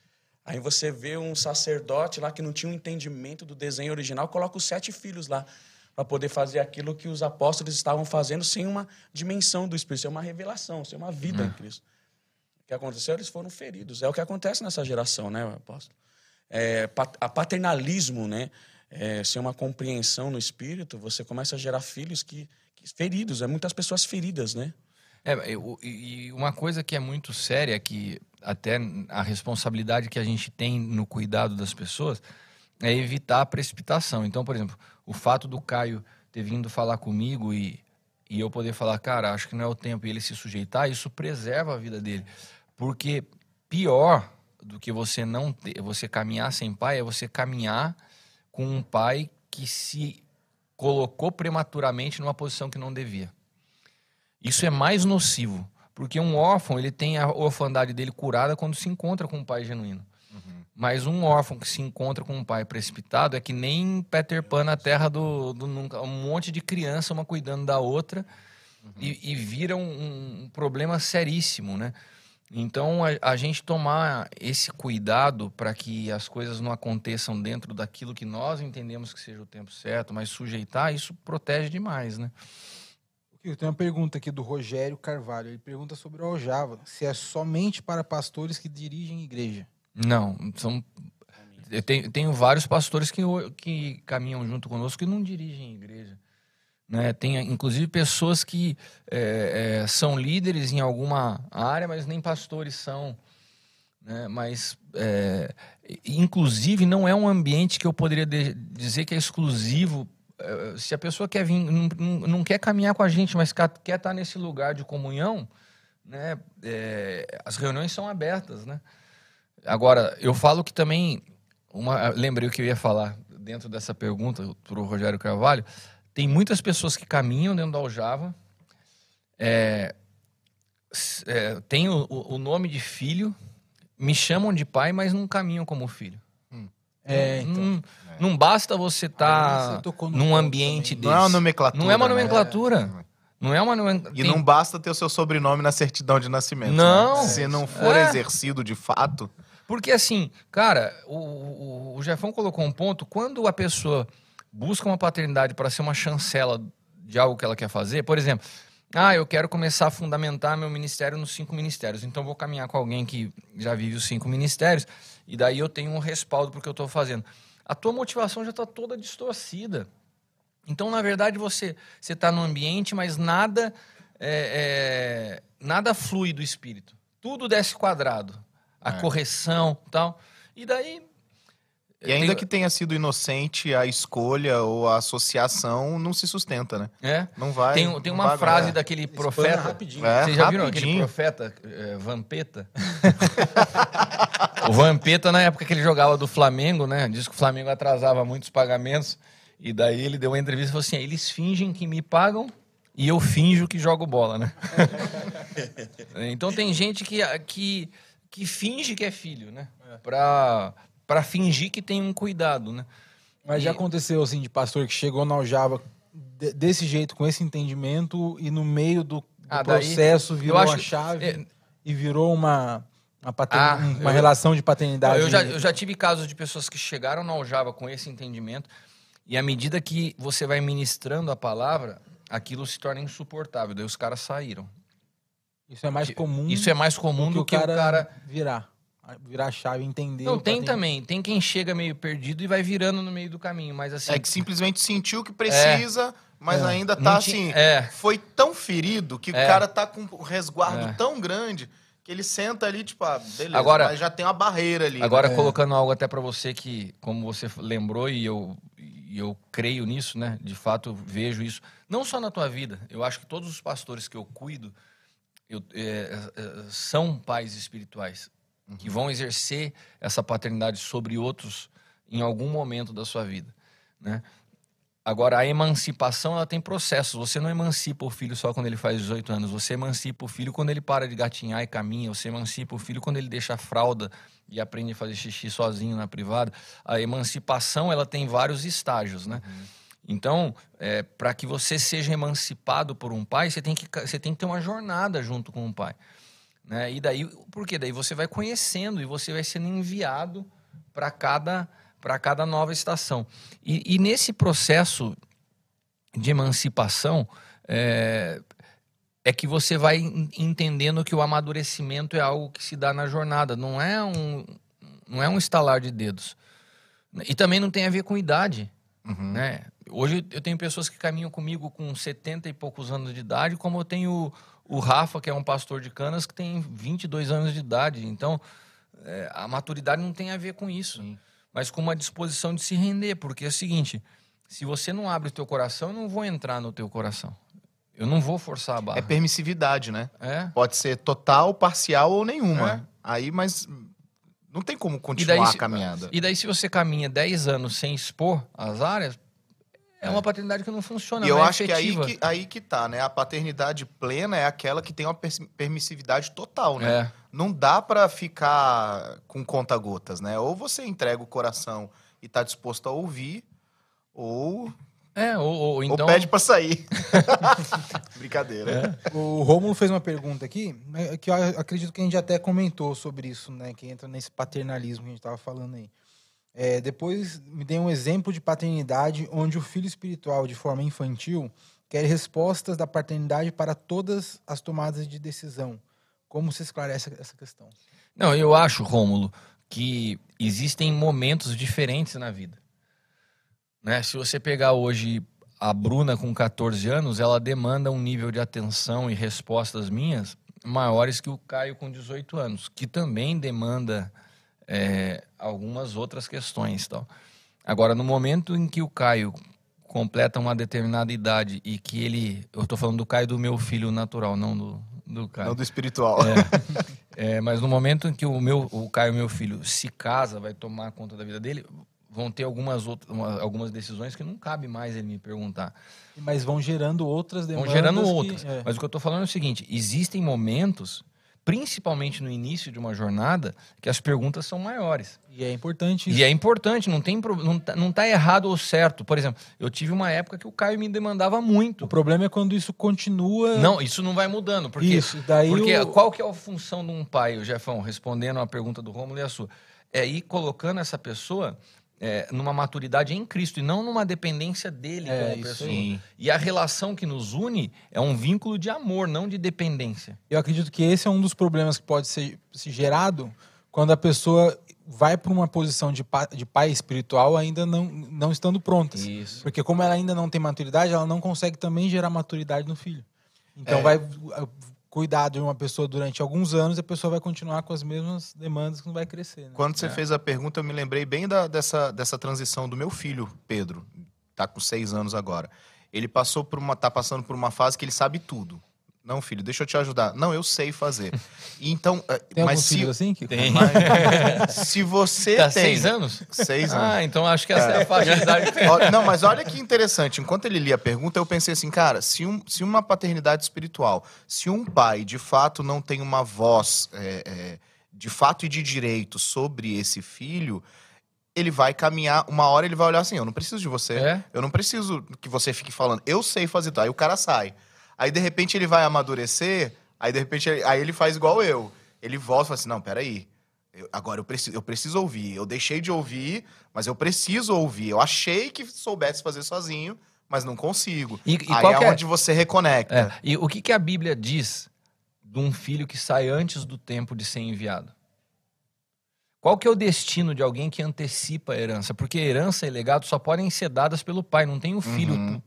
Aí você vê um sacerdote lá que não tinha um entendimento do desenho original, coloca os sete filhos lá para poder fazer aquilo que os apóstolos estavam fazendo sem uma dimensão do Espírito, sem uma revelação, sem uma vida em Cristo. O que aconteceu? Eles foram feridos. É o que acontece nessa geração, né, apóstolo? É, a paternalismo, né? É, sem uma compreensão no espírito, você começa a gerar filhos que, que feridos, é muitas pessoas feridas, né? É, e uma coisa que é muito séria, que até a responsabilidade que a gente tem no cuidado das pessoas, é evitar a precipitação. Então, por exemplo, o fato do Caio ter vindo falar comigo e, e eu poder falar, cara, acho que não é o tempo e ele se sujeitar, isso preserva a vida dele. Porque pior do que você não ter, você caminhar sem pai é você caminhar com um pai que se colocou prematuramente numa posição que não devia. Isso é mais nocivo, porque um órfão ele tem a orfandade dele curada quando se encontra com um pai genuíno. Mas um órfão que se encontra com um pai precipitado é que nem Peter Pan na terra do, do nunca. Um monte de criança, uma cuidando da outra, e, e vira um, um problema seríssimo, né? Então, a, a gente tomar esse cuidado para que as coisas não aconteçam dentro daquilo que nós entendemos que seja o tempo certo, mas sujeitar, isso protege demais, né? Eu tenho uma pergunta aqui do Rogério Carvalho. Ele pergunta sobre o Aljava, se é somente para pastores que dirigem igreja. Não, são. Eu tenho, tenho vários pastores que, que caminham junto conosco que não dirigem igreja. Né? Tem, inclusive, pessoas que é, é, são líderes em alguma área, mas nem pastores são. Né? Mas, é, inclusive, não é um ambiente que eu poderia de, dizer que é exclusivo. É, se a pessoa quer vir, não, não, quer caminhar com a gente, mas quer, estar nesse lugar de comunhão, né? É, as reuniões são abertas. Né? Agora, eu falo que também. Uma, lembrei o que eu ia falar dentro dessa pergunta para o Rogério Carvalho tem muitas pessoas que caminham dentro da Aljava, é, é, tem o, o, nome de filho, me chamam de pai, mas não caminham como filho. Hum. É, então, não, não, basta você estar tá num ambiente desse. Não é uma nomenclatura. Não é uma né? nomenclatura. Né? Não é uma nomenclatura. E tem... não basta ter o seu sobrenome na certidão de nascimento. Né? Não. Né? Se não for é. exercido de fato. Porque assim, cara, o, o, o Jefão colocou um ponto. Quando a pessoa busca uma paternidade para ser uma chancela de algo que ela quer fazer, por exemplo, ah, eu quero começar a fundamentar meu ministério nos cinco ministérios, então vou caminhar com alguém que já vive os cinco ministérios e daí eu tenho um respaldo para o que eu estou fazendo. A tua motivação já está toda distorcida. Então, na verdade, você você está no ambiente, mas nada é, é, nada flui do espírito. Tudo desce quadrado. A é. correção, tal. E daí e ainda que tenha sido inocente, a escolha ou a associação não se sustenta, né? É. Não vai. Tem, tem uma vai frase agora. daquele profeta. Rapidinho. É, Vocês já rapidinho. viram aquele profeta é, Vampeta? o Vampeta, na época que ele jogava do Flamengo, né? Diz que o Flamengo atrasava muitos pagamentos. E daí ele deu uma entrevista e falou assim: eles fingem que me pagam e eu finjo que jogo bola, né? então tem gente que, que, que finge que é filho, né? Pra para fingir que tem um cuidado, né? Mas e... já aconteceu assim de pastor que chegou na aljava desse jeito, com esse entendimento e no meio do, do ah, processo daí, virou acho... a chave é... e virou uma uma, pater... ah, uma eu... relação de paternidade. Eu já, eu já tive casos de pessoas que chegaram na aljava com esse entendimento e à medida que você vai ministrando a palavra, aquilo se torna insuportável. Daí os caras saíram. Isso é mais comum. Isso é mais comum do que, que o, cara o cara virar virar a chave, entender. Não, tem também. Tem quem chega meio perdido e vai virando no meio do caminho, mas assim... É que simplesmente sentiu que precisa, é, mas é. ainda tá assim... É. Foi tão ferido que o é. cara tá com um resguardo é. tão grande que ele senta ali, tipo, ah, beleza, agora, mas já tem uma barreira ali. Agora, né? colocando algo até para você que, como você lembrou, e eu, e eu creio nisso, né? De fato, vejo isso. Não só na tua vida. Eu acho que todos os pastores que eu cuido eu, é, são pais espirituais que vão exercer essa paternidade sobre outros em algum momento da sua vida, né? Agora, a emancipação ela tem processos. Você não emancipa o filho só quando ele faz 18 anos. Você emancipa o filho quando ele para de gatinhar e caminha. Você emancipa o filho quando ele deixa a fralda e aprende a fazer xixi sozinho na privada. A emancipação ela tem vários estágios, né? Uhum. Então, é, para que você seja emancipado por um pai, você tem, que, você tem que ter uma jornada junto com o pai. Né? E daí, por quê? Daí você vai conhecendo e você vai sendo enviado para cada, cada nova estação. E, e, nesse processo de emancipação, é, é que você vai entendendo que o amadurecimento é algo que se dá na jornada, não é um, não é um estalar de dedos. E também não tem a ver com idade. Uhum. Né? Hoje eu tenho pessoas que caminham comigo com 70 e poucos anos de idade, como eu tenho o Rafa, que é um pastor de canas, que tem 22 anos de idade. Então, é, a maturidade não tem a ver com isso, Sim. mas com uma disposição de se render. Porque é o seguinte: se você não abre o teu coração, eu não vou entrar no teu coração. Eu não vou forçar a barra. É permissividade, né? É. Pode ser total, parcial ou nenhuma. É. Aí, mas não tem como continuar daí, a caminhada. E daí, se você caminha 10 anos sem expor as áreas, é, uma paternidade que não funciona. E eu é acho efetiva. que aí, que aí que tá, né? A paternidade plena é aquela que tem uma permissividade total, né? É. Não dá para ficar com conta-gotas, né? Ou você entrega o coração e tá disposto a ouvir, ou É, ou, ou então. Ou pede pra sair. Brincadeira. O Rômulo fez uma pergunta aqui, né, que eu acredito que a gente até comentou sobre isso, né? Que entra nesse paternalismo que a gente estava falando aí. É, depois me dê um exemplo de paternidade onde o filho espiritual, de forma infantil, quer respostas da paternidade para todas as tomadas de decisão. Como se esclarece essa questão? Não, eu acho, Rômulo, que existem momentos diferentes na vida. Né? Se você pegar hoje a Bruna com 14 anos, ela demanda um nível de atenção e respostas minhas maiores que o Caio com 18 anos, que também demanda é, algumas outras questões. Tal. Agora, no momento em que o Caio completa uma determinada idade e que ele. Eu estou falando do Caio do meu filho natural, não do, do Caio. Não do espiritual. É, é, mas no momento em que o, meu, o Caio, meu filho, se casa, vai tomar conta da vida dele, vão ter algumas, outras, uma, algumas decisões que não cabe mais ele me perguntar. Mas vão gerando outras demandas. Vão gerando outras. Que, é. Mas o que eu estou falando é o seguinte: existem momentos principalmente no início de uma jornada, que as perguntas são maiores. E é importante isso. E é importante, não tem não tá, não tá errado ou certo. Por exemplo, eu tive uma época que o Caio me demandava muito. O problema é quando isso continua. Não, isso não vai mudando. Porque, isso, daí porque o... qual que é a função de um pai, o Jefão, respondendo a pergunta do Romulo e a sua? É ir colocando essa pessoa é, numa maturidade em Cristo e não numa dependência dele é, como pessoa. Sim. E a relação que nos une é um vínculo de amor, não de dependência. Eu acredito que esse é um dos problemas que pode ser, ser gerado quando a pessoa vai para uma posição de pai, de pai espiritual ainda não, não estando pronta. Isso. Porque como ela ainda não tem maturidade, ela não consegue também gerar maturidade no filho. Então é. vai cuidar de uma pessoa durante alguns anos, a pessoa vai continuar com as mesmas demandas que não vai crescer. Né? Quando você é. fez a pergunta, eu me lembrei bem da, dessa, dessa transição do meu filho, Pedro. Tá com seis anos agora. Ele passou por uma, tá passando por uma fase que ele sabe tudo. Não, filho, deixa eu te ajudar. Não, eu sei fazer. Então, eh, tem mas se assim que tem. Mas, se você tá tem seis anos, seis anos. Ah, então acho que essa é, é a fragilidade. Não, mas olha que interessante. Enquanto ele lia a pergunta, eu pensei assim, cara, se, um, se uma paternidade espiritual, se um pai de fato não tem uma voz é, é, de fato e de direito sobre esse filho, ele vai caminhar, uma hora ele vai olhar assim, eu não preciso de você, é? eu não preciso que você fique falando, eu sei fazer, tá? Aí o cara sai. Aí, de repente, ele vai amadurecer, aí, de repente, ele, aí ele faz igual eu. Ele volta e fala assim, não, peraí, eu, agora eu preciso, eu preciso ouvir. Eu deixei de ouvir, mas eu preciso ouvir. Eu achei que soubesse fazer sozinho, mas não consigo. E, e aí é, é onde você reconecta. É. E o que, que a Bíblia diz de um filho que sai antes do tempo de ser enviado? Qual que é o destino de alguém que antecipa a herança? Porque herança e legado só podem ser dadas pelo pai, não tem o filho uhum.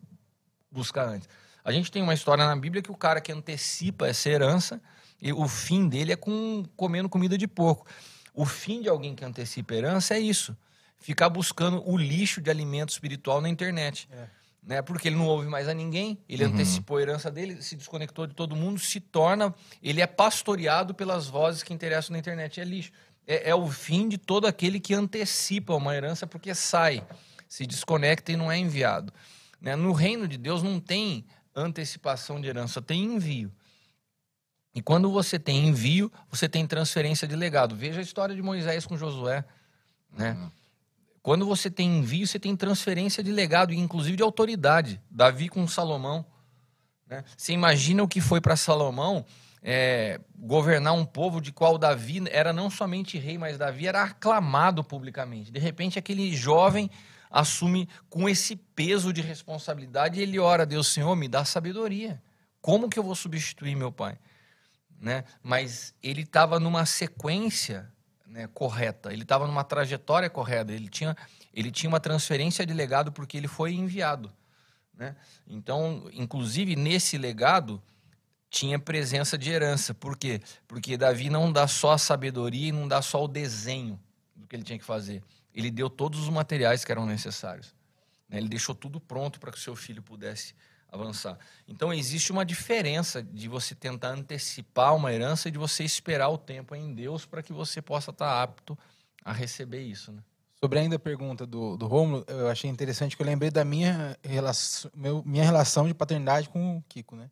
buscar antes. A gente tem uma história na Bíblia que o cara que antecipa essa herança, e o fim dele é com comendo comida de porco. O fim de alguém que antecipa a herança é isso: ficar buscando o lixo de alimento espiritual na internet. É. Né? Porque ele não ouve mais a ninguém, ele uhum. antecipou a herança dele, se desconectou de todo mundo, se torna. Ele é pastoreado pelas vozes que interessam na internet. É lixo. É, é o fim de todo aquele que antecipa uma herança porque sai, se desconecta e não é enviado. Né? No reino de Deus não tem antecipação de herança, tem envio. E quando você tem envio, você tem transferência de legado. Veja a história de Moisés com Josué. Né? Uhum. Quando você tem envio, você tem transferência de legado, inclusive de autoridade. Davi com Salomão. Né? Você imagina o que foi para Salomão é, governar um povo de qual Davi era não somente rei, mas Davi era aclamado publicamente. De repente, aquele jovem assume com esse peso de responsabilidade e ele ora a Deus, Senhor, me dá sabedoria. Como que eu vou substituir meu pai? Né? Mas ele estava numa sequência né, correta, ele estava numa trajetória correta, ele tinha, ele tinha uma transferência de legado porque ele foi enviado. Né? Então, inclusive nesse legado, tinha presença de herança. Por quê? Porque Davi não dá só a sabedoria e não dá só o desenho do que ele tinha que fazer ele deu todos os materiais que eram necessários. Né? Ele deixou tudo pronto para que o seu filho pudesse avançar. Então existe uma diferença de você tentar antecipar uma herança e de você esperar o tempo em Deus para que você possa estar apto a receber isso. Né? Sobre ainda a pergunta do, do Romulo, eu achei interessante que eu lembrei da minha relação, meu, minha relação de paternidade com o Kiko. Né?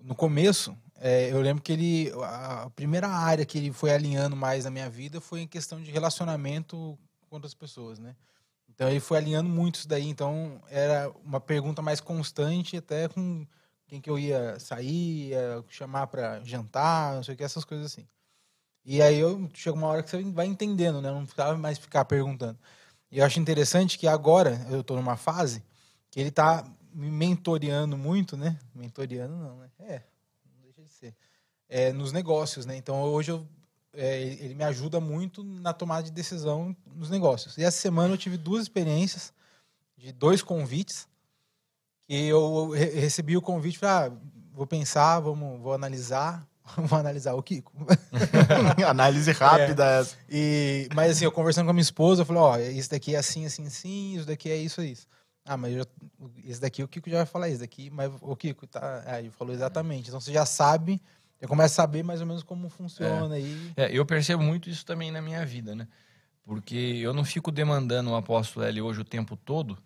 No começo, é, eu lembro que ele a primeira área que ele foi alinhando mais na minha vida foi em questão de relacionamento outras pessoas, né? Então ele foi alinhando muito isso daí. Então era uma pergunta mais constante, até com quem que eu ia sair, ia chamar para jantar, não sei o que, essas coisas assim. E aí eu chega uma hora que você vai entendendo, né? Não ficava mais ficar perguntando. E eu acho interessante que agora eu estou numa fase que ele está me mentoreando muito, né? Mentoreando não, né? É, não deixa de ser. É, nos negócios, né? Então hoje eu, é, ele me ajuda muito na tomada de decisão nos negócios. E essa semana eu tive duas experiências de dois convites que eu re recebi o convite para ah, vou pensar, vamos, vou analisar, vou analisar o Kiko. Análise rápida é. essa. E, mas assim, eu conversando com a minha esposa, eu falei, ó, oh, isso daqui é assim, assim, assim, isso daqui é isso, isso. Ah, mas eu, esse daqui o Kiko já vai falar isso daqui, mas o Kiko tá, é, ele falou exatamente. Então você já sabe, já começa a saber mais ou menos como funciona é. aí. É, eu percebo muito isso também na minha vida, né? Porque eu não fico demandando o apóstolo L hoje o tempo todo,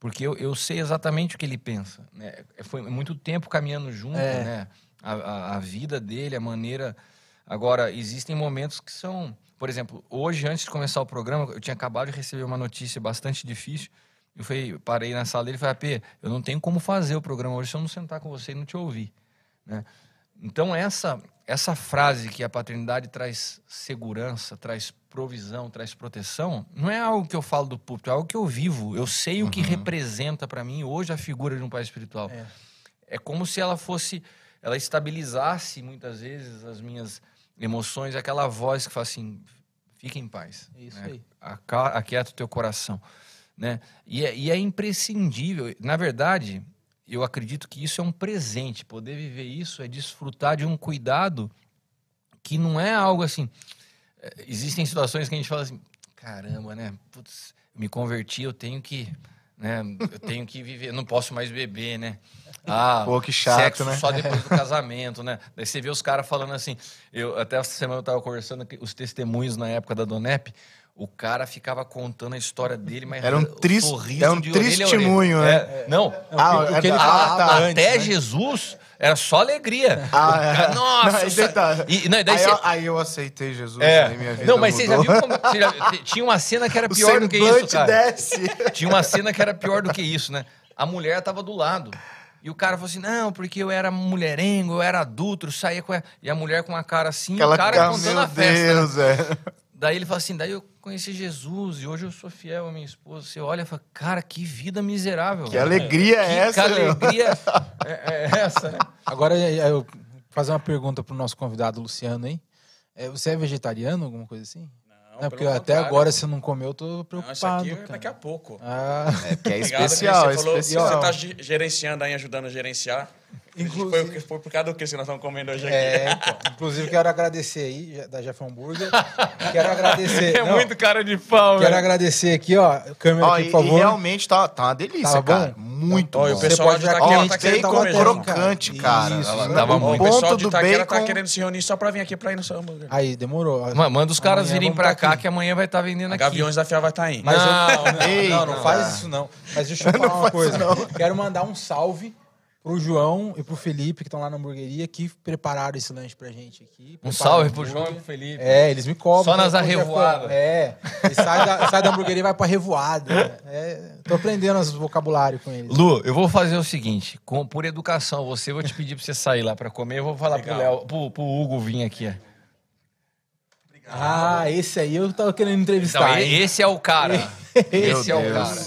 porque eu, eu sei exatamente o que ele pensa. Né? Foi muito tempo caminhando junto, é. né? A, a, a, vida dele, a maneira. Agora, existem momentos que são. Por exemplo, hoje, antes de começar o programa, eu tinha acabado de receber uma notícia bastante difícil. Eu falei, parei na sala dele e falei, AP, eu não tenho como fazer o programa hoje se eu não sentar com você e não te ouvir. Né? Então, essa, essa frase que a paternidade traz segurança, traz provisão, traz proteção, não é algo que eu falo do púlpito, é algo que eu vivo. Eu sei uhum. o que uhum. representa para mim hoje a figura de um pai espiritual. É. é como se ela fosse, ela estabilizasse muitas vezes as minhas emoções, aquela voz que fala assim: fica em paz. Isso né? aí. Aquieta o teu coração. Né? E, é, e é imprescindível. Na verdade, eu acredito que isso é um presente. Poder viver isso é desfrutar de um cuidado que não é algo assim existem situações que a gente fala assim, caramba, né? Putz, me converti, eu tenho que, né? Eu tenho que viver, não posso mais beber, né? Ah, Pô, que chato, sexo né? só depois do casamento, né? Daí você vê os caras falando assim, eu até essa semana eu tava conversando com os testemunhos na época da Donep, o cara ficava contando a história dele, mas era um triste, era um testemunho, né? É, não, ah, o, o que ele falava ah, tá, até antes, né? Jesus era só alegria. Ah, é. Nossa! Não, tá. e, não, aí, eu, aí, eu, aceitei Jesus é. minha vida Não, mas mudou. você já viu como... Já, tinha uma cena que era pior do que isso, cara. desce. Tinha uma cena que era pior do que isso, né? A mulher tava do lado. E o cara falou assim: não, porque eu era mulherengo, eu era adulto, saía com. E a mulher com uma cara assim, Aquela o cara cara, contando a festa. Deus, né? é. Daí ele fala assim: daí eu conheci Jesus e hoje eu sou fiel à minha esposa. Você olha e fala, cara, que vida miserável. Que alegria é essa? Que alegria é, é, essa, né? Agora, eu fazer uma pergunta para o nosso convidado Luciano aí. É, você é vegetariano, alguma coisa assim? Não, é porque até agora você não comeu, eu tô preocupado. Não, aqui é daqui a pouco. Ah. É que é especial, você, falou, especial. você tá gerenciando aí, ajudando a gerenciar. Inclusive, foi, foi por causa do que nós estamos comendo hoje aqui. É, então, inclusive, quero agradecer aí, da Jeff Burger. Quero agradecer. É não, muito cara de pau, Quero agradecer aqui, ó. Câmera ó, aqui, por favor. E realmente tá, tá uma delícia, tá cara. Bom? Muito ó, bom. o pessoal já aqui, tá querendo comer. crocante, cara. Isso, Ela, tava muito. O pessoal de Itaquera tá querendo se reunir só pra vir aqui pra ir no seu hambúrguer. Aí, demorou. Manda os caras virem pra cá, que amanhã vai estar vendendo aqui. Gaviões da Fiel vai estar aí. Não, não faz isso não. Mas deixa eu falar uma coisa. Quero mandar um salve pro João e pro Felipe, que estão lá na hamburgueria, que prepararam esse lanche pra gente aqui. Um salve pro João e pro Felipe. É, eles me cobram. Só nas arrevoadas. É, sai da, sai da hamburgueria e vai pra revoada. É, tô aprendendo os vocabulário com eles. Lu, eu vou fazer o seguinte, com, por educação, você, vou te pedir pra você sair lá pra comer, eu vou falar Legal. pro, Léo, pro, pro Hugo vir aqui, Ah, esse aí eu tava querendo entrevistar. Então, esse é o cara. esse é o cara.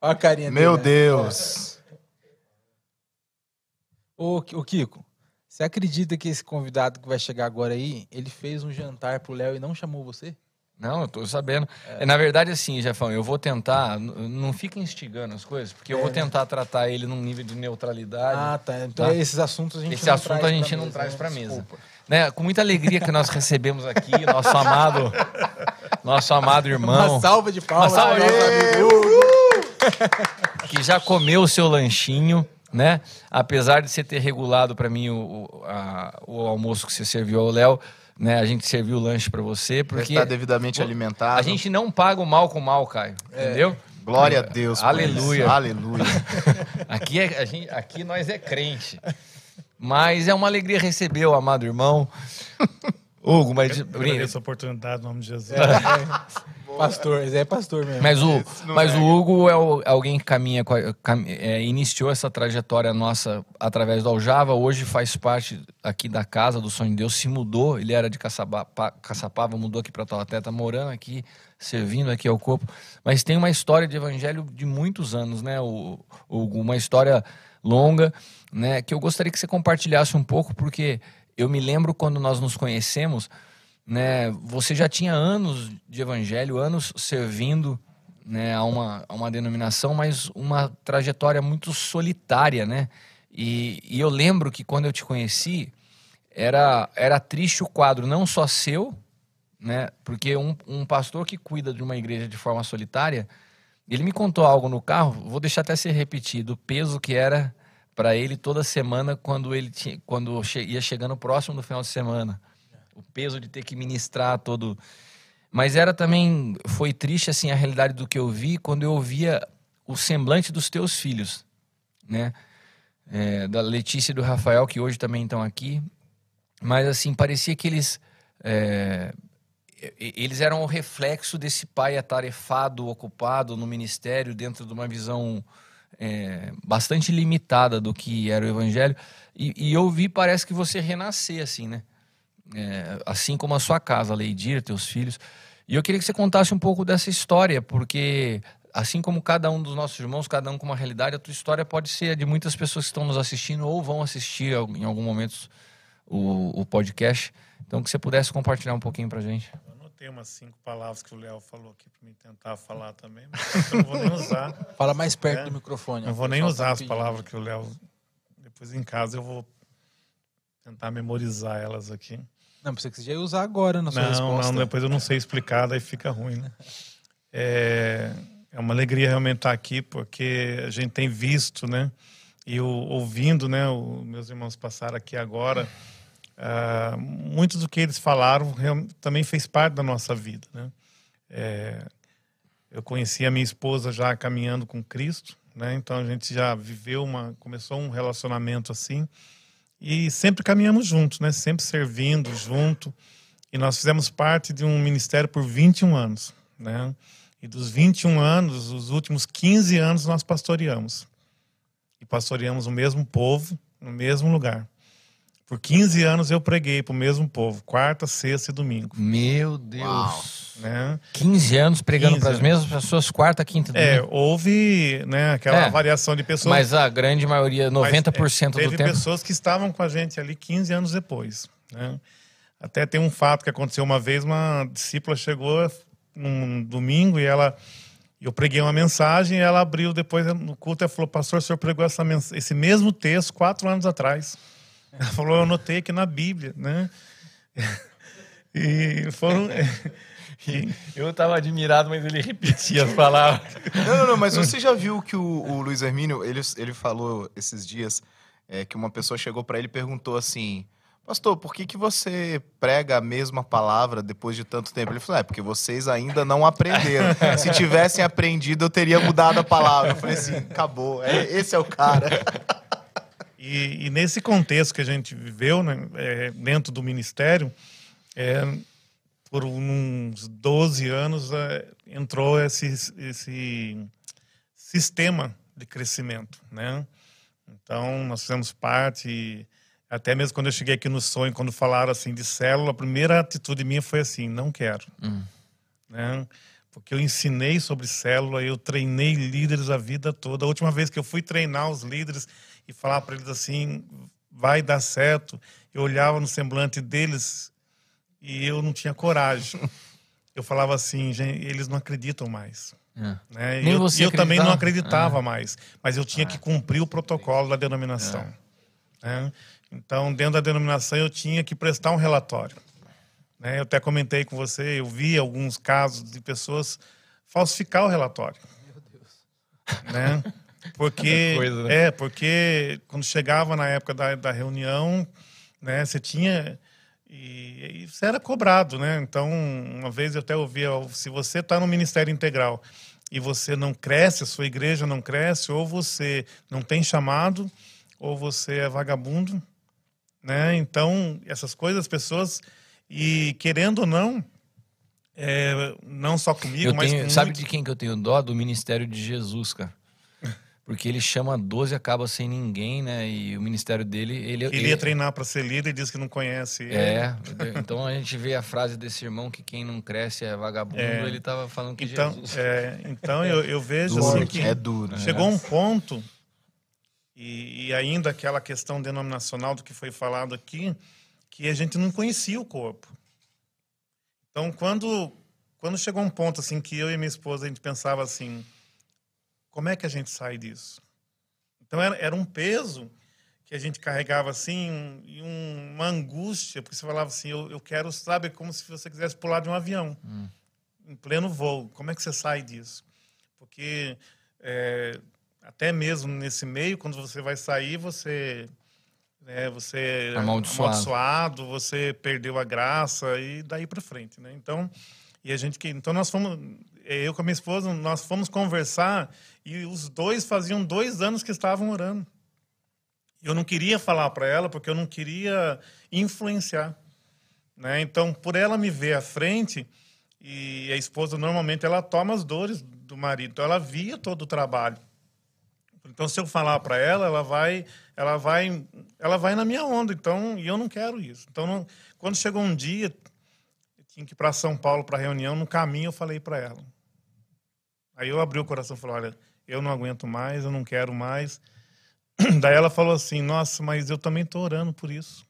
Olha a carinha Meu dele, né? Ô, ô Kiko, você acredita que esse convidado que vai chegar agora aí, ele fez um jantar pro Léo e não chamou você? Não, eu tô sabendo. É. Na verdade, assim, Jefão, eu vou tentar. Não fica instigando as coisas, porque é. eu vou é. tentar tratar ele num nível de neutralidade. Ah, tá. Então tá? esses assuntos a gente Esse assunto a gente não traz para mesa. mesa. Né? Com muita alegria que nós recebemos aqui, nosso amado, nosso amado irmão. Uma salva de palmas. Uma salva de Que já comeu o seu lanchinho né? Apesar de você ter regulado para mim o, o, a, o, almoço que você serviu ao Léo, né? A gente serviu o lanche para você porque está devidamente alimentado. A gente não paga o mal com o mal, Caio, é. entendeu? Glória a Deus. Aleluia. Aleluia. aqui, é, gente, aqui nós é crente. Mas é uma alegria receber o amado irmão. Hugo, mas. Agradeço a oportunidade, em nome de Jesus. É. Pastor, Zé é pastor mesmo. Mas o, mas nega. o Hugo é o- alguém que caminha, com a- cam- é, iniciou essa trajetória nossa através do Aljava, hoje faz parte aqui da casa do Sonho de Deus, se mudou, ele era de Caçaba- Caçapava, mudou aqui para Taubaté, tá morando aqui, servindo aqui ao corpo, mas tem uma história de evangelho de muitos anos, né, o Hugo, uma história longa, né, que eu gostaria que você compartilhasse um pouco, porque eu me lembro quando nós nos conhecemos, né, você já tinha anos de evangelho, anos servindo, né, a uma, a uma denominação, mas uma trajetória muito solitária, né? E, e eu lembro que quando eu te conheci, era, era triste o quadro, não só seu, né? Porque um, um pastor que cuida de uma igreja de forma solitária, ele me contou algo no carro, vou deixar até ser repetido, o peso que era para ele toda semana quando ele tinha, quando ia chegando próximo do final de semana. O peso de ter que ministrar todo. Mas era também. Foi triste, assim, a realidade do que eu vi quando eu via o semblante dos teus filhos, né? É, da Letícia e do Rafael, que hoje também estão aqui. Mas, assim, parecia que eles. é, eles eram o reflexo desse pai atarefado, ocupado no ministério, dentro de uma visão é, bastante limitada do que era o evangelho. E, e eu vi, parece que você renascer, assim, né? É, assim como a sua casa, Leidir, teus filhos. E eu queria que você contasse um pouco dessa história, porque assim como cada um dos nossos irmãos, cada um com uma realidade, a tua história pode ser a de muitas pessoas que estão nos assistindo ou vão assistir em algum momento o, o podcast. Então, que você pudesse compartilhar um pouquinho pra gente. Anotei umas cinco palavras que o Léo falou aqui para me tentar falar também, mas eu não vou nem usar. Fala mais perto É. do microfone. Não vou nem pessoal usar tá as pedindo. palavras que o Léo. Depois em casa eu vou tentar memorizar elas aqui. Não, precisa que você já ia usar agora na sua Não, resposta. não, depois eu não sei explicar, daí fica ruim, né? É, é uma alegria realmente estar aqui, porque a gente tem visto, né? E o, ouvindo, né? O, meus irmãos passaram aqui agora. Ah, muito do que eles falaram também fez parte da nossa vida, né? É, eu conheci a minha esposa já caminhando com Cristo, né? Então a gente já viveu uma, começou um relacionamento assim e sempre caminhamos juntos, né? Sempre servindo junto. E nós fizemos parte de um ministério por 21 anos, né? E dos 21 anos, os últimos 15 anos nós pastoreamos. E pastoreamos o mesmo povo, no mesmo lugar. Por 15 anos eu preguei para o mesmo povo, quarta, sexta e domingo, Meu Deus! né? 15 anos pregando 15 para as mesmas pessoas, quarta, quinta, É, domingo. houve, né, aquela É. variação de pessoas. Mas a grande maioria, Mas, 90% é, do teve tempo. pessoas que estavam com a gente ali 15 anos depois. Né? Até tem um fato que aconteceu uma vez, uma discípula chegou num domingo e ela eu preguei uma mensagem e ela abriu depois no culto e falou, pastor, o senhor pregou essa esse mesmo texto quatro anos atrás. Ela falou, eu anotei aqui na Bíblia, né? E foram... e- Eu tava admirado, mas ele repetia as palavras. Não, não, não, mas você já viu que o, o Luiz Hermínio, ele, ele falou esses dias é, que uma pessoa chegou para ele e perguntou assim: Pastor, por que, que você prega a mesma palavra depois de tanto tempo? Ele falou: É, porque vocês ainda não aprenderam. Se tivessem aprendido, eu teria mudado a palavra. Eu falei assim: acabou, é, esse é o cara. E, e nesse contexto que a gente viveu, né, é, dentro do ministério, é, por uns 12 anos é, entrou esse, esse sistema de crescimento, né? Então, nós fizemos parte, até mesmo quando eu cheguei aqui no sonho, quando falaram assim de célula, a primeira atitude minha foi assim, não quero. Né? Porque eu ensinei sobre célula, eu treinei líderes a vida toda. A última vez que eu fui treinar os líderes e falar para eles assim, vai dar certo, eu olhava no semblante deles e eu não tinha coragem. Eu falava assim, eles não acreditam mais. É. Né? Nem eu, você eu também não acreditava? acreditava mais, mas eu tinha que cumprir o protocolo da denominação. né? Então, dentro da denominação, eu tinha que prestar um relatório. né? Eu até comentei com você, eu vi alguns casos de pessoas falsificar o relatório. Né? Porque, coisa, né? é, porque quando chegava na época da, da reunião, né, você tinha. E, e você era cobrado, né? Então, uma vez eu até ouvia: ó, se você está no Ministério Integral e você não cresce, a sua igreja não cresce, ou você não tem chamado, ou você é vagabundo, né? Então, essas coisas, as pessoas, e querendo ou não, É, não só comigo, Eu mas tenho, sabe muito- de quem que eu tenho dó? Do ministério de Jesus, cara. Porque ele chama 12 e acaba sem ninguém, né? E o ministério dele, ele Ele ia treinar para ser líder e diz que não conhece. ele. É, então a gente vê a frase desse irmão que quem não cresce é vagabundo, É. ele tava falando que Então, Jesus. é, então eu, eu vejo Duro, assim que é duro. chegou um ponto e, e ainda aquela questão denominacional do que foi falado aqui, que a gente não conhecia o corpo. Então, quando quando chegou um ponto assim que eu e minha esposa a gente pensava assim, como é que a gente sai disso? Então era, era um peso que a gente carregava assim e um- uma angústia, porque você falava assim, eu, eu quero, sabe, como se você quisesse pular de um avião em pleno voo. Como é que você sai disso? Porque é, até mesmo nesse meio, quando você vai sair, você né, você é Amaldiçoado. amaldiçoado, você perdeu a graça e daí para frente, né? Então, e a gente que então nós fomos eu com a minha esposa nós fomos conversar e os dois faziam dois anos que estavam orando. Eu não queria falar para ela porque eu não queria influenciar, né? Então, por ela me ver à frente, e a esposa normalmente ela toma as dores do marido, então ela via todo o trabalho. Então, se eu falar para ela, ela vai, ela vai, ela vai na minha onda. Então, e eu não quero isso. Então, não- quando chegou um dia, tinha que ir para São Paulo para reunião, no caminho eu falei para ela. Aí eu abri o coração e falei: olha, eu não aguento mais, eu não quero mais. Daí ela falou assim: nossa, mas eu também estou orando por isso.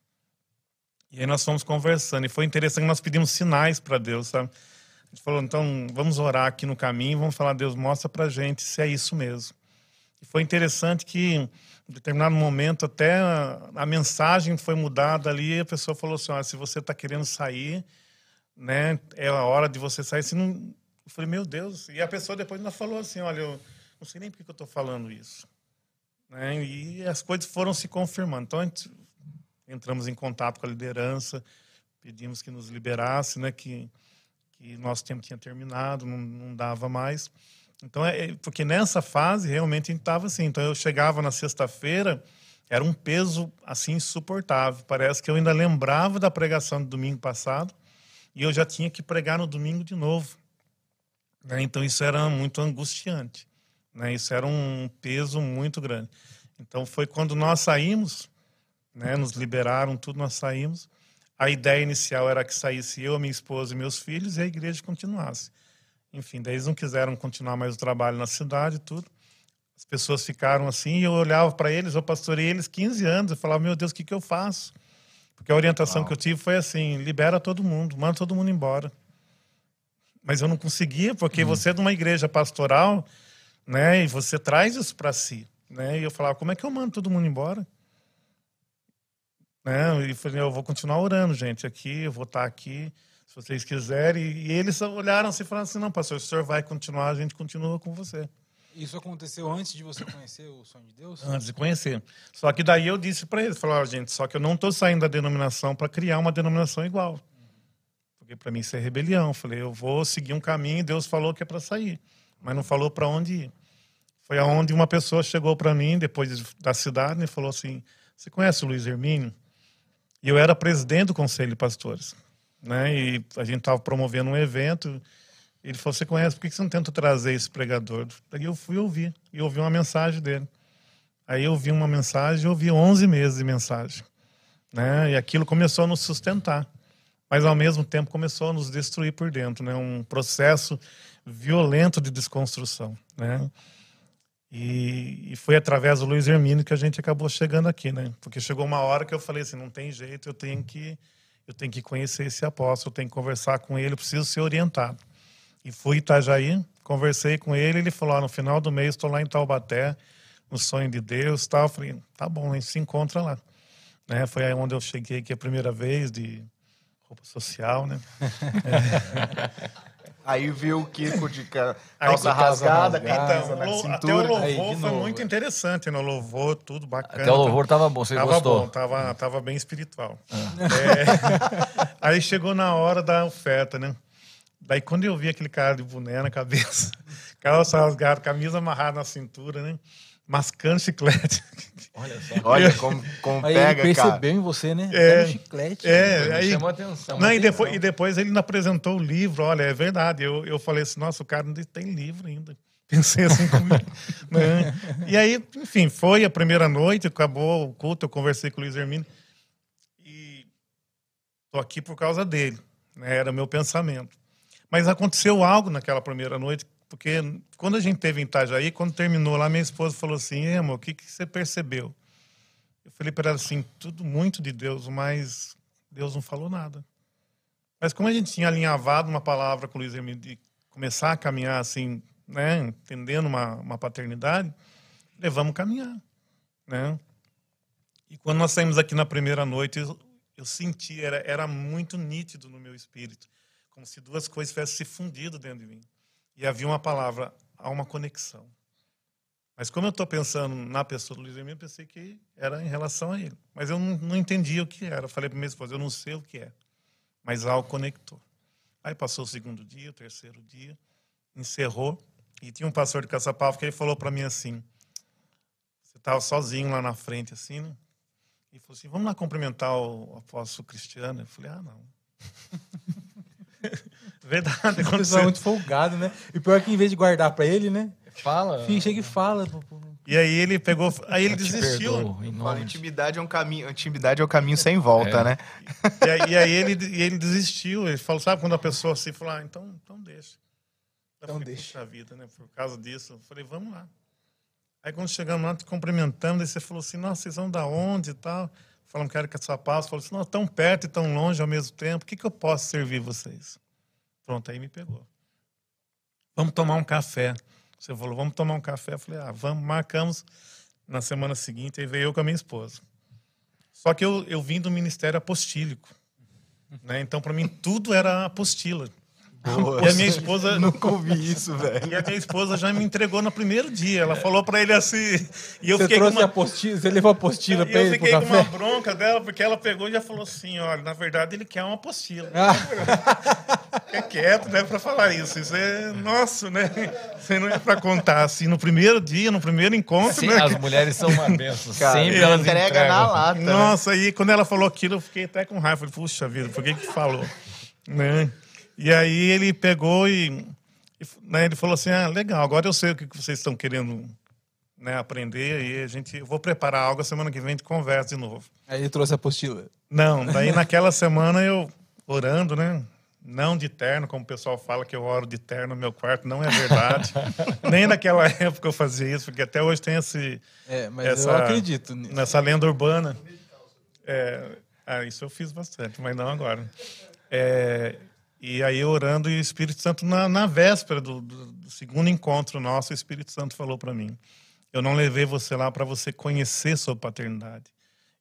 E aí nós fomos conversando. E foi interessante nós pedimos sinais para Deus, sabe? A gente falou, então, vamos orar aqui no caminho, vamos falar, Deus, mostra pra gente se é isso mesmo. E foi interessante que, em determinado momento, até a, a mensagem foi mudada ali, a pessoa falou assim, olha, se você está querendo sair, né, é a hora de você sair. Se não... Eu falei, meu Deus. E a pessoa depois ainda falou assim, olha, eu não sei nem por que eu estou falando isso. Né? E as coisas foram se confirmando. Então, entramos em contato com a liderança, pedimos que nos liberasse, né, que, que nosso tempo tinha terminado, não, não dava mais. Então, é, é- porque nessa fase, realmente, a gente estava assim. Então, eu chegava na sexta-feira, era um peso, assim, insuportável. Parece que eu ainda lembrava da pregação do domingo passado e eu já tinha que pregar no domingo de novo. né? Então, isso era muito angustiante. Né? Isso era um peso muito grande. Então, foi quando nós saímos, né? nos liberaram, tudo, nós saímos. A ideia inicial era que saísse eu, minha esposa e meus filhos e a igreja continuasse. Enfim, daí eles não quiseram continuar mais o trabalho na cidade e tudo. As pessoas ficaram assim e eu olhava para eles, eu pastorei eles 15 anos, eu falava, meu Deus, o que, que eu faço? Porque a orientação que eu tive foi assim, libera todo mundo, manda todo mundo embora. Mas eu não conseguia, porque você é de uma igreja pastoral, né, e você traz isso para si, né? E eu falava, como é que eu mando todo mundo embora? Né? E falei, eu vou continuar orando, gente, aqui, eu vou estar aqui, se vocês quiserem. E, e eles olharam assim e falaram assim, não, pastor, o senhor vai continuar, a gente continua com você. Isso aconteceu antes de você conhecer o sonho de Deus? Antes de conhecer. Só que daí eu disse para eles, ó, gente, só que eu não estou saindo da denominação para criar uma denominação igual. Porque para mim isso é rebelião. Eu Falei, eu vou seguir um caminho, Deus falou que é para sair, mas não falou para onde ir. Foi aonde uma pessoa chegou para mim depois da cidade e falou assim: "Você conhece o Luiz Hermínio?" E eu era presidente do conselho de pastores, né? E a gente estava promovendo um evento. Ele falou: "Você conhece? Por que você não tenta trazer esse pregador?" Daí eu fui ouvir e ouvi uma mensagem dele. Aí eu vi uma mensagem, eu ouvi 11 meses de mensagem, né? E aquilo começou a nos sustentar, mas ao mesmo tempo começou a nos destruir por dentro, né? Um processo violento de desconstrução, né? E, e foi através do Luiz Hermínio que a gente acabou chegando aqui, né? Porque chegou uma hora que eu falei assim, não tem jeito, eu tenho que eu tenho que conhecer esse apóstolo, eu tenho que conversar com ele, eu preciso ser orientado. E fui Itajaí, conversei com ele, ele falou: ah, no final do mês estou lá em Taubaté, no sonho de Deus, tal. Eu falei: tá bom, a gente se encontra lá. Né? Foi aí onde eu cheguei aqui a primeira vez de roupa social, né? Aí viu o Kiko de calça calça rasgada, rasgada. camisa Então, na lo- até o cintura. louvor Aí, foi novo. muito interessante, né? O louvor, tudo bacana. Até o louvor tava bom, você tava gostou? bom, tava, tava bem espiritual. É, aí chegou na hora da oferta, né? Daí quando eu vi aquele cara de boné na cabeça, calça rasgada, camisa amarrada na cintura, né? Mascando chiclete. Olha só. Olha como, como Aí pega, ele cara. percebeu em você, né? É. Dando chiclete. É, Me aí, chamou a atenção. não, e, atenção. depois, e depois ele apresentou o livro. Olha, é verdade. Eu, eu falei assim, nossa, o cara não tem livro ainda. Pensei assim comigo. né? E aí, enfim, foi a primeira noite, acabou o culto, eu conversei com o Luiz Hermínio. E tô aqui por causa dele. Né? Era meu pensamento. Mas aconteceu algo naquela primeira noite, porque quando a gente teve em Itajaí, quando terminou lá, minha esposa falou assim, "Ei, amor, o que, que você percebeu? Eu falei para ela assim, tudo muito de Deus, mas Deus não falou nada. Mas como a gente tinha alinhavado uma palavra com o Luiz Hermínio de começar a caminhar assim, né, entendendo uma, uma paternidade, levamos caminhar, né? E quando nós saímos aqui na primeira noite, eu, eu senti, era, era muito nítido no meu espírito, como se duas coisas tivessem se fundido dentro de mim. E havia uma palavra, há uma conexão. Mas como eu estou pensando na pessoa do Luiz Hermínio, eu pensei que era em relação a ele. Mas eu não, não entendia o que era. Eu falei para minha esposa, eu não sei o que é. Mas algo conectou. Aí passou o segundo dia, o terceiro dia, encerrou. E tinha um pastor de Caçapava que ele falou para mim assim, você estava sozinho lá na frente, assim, né? E falou assim, vamos lá cumprimentar o apóstolo Cristiano. Eu falei, ah, não. Verdade, O pessoal é muito folgado, né? E pior que em vez de guardar pra ele, né? Fala. Fica, chega e fala. E aí ele pegou, aí ele desistiu. Fala, intimidade é um caminho, intimidade é o caminho sem volta, É. né? E aí, e aí ele, e ele desistiu. Ele falou, sabe quando a pessoa assim falou, ah, então, então deixa. Eu Então falei, deixa. "Puxa vida, né? Por causa disso. Eu falei, vamos lá. Aí quando chegamos lá, te cumprimentamos, aí você falou assim, nossa, vocês vão da onde e tal? Falamos que era que a sua paz. Falou assim, não, tão perto e tão longe ao mesmo tempo. O que, que eu posso servir vocês? Pronto, aí me pegou. Vamos tomar um café. Você falou, vamos tomar um café. Eu falei, ah, vamos, marcamos na semana seguinte. Aí veio eu com a minha esposa. Só que eu, eu vim do ministério apostílico. Né? Então, para mim, tudo era apostila. E a minha esposa. Nunca ouvi isso, velho. E a minha esposa já me entregou no primeiro dia. Ela falou para ele assim. E eu Você fiquei com trouxe uma, a apostila, você levou a apostila e eu ele pro fiquei com café? uma bronca dela, porque ela pegou e já falou assim: olha, na verdade ele quer uma apostila. Ah. Fica quieto, né, para falar isso. Isso é nosso, né? Isso não é para contar assim no primeiro dia, no primeiro encontro, Sim, né? as mulheres são uma benção. Cara, Sempre elas entrega entregam. na lata. né? Nossa, aí quando ela falou aquilo, eu fiquei até com raiva. Falei, puxa vida, por que que falou? Né? E aí ele pegou e, e, né, ele falou assim, ah, legal, agora eu sei o que que vocês estão querendo né, aprender e a gente, eu vou preparar algo, a semana que vem a gente conversa de novo. Aí ele trouxe a apostila. Não, daí naquela semana eu orando, né? Não de terno, como o pessoal fala que eu oro de terno no meu quarto, não é verdade. Nem naquela época eu fazia isso, porque até hoje tem esse, É, mas Essa- eu acredito nisso. nessa lenda urbana. É, ah, isso eu fiz bastante, mas não agora. É, e aí orando e o Espírito Santo, na, na véspera do, do- do segundo encontro nosso, o Espírito Santo falou para mim: Eu não levei você lá para você conhecer sua paternidade.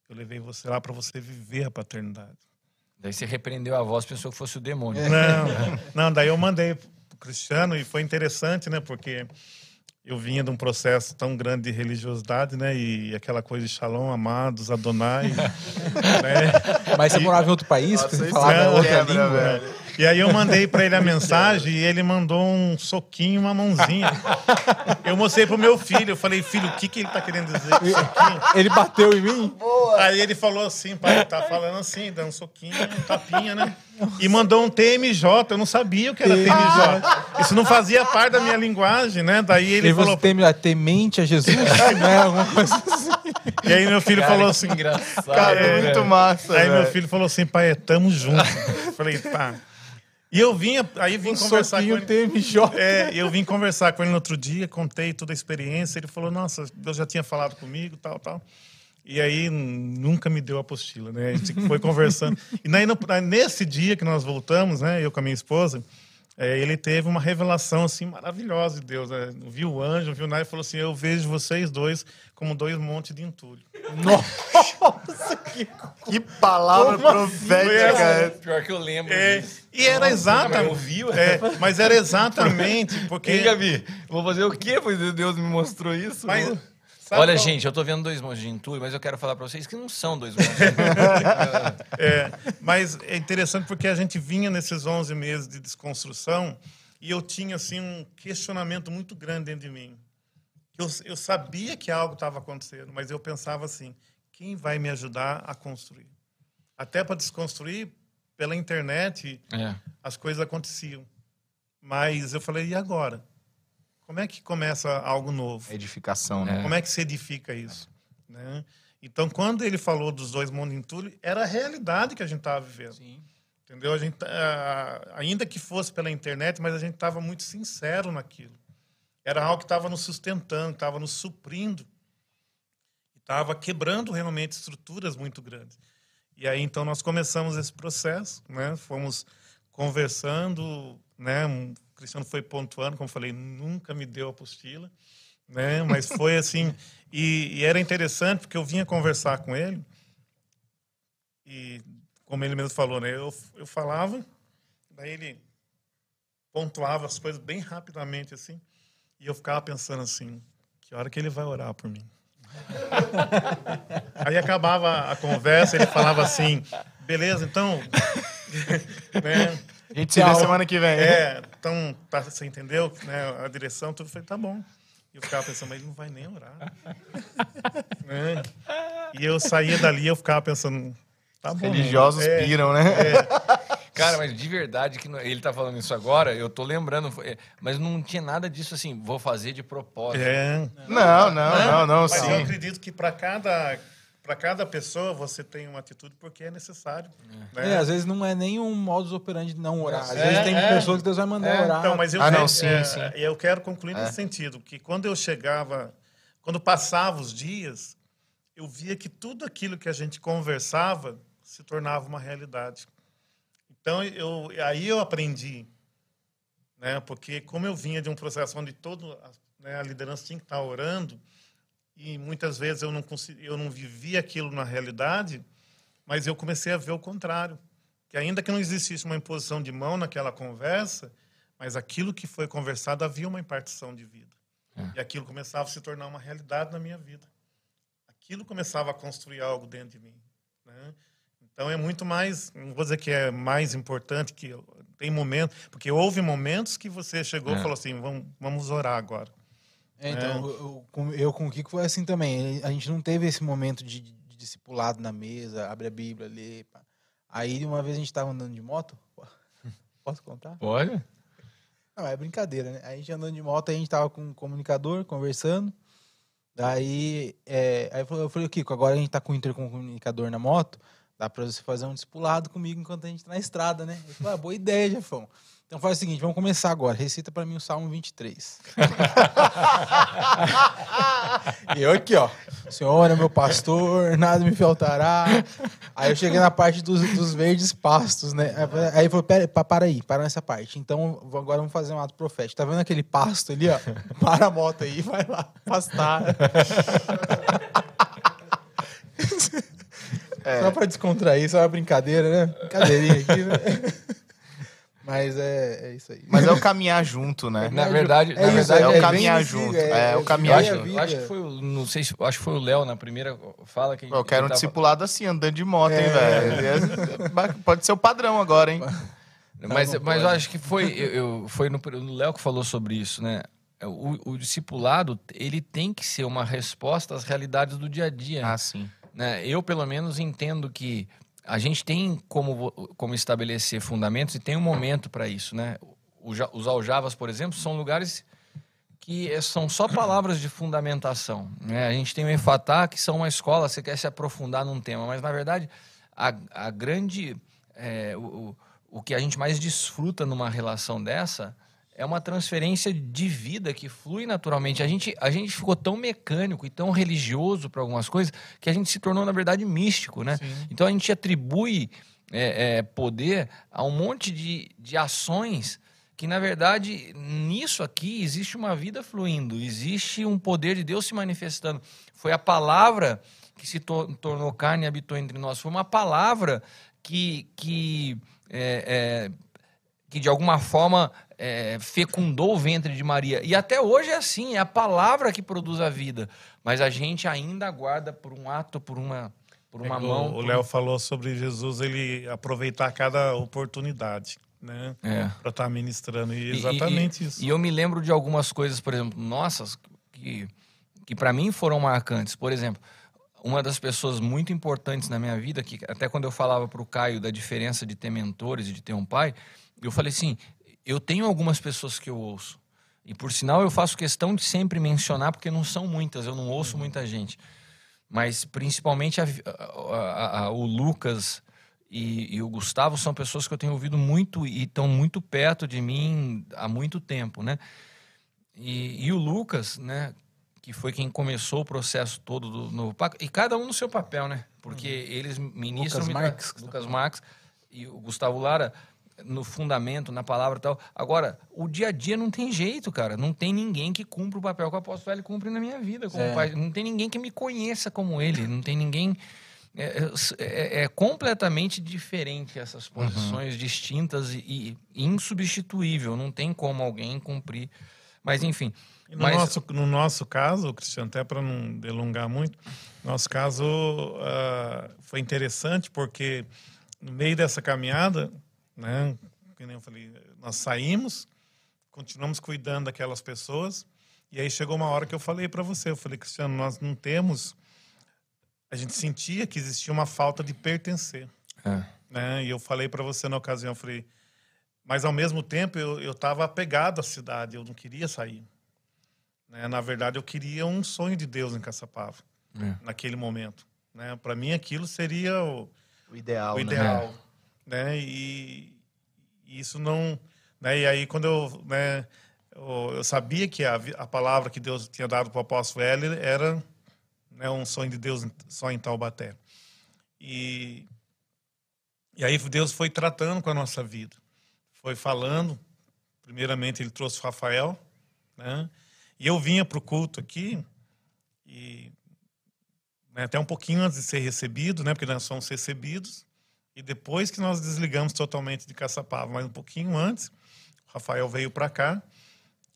Eu levei você lá para você viver a paternidade. Daí você repreendeu a voz, pensou que fosse o demônio. Não, não, daí eu mandei pro Cristiano e foi interessante, né? Porque eu vinha de um processo tão grande de religiosidade, né? E aquela coisa de shalom, amados, Adonai, né? Mas você morava em outro país, Nossa, você falava é outra quebra, língua. velho. E aí eu mandei para ele a mensagem e ele mandou um soquinho, uma mãozinha. Eu mostrei pro meu filho, eu falei, filho, o que, que ele tá querendo dizer com soquinho? Ele bateu em mim? Aí ele falou assim, pai, tá falando assim, dando um soquinho, um tapinha, né? E mandou um TMJ, eu não sabia o que era TMJ. Isso não fazia parte da minha linguagem, né? Daí ele Ele falou. você teme, temente a Jesus? né? Alguma coisa assim. E aí meu filho Cara, falou que assim. engraçado. Cara, é muito massa, Aí meu filho falou assim, pai, tamo junto. Eu falei, tá. E eu vinha, aí vim Um conversar com ele. TMJ. É, eu vim conversar com ele no outro dia, contei toda a experiência. Ele falou: Nossa, Deus já tinha falado comigo, tal, tal. E aí nunca me deu a apostila, né? A gente foi conversando. E no- nesse dia que nós voltamos, né? Eu com a minha esposa, é, ele teve uma revelação assim maravilhosa de Deus. Né? Viu o anjo, viu nada e falou assim: Eu vejo vocês dois como dois montes de entulho. Que palavra profética. é. Pior que eu lembro É, e era Mas exatamente. ouviu? É, mas era exatamente porque. Hein, Gabi? Vou fazer o quê? Pois Deus me mostrou isso. Mas Sabe Olha, qual- gente, eu tô vendo dois montes de entulho, mas eu quero falar pra vocês que não são dois montes de. É, mas é interessante porque a gente vinha nesses 11 meses de desconstrução e eu tinha assim um questionamento muito grande dentro de mim. Eu, eu sabia que algo estava acontecendo, mas eu pensava assim: quem vai me ajudar a construir? Até para desconstruir, pela internet, É. as coisas aconteciam. Mas eu falei: e agora? Como é que começa algo novo? Edificação, né? Como é que se edifica isso? Né? Então, quando ele falou dos dois mundos em entulho, era a realidade que a gente estava vivendo. Entendeu? A gente, ah, ainda que fosse pela internet, mas a gente estava muito sincero naquilo. Era algo que estava nos sustentando, estava nos suprindo. Estava quebrando realmente estruturas muito grandes. E aí, então, nós começamos esse processo, né? Fomos conversando, né? O Cristiano foi pontuando, como falei, nunca me deu apostila, né? Mas foi assim... E, e era interessante, porque eu vinha conversar com ele e, como ele mesmo falou, né? Eu, eu falava, daí ele pontuava as coisas bem rapidamente, assim, e eu ficava pensando assim, que hora que ele vai orar por mim? Aí acabava a conversa, ele falava assim, beleza, então... né? A gente se vê semana que vem. É, então, tá, você entendeu? Né, a direção, tudo. Falei, tá bom. E eu ficava pensando, mas ele não vai nem orar. Né? E eu saía dali eu ficava pensando, tá bom. Religiosos é, piram, né? Cara, mas de verdade, que não- ele tá falando isso agora, eu tô lembrando, foi- é, mas não tinha nada disso assim, vou fazer de propósito. É. Não, não, não, não, Mas sim. eu acredito que para cada, para cada pessoa você tem uma atitude porque é necessário. né? É, às vezes não é nem um modus operandi de não orar. Às É, vezes tem é. pessoas que Deus vai mandar É, orar. Então, mas eu, Ah, não, sim, é, sim. eu quero concluir É. nesse sentido, que quando eu chegava, quando passava os dias, eu via que tudo aquilo que a gente conversava se tornava uma realidade. Então, eu, aí eu aprendi, né? Porque como eu vinha de um processo onde todo a, né, a liderança tinha que estar orando e muitas vezes eu não consegui, eu não vivia aquilo na realidade, mas eu comecei a ver o contrário, que ainda que não existisse uma imposição de mão naquela conversa, mas aquilo que foi conversado havia uma impartição de vida. E aquilo começava a se tornar uma realidade na minha vida. Aquilo começava a construir algo dentro de mim. Né? Então é muito mais, não vou dizer que é mais importante que tem momentos, porque houve momentos que você chegou e É. falou assim, vamos, vamos orar agora. É, então, eu, eu- com- eu com o Kiko foi assim também. A gente não teve esse momento de, de discipulado na mesa, abre a Bíblia, lê. pá. Aí uma vez a gente tava andando de moto. Posso contar? Pode? Não, é brincadeira, né? A gente andando de moto, a gente tava com um comunicador, conversando. Daí, é, aí eu falei, eu Kiko, agora a gente tá com o intercomunicador na moto, dá pra você fazer um discipulado comigo enquanto a gente tá na estrada, né? Ele falou, ah, boa ideia, Jefão. Então faz o seguinte, vamos começar agora. Recita pra mim o Salmo 23. e eu aqui, ó. Senhor é meu pastor, nada me faltará. Aí eu cheguei na parte dos, dos verdes pastos, né? Aí ele falou, pera, pa- para aí, para nessa parte. Então agora vamos fazer um ato profético. Tá vendo aquele pasto ali, ó? Para a moto aí, vai lá, pastar. Só pra descontrair, só uma brincadeira, né? Brincadeirinha aqui, né? Mas é, é isso aí. Mas é o caminhar junto, né? Na verdade, É na isso, verdade é o bem caminhar junto, é o Eu caminhar acho, junto. eu acho que foi o, não sei se, acho que foi o Léo na primeira fala que Eu quero um tava- discipulado assim, andando de moto, hein, É. velho? Pode ser o padrão agora, hein? Mas, não mas eu acho que foi, eu, eu- foi no, no Léo que falou sobre isso, né? O, o discipulado, ele tem que ser uma resposta às realidades do dia a dia. Ah, sim. né? Eu, pelo menos, entendo que a gente tem como, como estabelecer fundamentos e tem um momento para isso, né? Os aljavas, por exemplo, são lugares que eh, são só palavras de fundamentação. Né? A gente tem o Enfatá, que são uma escola, você quer se aprofundar num tema, mas, na verdade, a, a grande... o, o- o que a gente mais desfruta numa relação dessa é uma transferência de vida que flui naturalmente. A gente, a gente ficou tão mecânico e tão religioso para algumas coisas que a gente se tornou, na verdade, místico, né? Então a gente atribui é, é, poder a um monte de, de ações que, na verdade, nisso aqui existe uma vida fluindo, existe um poder de Deus se manifestando. Foi a palavra que se to- tornou carne e habitou entre nós. Foi uma palavra que, que, é, é, que de alguma forma é, fecundou o ventre de Maria. E até hoje é assim, é a palavra que produz a vida. Mas a gente ainda aguarda por um ato, por uma, por uma É, mão. O por- Léo falou sobre Jesus, ele aproveitar cada oportunidade, né? É. Para estar ministrando. E E- exatamente e, isso. E eu me lembro de algumas coisas, por exemplo, nossas, que, que para mim foram marcantes. Por exemplo, uma das pessoas muito importantes na minha vida, que até quando eu falava para o Caio da diferença de ter mentores e de ter um pai, eu falei assim: eu tenho algumas pessoas que eu ouço. E por sinal eu faço questão de sempre mencionar, porque não são muitas, eu não ouço muita gente. Mas principalmente a- a- a- o Lucas e, e o Gustavo são pessoas que eu tenho ouvido muito e estão muito perto de mim há muito tempo, né? E, e o Lucas, né? Que foi quem começou o processo todo do novo pacto. E cada um no seu papel, né? Porque eles ministram... Lucas Marques. Lucas Marques e o Gustavo Lara no fundamento, na palavra e tal. Agora, o dia a dia não tem jeito, cara. Não tem ninguém que cumpra o papel que o apóstolo Hélio cumpre na minha vida como É. pai. Não tem ninguém que me conheça como ele. Não tem ninguém... É, é- é completamente diferente essas posições distintas e, e insubstituível. Não tem como alguém cumprir. Mas, enfim. No, mas, nosso, no nosso caso, Cristiano, até para não delongar muito, nosso caso ah, foi interessante porque no meio dessa caminhada, né, nem eu falei, nós saímos, continuamos cuidando daquelas pessoas, e aí chegou uma hora que eu falei para você, eu falei, Cristiano, nós não temos, a gente sentia que existia uma falta de pertencer É. né? E eu falei para você na ocasião, eu falei, mas ao mesmo tempo eu eu estava apegado à cidade, eu não queria sair. Né? Na verdade, eu queria um sonho de Deus em Caçapava É. naquele momento. Né? Para mim, aquilo seria o, O ideal, o né? ideal, né? E, e isso não, né? E aí quando eu, né? Eu, sabia que a, a palavra que Deus tinha dado para o apóstolo Hélio era né, um sonho de Deus só em Taubaté. E e aí Deus foi tratando com a nossa vida, foi falando. Primeiramente ele trouxe o Rafael, né? E eu vinha para o culto aqui e né, até um pouquinho antes de ser recebido, né? Porque nós somos recebidos e depois que nós desligamos totalmente de Caçapava, mas um pouquinho antes, o Rafael veio para cá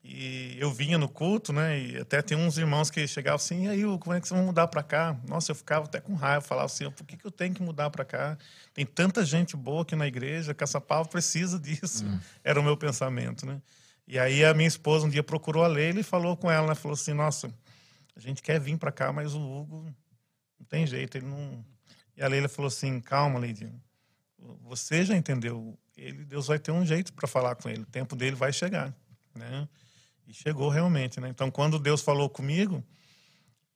e eu vinha no culto, né? E até tem uns irmãos que chegavam assim, e aí, como é que vocês vão mudar para cá? Nossa, eu ficava até com raiva, falava assim, por que, que eu tenho que mudar para cá? Tem tanta gente boa aqui na igreja, Caçapava precisa disso. Era o meu pensamento, né? E aí a minha esposa um dia procurou a Leila e falou com ela, né? Falou assim, nossa, a gente quer vir para cá, mas o Hugo não tem jeito, ele não... E a Leila falou assim, calma, Leidinha, você já entendeu, ele, Deus vai ter um jeito para falar com ele, o tempo dele vai chegar, né? E chegou realmente, né? Então, quando Deus falou comigo,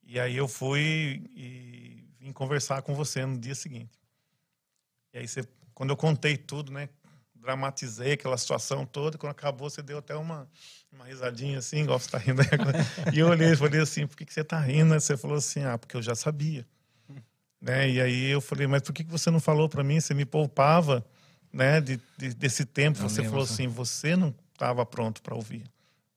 e aí eu fui e vim conversar com você no dia seguinte. E aí, você, quando eu contei tudo, né? Dramatizei aquela situação toda, quando acabou, você deu até uma, uma risadinha assim, igual você está rindo. E eu olhei e falei assim, por que, que você está rindo? Você falou assim, ah, porque eu já sabia. Né? E aí eu falei, mas por que, você não falou para mim? Você me poupava né, de, de- desse tempo. Eu você lembro, falou sim. assim, você não estava pronto para ouvir.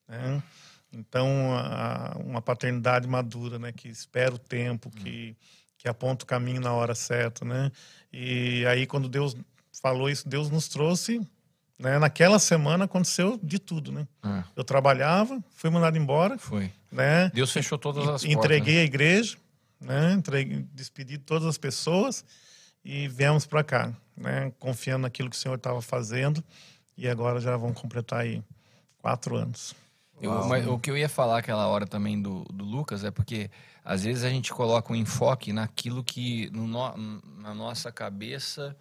Né? Então, a- uma paternidade madura, né, que espera o tempo, que, que aponta o caminho na hora certa, né? E aí, quando Deus falou isso, Deus nos trouxe, né? Naquela semana aconteceu de tudo, né? É, Eu trabalhava, fui mandado embora, foi. né? Deus fechou todas as portas. Entreguei a igreja, né? Entreguei, despedi de todas as pessoas e viemos para cá, né? Confiando naquilo que o Senhor estava fazendo e agora já vão completar aí quatro anos. Eu- mas o que eu ia falar aquela hora também do, do Lucas é porque às vezes a gente coloca um enfoque naquilo que no no- na nossa cabeça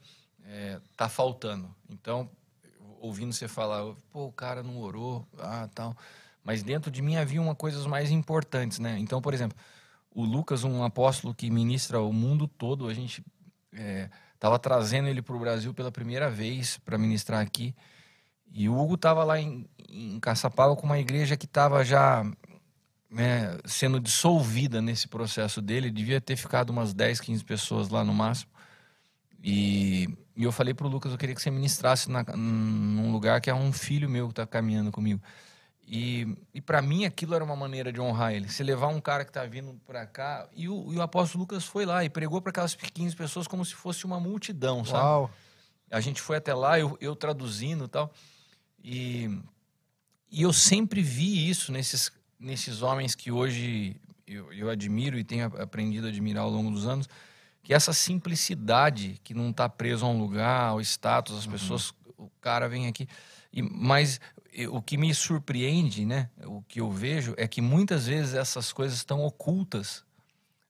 é, tá faltando. Então, ouvindo você falar, pô, o cara não orou, ah, tal. Mas dentro de mim havia uma coisas mais importantes, né? Então, por exemplo, o Lucas, um apóstolo que ministra o mundo todo, a gente estava trazendo ele para o Brasil pela primeira vez para ministrar aqui. E o Hugo estava lá em, em Caçapava com uma igreja que estava já né, sendo dissolvida nesse processo dele. Devia ter ficado umas 10, 15 pessoas lá no máximo. E, e eu falei pro Lucas, eu queria que você ministrasse na, num lugar que é um filho meu que está caminhando comigo. E, e para mim aquilo era uma maneira de honrar ele. Se levar um cara que tá vindo para cá. E o, e o apóstolo Lucas foi lá e pregou para aquelas 15 pessoas como se fosse uma multidão, sabe? Uau. A gente foi até lá, eu, eu traduzindo e tal. E, e eu sempre vi isso nesses, nesses homens que hoje eu, eu admiro e tenho aprendido a admirar ao longo dos anos, que essa simplicidade que não está preso a um lugar, ao status, as uhum. pessoas, o cara vem aqui. E, mas o que me surpreende, né, o que eu vejo, é que muitas vezes essas coisas estão ocultas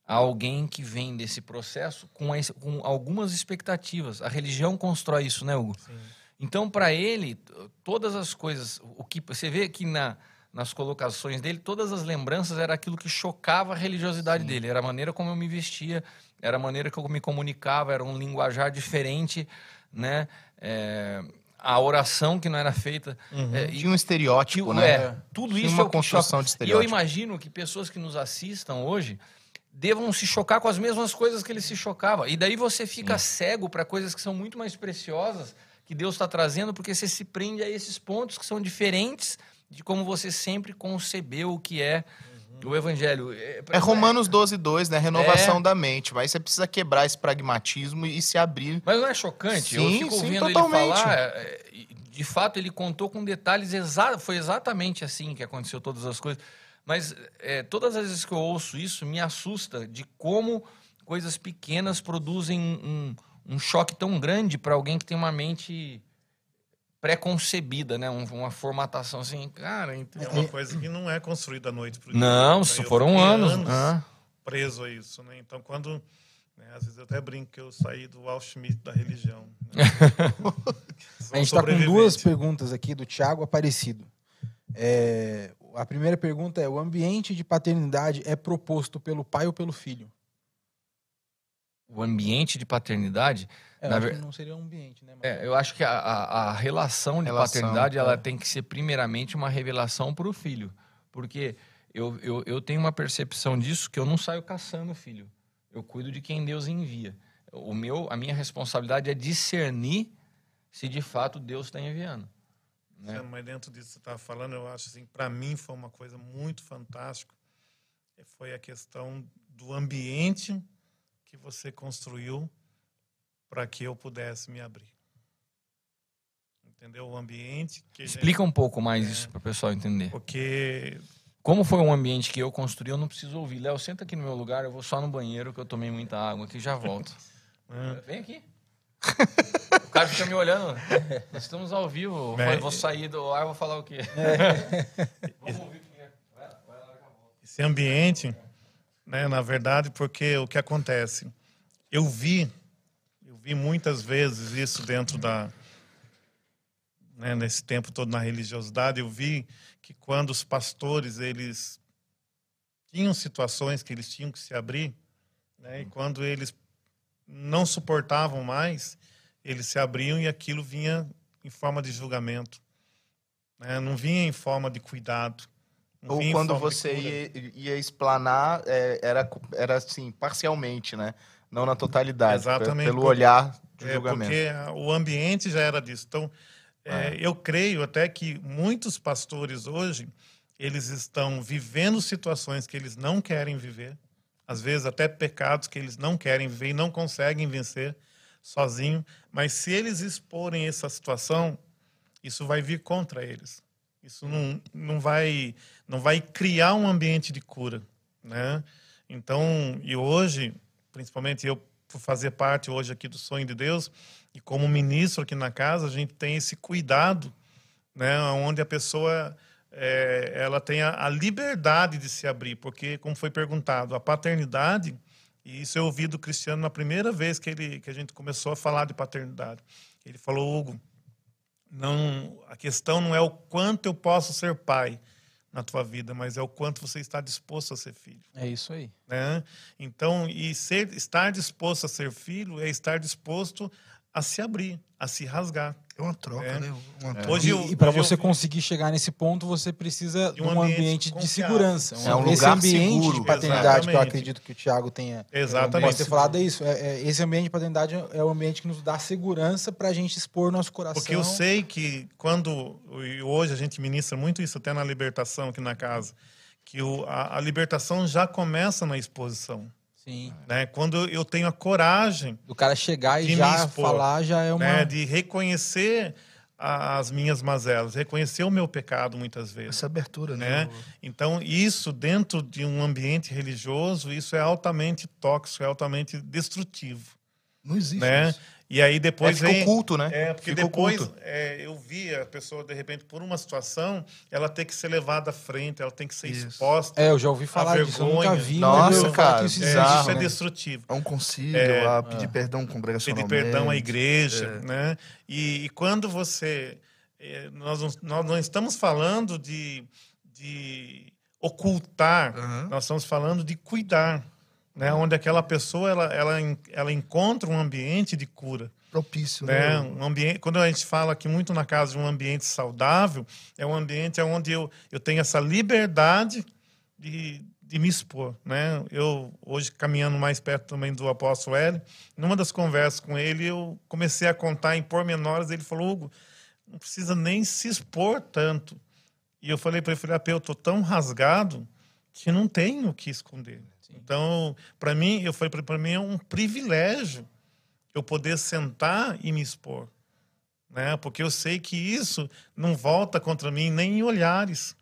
a alguém que vem desse processo com, com algumas expectativas. A religião constrói isso, né, Hugo? Sim. Então, para ele, todas as coisas, o que você vê que na, nas colocações dele, todas as lembranças era aquilo que chocava a religiosidade Sim. dele, era a maneira como eu me vestia, era a maneira que eu me comunicava, era um linguajar diferente, né? É, a oração que não era feita. Uhum. É, Tinha um estereótipo, né? É, tudo Tinha isso uma é construção de estereótipo. E eu imagino que pessoas que nos assistam hoje devam se chocar com as mesmas coisas que ele se chocava. E daí você fica Sim. cego para coisas que são muito mais preciosas que Deus está trazendo, porque você se prende a esses pontos que são diferentes de como você sempre concebeu o que é o evangelho. É, é Romanos 12, 2, né? Renovação é... da mente. Mas você precisa quebrar esse pragmatismo e se abrir. Mas não é chocante? Sim, Eu fico sim, ouvindo totalmente. ele falar. É, de fato, ele contou com detalhes exatos. Foi exatamente assim que aconteceu todas as coisas. Mas é, todas as vezes que eu ouço isso, me assusta de como coisas pequenas produzem um, um choque tão grande para alguém que tem uma mente pré-concebida, né? uma formatação assim, cara. É uma coisa que não é construída à noite pro dia. Não, né? foram anos. anos ah. preso a isso, né? Então quando né, às vezes eu até brinco que eu saí do Auschwitz da religião. Né? a gente está com duas perguntas aqui do Tiago Aparecido. É, a primeira pergunta é: o ambiente de paternidade é proposto pelo pai ou pelo filho? o ambiente de paternidade. É, na ver... não seria um ambiente, né? Mas... É, eu acho que a, a, a relação de relação, paternidade é. ela tem que ser primeiramente uma revelação para o filho, porque eu, eu, eu tenho uma percepção disso que eu não saio caçando filho, eu cuido de quem Deus envia. O meu, a minha responsabilidade é discernir se de fato Deus está enviando. Né? Mas dentro disso que você estava falando, eu acho assim, para mim foi uma coisa muito fantástica, foi a questão do ambiente que você construiu para que eu pudesse me abrir. Entendeu? O ambiente que Explica gente... um pouco mais é, isso para o pessoal entender. Porque como foi um ambiente que eu construí, eu não preciso ouvir. Léo, senta aqui no meu lugar, eu vou só no banheiro que eu tomei muita água aqui já volto. Hum. Vem aqui. o cara fica me olhando. Nós estamos ao vivo. É. Vou sair do ar, vou falar o quê? É. Vamos ouvir o que é. Esse ambiente né? Na verdade, porque o que acontece, eu vi, vi muitas vezes isso dentro da, né, nesse tempo todo na religiosidade, eu vi que quando os pastores eles tinham situações que eles tinham que se abrir, né, e quando eles não suportavam mais, eles se abriam e aquilo vinha em forma de julgamento, né, não vinha em forma de cuidado. Ou quando você ia, ia explanar, é, era, era assim, parcialmente, né? Não na totalidade. Exatamente. Pelo olhar de é, julgamento. Porque o ambiente já era disso. Então, é, é. eu creio até que muitos pastores hoje, eles estão vivendo situações que eles não querem viver. Às vezes até pecados que eles não querem viver e não conseguem vencer sozinho. Mas se eles exporem essa situação, isso vai vir contra eles. Isso não, não, vai, não vai criar um ambiente de cura, né? Então, e hoje, principalmente eu por fazer parte hoje aqui do sonho de Deus e como ministro aqui na casa, a gente tem esse cuidado, né? Onde a pessoa é, ela tem a, a liberdade de se abrir, porque como foi perguntado, a paternidade e isso eu ouvi do Cristiano na primeira vez que ele que a gente começou a falar de paternidade. Ele falou, Hugo, não, a questão não é o quanto eu posso ser pai na tua vida, mas é o quanto você está disposto a ser filho. É isso aí. Né? Então, e ser, estar disposto a ser filho é estar disposto a se abrir, a se rasgar. É uma troca, é. né? Uma troca. Hoje eu, e, e para você eu... conseguir chegar nesse ponto, você precisa de um, um ambiente, ambiente de segurança. É um esse ambiente seguro. de paternidade Exatamente. que eu acredito que o Thiago tenha Exatamente. pode ter falado é isso. É, é, esse ambiente de paternidade é o ambiente que nos dá segurança para a gente expor nosso coração. Porque eu sei que quando e hoje a gente ministra muito isso até na libertação aqui na casa, que o, a, a libertação já começa na exposição. Sim. Né? Quando eu tenho a coragem. Do cara chegar e já expor, falar, já é uma. Né? De reconhecer as minhas mazelas, reconhecer o meu pecado muitas vezes. Essa abertura, né? né? Então, isso dentro de um ambiente religioso, isso é altamente tóxico, é altamente destrutivo. Não existe né? isso. E aí depois é, vem... oculto, né? É, porque Fica depois é, eu vi a pessoa, de repente, por uma situação, ela tem que ser levada à frente, ela tem que ser Isso. exposta. É, eu já ouvi falar a disso, eu nunca vergonha. vi. Nossa, cara, isso É, existe, isso é né? destrutivo. A um concílio, É, a pedir perdão congregacionalmente. pedir perdão à igreja, É. né? E, e quando você, eh, nós, não- nós não estamos falando de, de ocultar, Aham. nós estamos falando de cuidar, né? Onde aquela pessoa ela, ela, ela encontra um ambiente de cura, Propício, né? né? Um ambiente, quando a gente fala aqui muito na casa de um ambiente saudável, é um ambiente onde eu, eu tenho essa liberdade de, de me expor, né? Eu hoje caminhando mais perto também do apóstolo Hélio, numa das conversas com ele, eu comecei a contar em pormenores, ele falou: "Hugo, não precisa nem se expor tanto". E eu falei para ele, falei, "Ah, eu tô tão rasgado que não tenho o que esconder". Então, para mim, eu falei para mim é um privilégio eu poder sentar e me expor, né? Porque eu sei que isso não volta contra mim nem em olhares.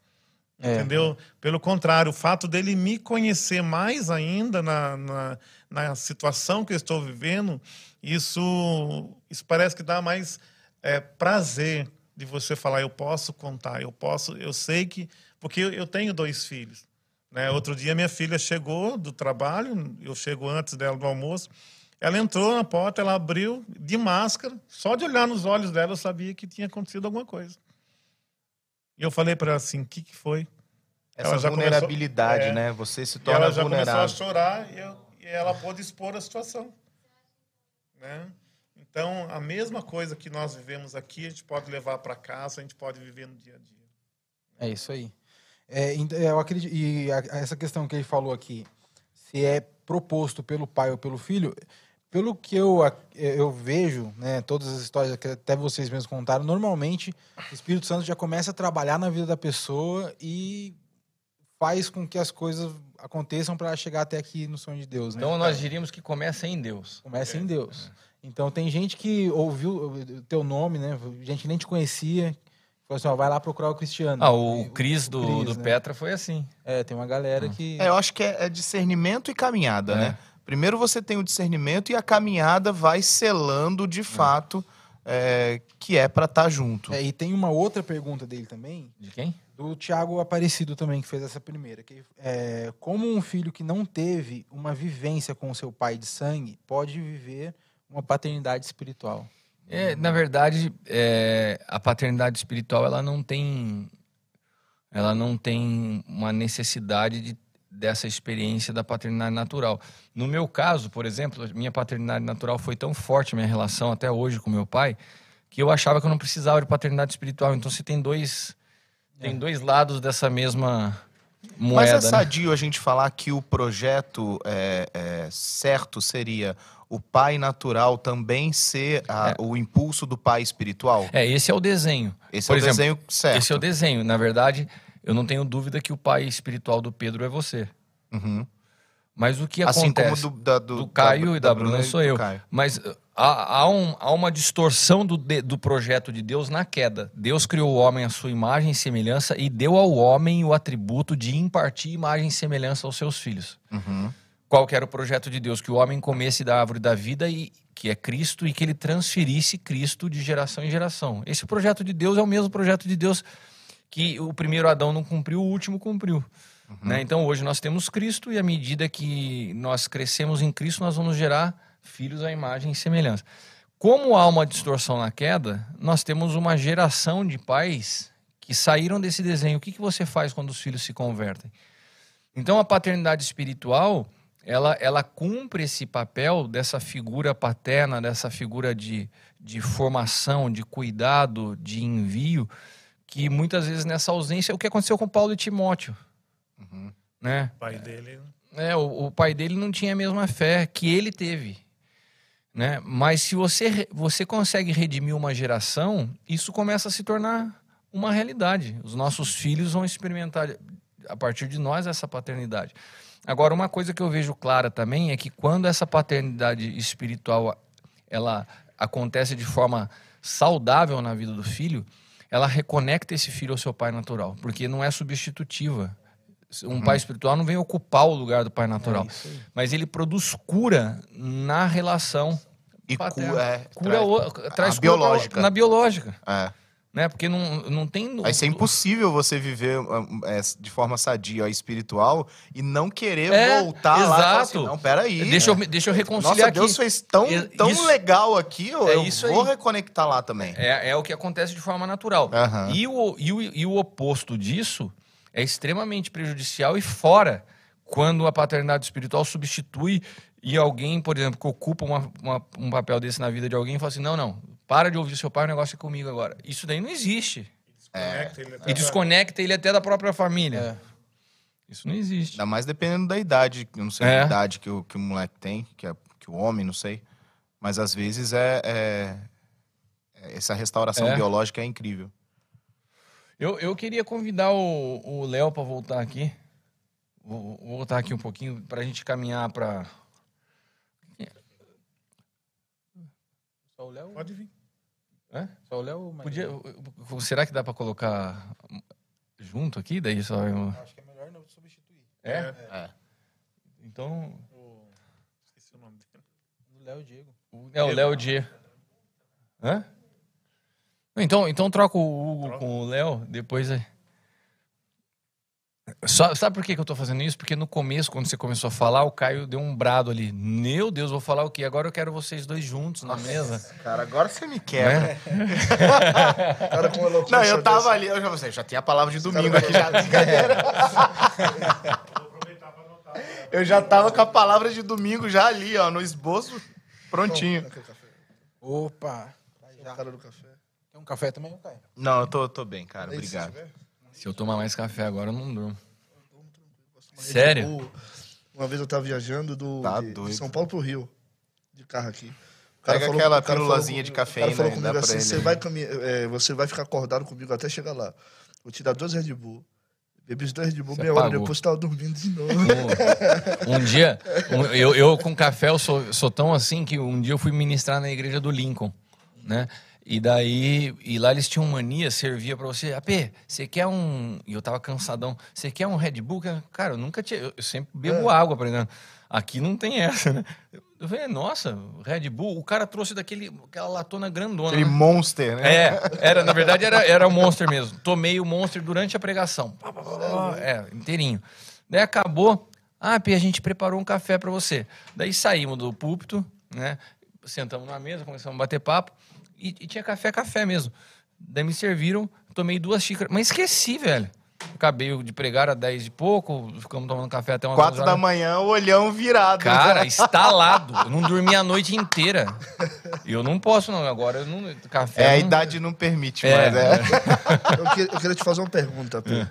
É. Entendeu? Pelo contrário, o fato dele me conhecer mais ainda na, na, na situação que eu estou vivendo, isso, isso parece que dá mais é, prazer de você falar, eu posso contar, eu posso, eu sei que. Porque eu tenho dois filhos. Né? Outro dia minha filha chegou do trabalho, eu chego antes dela do almoço. Ela entrou na porta, ela abriu de máscara, só de olhar nos olhos dela eu sabia que tinha acontecido alguma coisa. E eu falei para ela assim: o que, que foi? Essa vulnerabilidade, começou- é. né? Você se torna ela já começou a vulnerável. chorar e, eu- e ela pôde expor a situação. Né? Então, a mesma coisa que nós vivemos aqui, a gente pode levar para casa, a gente pode viver no dia a dia. É isso aí. É, ent- eu acredito, e essa questão que ele falou aqui, se é proposto pelo pai ou pelo filho, pelo que eu, ac- eu vejo, né, todas as histórias que até vocês mesmos contaram, normalmente o Espírito Santo já começa a trabalhar na vida da pessoa e faz com que as coisas aconteçam para chegar até aqui no sonho de Deus. Né? Então nós diríamos que começa em Deus. Começa em Deus. Então tem gente que ouviu o teu nome, né? Gente que nem te conhecia, falou assim, ó, vai lá procurar o Cristiano. Ah, o E- Cris do, do né? Petra foi assim. É, tem uma galera que. É, eu acho que é, é discernimento e caminhada, É. né? Primeiro você tem o discernimento e a caminhada vai selando de fato é, que é para estar junto. É, e tem uma outra pergunta dele também, De quem? do Tiago Aparecido também, que fez essa primeira. Que, é, como um filho que não teve uma vivência com o seu pai de sangue pode viver uma paternidade espiritual? É, na verdade, é, a paternidade espiritual ela não tem, ela não tem uma necessidade de, dessa experiência da paternidade natural. No meu caso, por exemplo, minha paternidade natural foi tão forte, minha relação até hoje com meu pai, que eu achava que eu não precisava de paternidade espiritual. Então você tem dois, tem dois lados dessa mesma moeda. Mas é né? sadio a gente falar que o projeto é, é, certo seria o pai natural também ser a- É. o impulso do pai espiritual? É, esse é o desenho. Esse Por é o exemplo, desenho certo. Esse é o desenho. Na verdade, eu não tenho dúvida que o pai espiritual do Pedro é você. Uhum. Mas o que Assim acontece como do, da, do, do Caio da- e da, Bruna Bruna e sou eu. Caio. Mas há, há, um- há uma distorção do, de- do projeto de Deus na queda. Deus criou o homem à sua imagem e semelhança e deu ao homem o atributo de impartir imagem e semelhança aos seus filhos. Uhum. Qual era o projeto de Deus? Que o homem comesse da árvore da vida, e que é Cristo, e que ele transferisse Cristo de geração em geração. Esse projeto de Deus é o mesmo projeto de Deus que o primeiro Adão não cumpriu, o último cumpriu. Né? Então hoje nós temos Cristo e à medida que nós crescemos em Cristo, nós vamos gerar filhos à imagem e semelhança. Como há uma distorção na queda, nós temos uma geração de pais que saíram desse desenho. O que, que você faz quando os filhos se convertem? Então a paternidade espiritual, ela, ela cumpre esse papel dessa figura paterna, dessa figura de, de formação, de cuidado, de envio, que muitas vezes nessa ausência é o que aconteceu com Paulo e Timóteo. Né? O pai dele. É, o, o pai dele não tinha a mesma fé que ele teve. Né? Mas se você, você consegue redimir uma geração, isso começa a se tornar uma realidade. Os nossos filhos vão experimentar, a partir de nós, essa paternidade. Agora, uma coisa que eu vejo clara também é que quando essa paternidade espiritual ela acontece de forma saudável na vida do filho, ela reconecta esse filho ao seu pai natural, porque não é substitutiva. Um pai espiritual não vem ocupar o lugar do pai natural, mas ele produz cura na relação E paterna. cu- é, cura traz- o- traz cura biológica. na biológica, É. né? Porque não, não tem Vai ser impossível você viver um, é, de forma sadia espiritual e não querer É, voltar lá e falar exato. assim, não, peraí. Deixa eu, deixa eu reconciliar Nossa, aqui. Deus fez tão, É- tão isso- legal aqui, eu, É eu vou aí. reconectar lá também. É, é o que acontece de forma natural. Aham. E, o, e, o, e o oposto disso é extremamente prejudicial e fora quando a paternidade espiritual substitui e alguém, por exemplo, que ocupa uma- uma- um papel desse na vida de alguém e fala assim: não, não, para de ouvir seu pai, o negócio é comigo agora. Isso daí não existe. Até E desconecta ele até da própria família. É. Isso não existe. Ainda mais dependendo da idade, eu não sei É. a idade que o, que o moleque tem, que, é, que o homem, não sei. Mas às vezes é, é- é- essa restauração É. biológica é incrível. Eu, eu queria convidar o o Léo para voltar aqui. Vou, vou voltar aqui um pouquinho para a gente caminhar para. Só o Léo. Pode vir. É? Só o Léo. mas- Podia, será que dá para colocar junto aqui? Daí só. Acho que é melhor não substituir. É? É. Então. O- Esqueci o nome dele. O Léo Diego. o- É o Léo G. Hã? Então, então troca o Hugo com o Léo, depois é. Só- sabe por que, que eu tô fazendo isso? Porque no começo, quando você começou a falar, o Caio deu um brado ali. Meu Deus, vou falar o quê? Agora eu quero vocês dois juntos na mesa. Cara, agora você me quebra. Né? Cara, com eloquência Não, eu tava ali, eu já, você, já tinha a palavra de domingo aqui, já brincadeira. Eu já tava com a palavra de domingo já ali, ó, no esboço, prontinho. Opa! O cara do café. Tem um café também, Caio? Não, eu tô, tô bem, cara, obrigado. Se eu tomar mais café agora, eu não durmo. Sério? Bull. Uma vez eu tava viajando do, Tá de, de. São Paulo pro Rio, de carro aqui. O Pega falou- aquela cara pílulazinha falou de cafeína O cara falou comigo assim, ele você vai, é, você vai ficar acordado comigo até chegar lá. Vou te dar dois Red Bull. Bebi os dois Red Bull, Você meia hora depois tava dormindo de novo. Um, um dia, um- eu, eu com café, eu sou, sou tão assim que um dia eu fui ministrar na igreja do Lincoln, né? E daí, e lá eles tinham mania, servia pra você, AP, você quer um. E eu tava cansadão, você quer um Red Bull? Cara, eu nunca tinha. Eu, sempre bebo água, aprendendo. Aqui não tem essa, né? Eu falei, nossa, Red Bull, o cara trouxe daquele, aquela latona grandona. Aquele né? monster, né? É, era, na verdade era, era o Monster mesmo. Tomei o Monster durante a pregação. É, inteirinho. Daí acabou. Ah, a gente preparou um café pra você. Daí saímos do púlpito, né? Sentamos na mesa, começamos a bater papo. E, e tinha café, café mesmo. Daí me serviram, tomei duas xícaras. Mas esqueci, velho. Acabei de pregar às 10 e pouco, ficamos tomando café até umas Quatro 11 da horas. manhã, olhão virado. Cara, instalado. Eu não dormi a noite inteira. E eu não posso, não. Agora eu não. Café. É, a não- idade não permite, É, mas é. eu, que- eu queria te fazer uma pergunta, Pedro.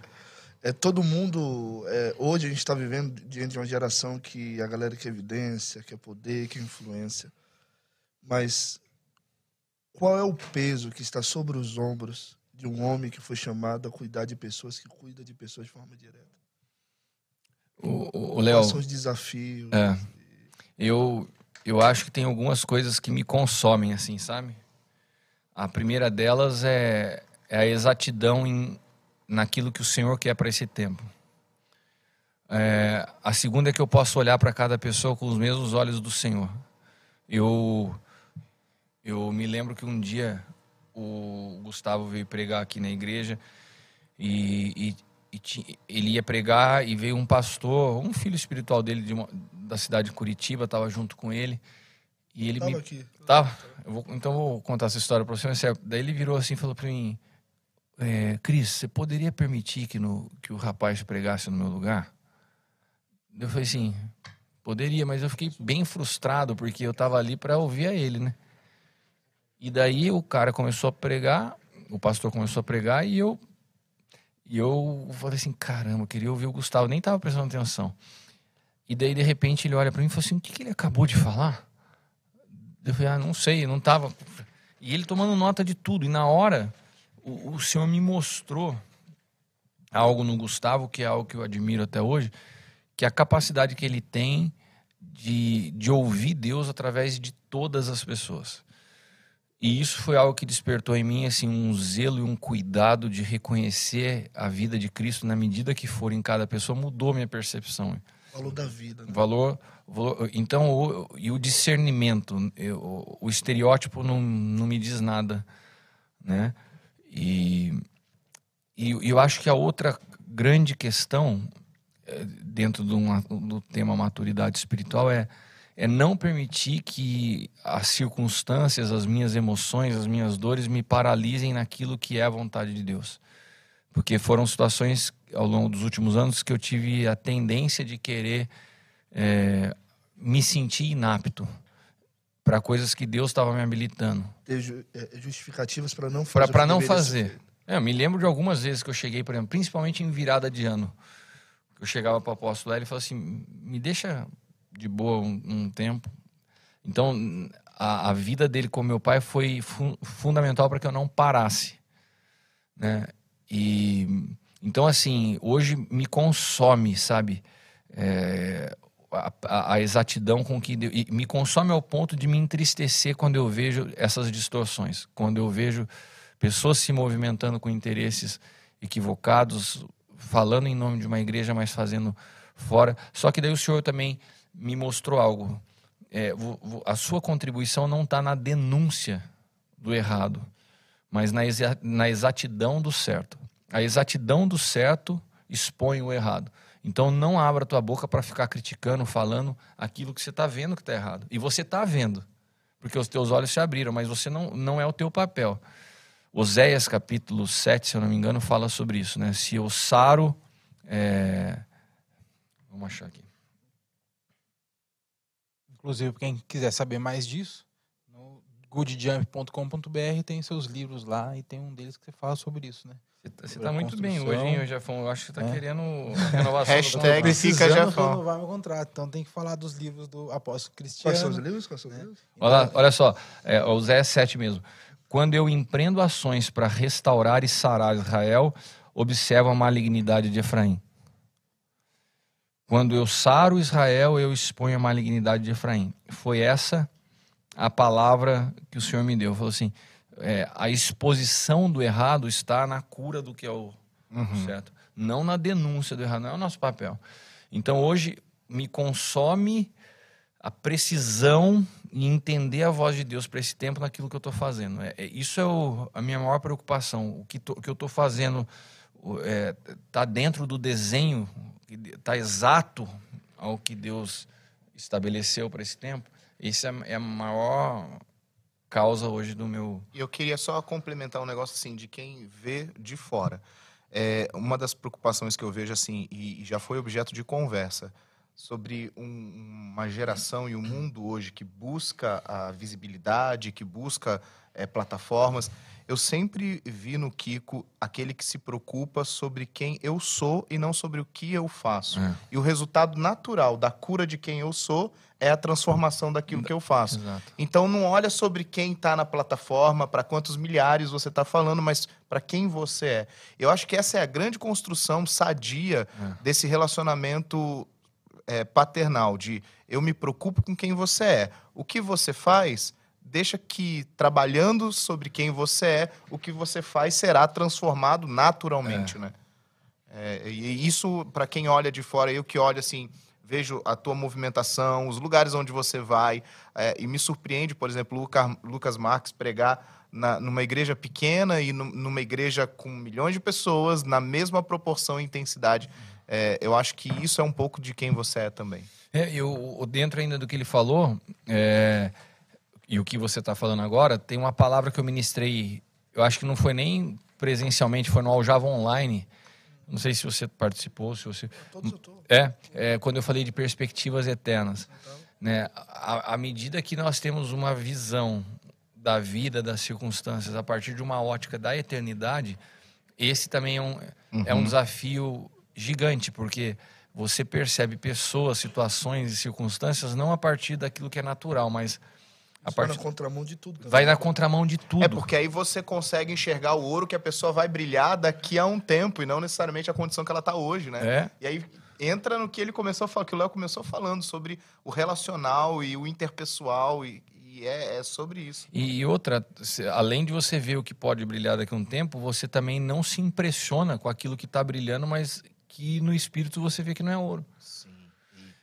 É, todo mundo. é, hoje a gente está vivendo diante de uma geração que a galera quer evidência, quer poder, quer influência. Mas qual é o peso que está sobre os ombros de um homem que foi chamado a cuidar de pessoas, que cuida de pessoas de forma direta? O, o- Léo, Quais são os desafios? é, eu, eu acho que tem algumas coisas que me consomem, assim, sabe? A primeira delas é, é a exatidão em, naquilo que o Senhor quer para esse tempo. É, a segunda é que eu posso olhar para cada pessoa com os mesmos olhos do Senhor. Eu, eu me lembro que um dia o Gustavo veio pregar aqui na igreja e, e- e ele ia pregar e veio um pastor, um filho espiritual dele de uma- da cidade de Curitiba, estava junto com ele e ele Tava me aqui. Tá, eu vou, então eu vou contar essa história pra você. mas sério. Daí ele virou assim e falou pra mim: é, Cris, você poderia permitir que, no, que o rapaz pregasse no meu lugar? Eu falei assim: poderia, mas eu fiquei bem frustrado porque eu tava ali pra ouvir a ele, né? E daí o cara começou a pregar, o pastor começou a pregar e eu. E eu falei assim: caramba, eu queria ouvir o Gustavo, nem tava prestando atenção. E daí, de repente, ele olha pra mim e fala assim: o que, que ele acabou de falar? Eu falei, ah, não sei, não tava. E ele tomando nota de tudo. E na hora, o, o senhor me mostrou algo no Gustavo, que é algo que eu admiro até hoje, que é a capacidade que ele tem de, de ouvir Deus através de todas as pessoas. E isso foi algo que despertou em mim assim um zelo e um cuidado de reconhecer a vida de Cristo na medida que for em cada pessoa, mudou minha percepção. Valor da vida. Né? Valor, valor, então o, e o discernimento, eu, o estereótipo não, não me diz nada, né? E, e eu acho que a outra grande questão eh, dentro do, do tema maturidade espiritual é é não permitir que as circunstâncias, as minhas emoções, as minhas dores me paralisem naquilo que é a vontade de Deus. Porque foram situações ao longo dos últimos anos que eu tive a tendência de querer é, me sentir inapto para coisas que Deus estava me habilitando. Ter é, justificativas para não fazer. Para não fazer. É, eu me lembro de algumas vezes que eu cheguei, por exemplo, principalmente em virada de ano. Eu chegava para o apóstolo e falava assim: me deixa de boa um, um tempo. Então, a, a, vida dele com meu pai foi fu fundamental para que eu não parasse, né? E então, assim, hoje me consome, sabe? É, a, a, a, exatidão com que e me consome ao ponto de me entristecer quando eu vejo essas distorções, quando eu vejo pessoas se movimentando com interesses equivocados, falando em nome de uma igreja, mas fazendo fora. Só que daí o senhor também me mostrou algo. É, a sua contribuição não está na denúncia do errado, mas na, exa na exatidão do certo. A exatidão do certo expõe o errado. Então não abra tua boca para ficar criticando, falando aquilo que você está vendo que está errado. E você está vendo, porque os teus olhos se abriram, mas você não, não é o teu papel. Oséias capítulo 7, se eu não me engano, fala sobre isso. Né? Se eu saro. É... Vamos achar aqui. Inclusive, quem quiser saber mais disso, no goodjump.com.br tem seus livros lá e tem um deles que você fala sobre isso, né? Você tá, tá muito bem hoje, hein, Jafão? Eu acho que você tá é. querendo renovação. Hashtag fica Jafão. renovar meu contrato. Então tem que falar dos livros do apóstolo Cristiano. Quais são os livros? Quais são os né? livros? Olha, olha só, é, o Zé 7 mesmo. Quando eu empreendo ações para restaurar e sarar Israel, observo a malignidade de Efraim. Quando eu saro Israel, eu exponho a malignidade de Efraim. Foi essa a palavra que o Senhor me deu. Falou assim: é, a exposição do errado está na cura do que é o uhum. certo, não na denúncia do errado. Não é o nosso papel. Então hoje me consome a precisão e entender a voz de Deus para esse tempo naquilo que eu estou fazendo. É, é, isso é o, a minha maior preocupação. O que, to, que eu estou fazendo está é, tá dentro do desenho está exato ao que Deus estabeleceu para esse tempo, isso é, é a maior causa hoje do meu. Eu queria só complementar um negócio assim de quem vê de fora. É, uma das preocupações que eu vejo assim e, já foi objeto de conversa sobre um, uma geração e um mundo hoje que busca a visibilidade, que busca é, plataformas eu sempre vi no Kiko aquele que se preocupa sobre quem eu sou e não sobre o que eu faço. É. E o resultado natural da cura de quem eu sou é a transformação daquilo que eu faço. Exato. Então não olha sobre quem está na plataforma, para quantos milhares você está falando, mas para quem você é. Eu acho que essa é a grande construção sadia é. desse relacionamento é, paternal, de eu me preocupo com quem você é. O que você faz deixa que trabalhando sobre quem você é, o que você faz será transformado naturalmente, é. né? É, e isso, para quem olha de fora, eu que olho assim, vejo a tua movimentação, os lugares onde você vai, é, e me surpreende, por exemplo, Lucas, Lucas Marques pregar na, numa igreja pequena e no, numa igreja com milhões de pessoas, na mesma proporção e intensidade. É, eu acho que isso é um pouco de quem você é também. É, eu, dentro ainda do que ele falou, é, e o que você está falando agora, tem uma palavra que eu ministrei, eu acho que não foi nem presencialmente, foi no Aljava Online. Não sei se você participou, se você. É, é quando eu falei de perspectivas eternas. Né? À, à medida que nós temos uma visão da vida, das circunstâncias, a partir de uma ótica da eternidade, esse também é um, uhum. é um desafio gigante, porque você percebe pessoas, situações e circunstâncias não a partir daquilo que é natural, mas a parte... Vai na contramão de tudo. Também. Vai na contramão de tudo. É porque aí você consegue enxergar o ouro que a pessoa vai brilhar daqui a um tempo e não necessariamente a condição que ela está hoje, né? É. E aí entra no que ele começou a falar, que o Léo começou falando sobre o relacional e o interpessoal e, e é, é sobre isso. E outra, além de você ver o que pode brilhar daqui a um tempo, você também não se impressiona com aquilo que está brilhando, mas que no espírito você vê que não é ouro.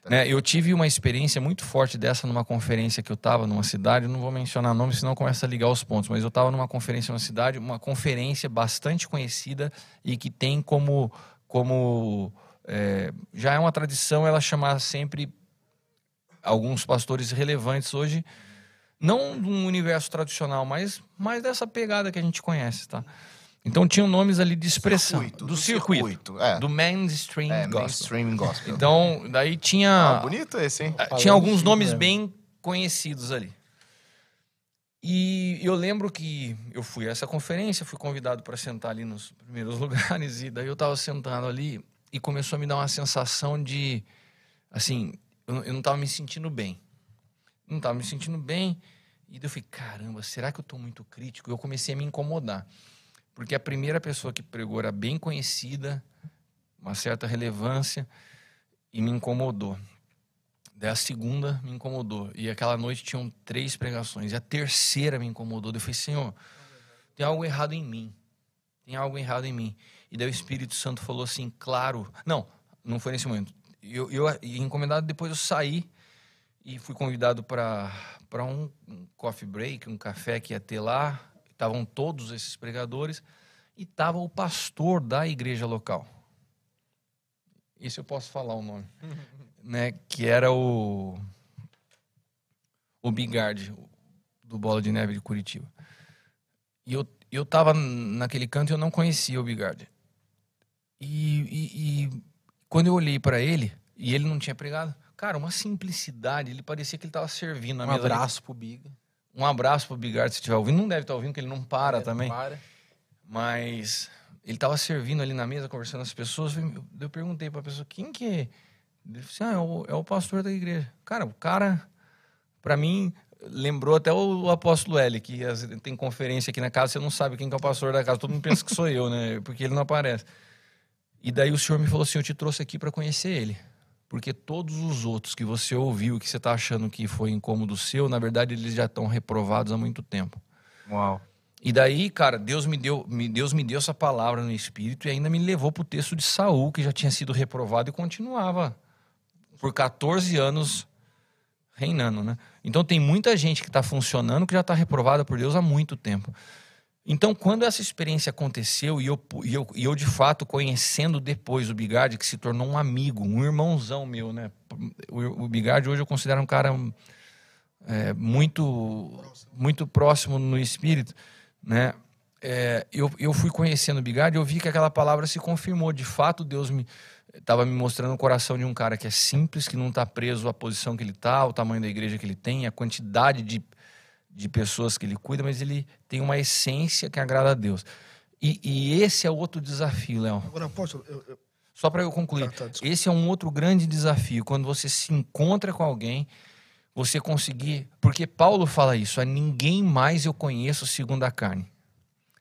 Eita. Né? Eu tive uma experiência muito forte dessa numa conferência que eu estava numa cidade, não vou mencionar nome, senão começa a ligar os pontos, mas eu estava numa conferência numa cidade, uma conferência bastante conhecida e que tem como, como é, já é uma tradição ela chamar sempre alguns pastores relevantes hoje, não do universo tradicional, mas mais dessa pegada que a gente conhece, tá? Então tinham nomes ali de expressão, Circuito, do, do circuito, circuito, é. do mainstream É, gospel. mainstream gospel. Então, daí tinha Ah, bonito esse, hein? ah, tinha alguns nomes bem conhecidos ali. E eu lembro que eu fui a essa conferência, fui convidado para sentar ali nos primeiros lugares, e daí eu estava sentado ali e começou a me dar uma sensação de, assim, eu, não- eu não estava me sentindo bem. Não estava me sentindo bem, e daí eu falei, caramba, será que eu estou muito crítico? E eu comecei a me incomodar. Porque a primeira pessoa que pregou era bem conhecida, uma certa relevância, e me incomodou. Daí a segunda me incomodou. E aquela noite tinham três pregações. E a terceira me incomodou. Daí Eu falei, Senhor, tem algo errado em mim. Tem algo errado em mim. E daí o Espírito Santo falou assim, claro. Não, não foi nesse momento. Eu, eu encomendado, depois eu saí e fui convidado para um coffee break, um café que ia ter lá. Estavam todos esses pregadores. E estava o pastor da igreja local. Esse eu posso falar o nome né, que era o o Bigard do Bola de Neve de Curitiba. E eu eu tava naquele canto e eu não conhecia o Bigard. E, e, e quando eu olhei para ele e ele não tinha pregado, cara, uma simplicidade, ele parecia que ele tava servindo na Um mesa. ali. abraço pro Biga. Um abraço pro Bigard se estiver ouvindo. Não deve estar ouvindo, porque ele não para É, também. Para. Mas ele estava servindo ali na mesa, conversando com as pessoas. Eu perguntei para a pessoa, quem que é? Ele disse, ah, é o, é o pastor da igreja. Cara, o cara, para mim, lembrou até o, apóstolo L, que tem conferência aqui na casa, você não sabe quem que é o pastor da casa. Todo mundo pensa que sou eu, né? Porque ele não aparece. E daí o senhor me falou assim, eu te trouxe aqui para conhecer ele. Porque todos os outros que você ouviu, que você está achando que foi incômodo seu, na verdade eles já estão reprovados há muito tempo. Uau. E daí, cara, Deus me deu, me- Deus me deu essa palavra no espírito e ainda me levou pro texto de Saul, que já tinha sido reprovado e continuava por 14 anos reinando, né? Então tem muita gente que está funcionando que já está reprovada por Deus há muito tempo. Então, quando essa experiência aconteceu e eu, e eu, e eu de fato conhecendo depois o Bigard, que se tornou um amigo, um irmãozão meu, né? O, o Bigard hoje eu considero um cara é, muito, muito próximo no espírito, né? É, eu, eu fui conhecendo o Bigard e eu vi que aquela palavra se confirmou. De fato, Deus me estava me mostrando o coração de um cara que é simples, que não está preso à posição que ele está, ao tamanho da igreja que ele tem, a quantidade de, de pessoas que ele cuida, mas ele tem uma essência que agrada a Deus. E, e esse é outro desafio, Léo. Agora, apóstolo, eu, eu, Só para eu concluir. Tá, tá. Esse é um outro grande desafio. Quando você se encontra com alguém, você conseguir. Porque Paulo fala isso: a ninguém mais eu conheço segundo a carne.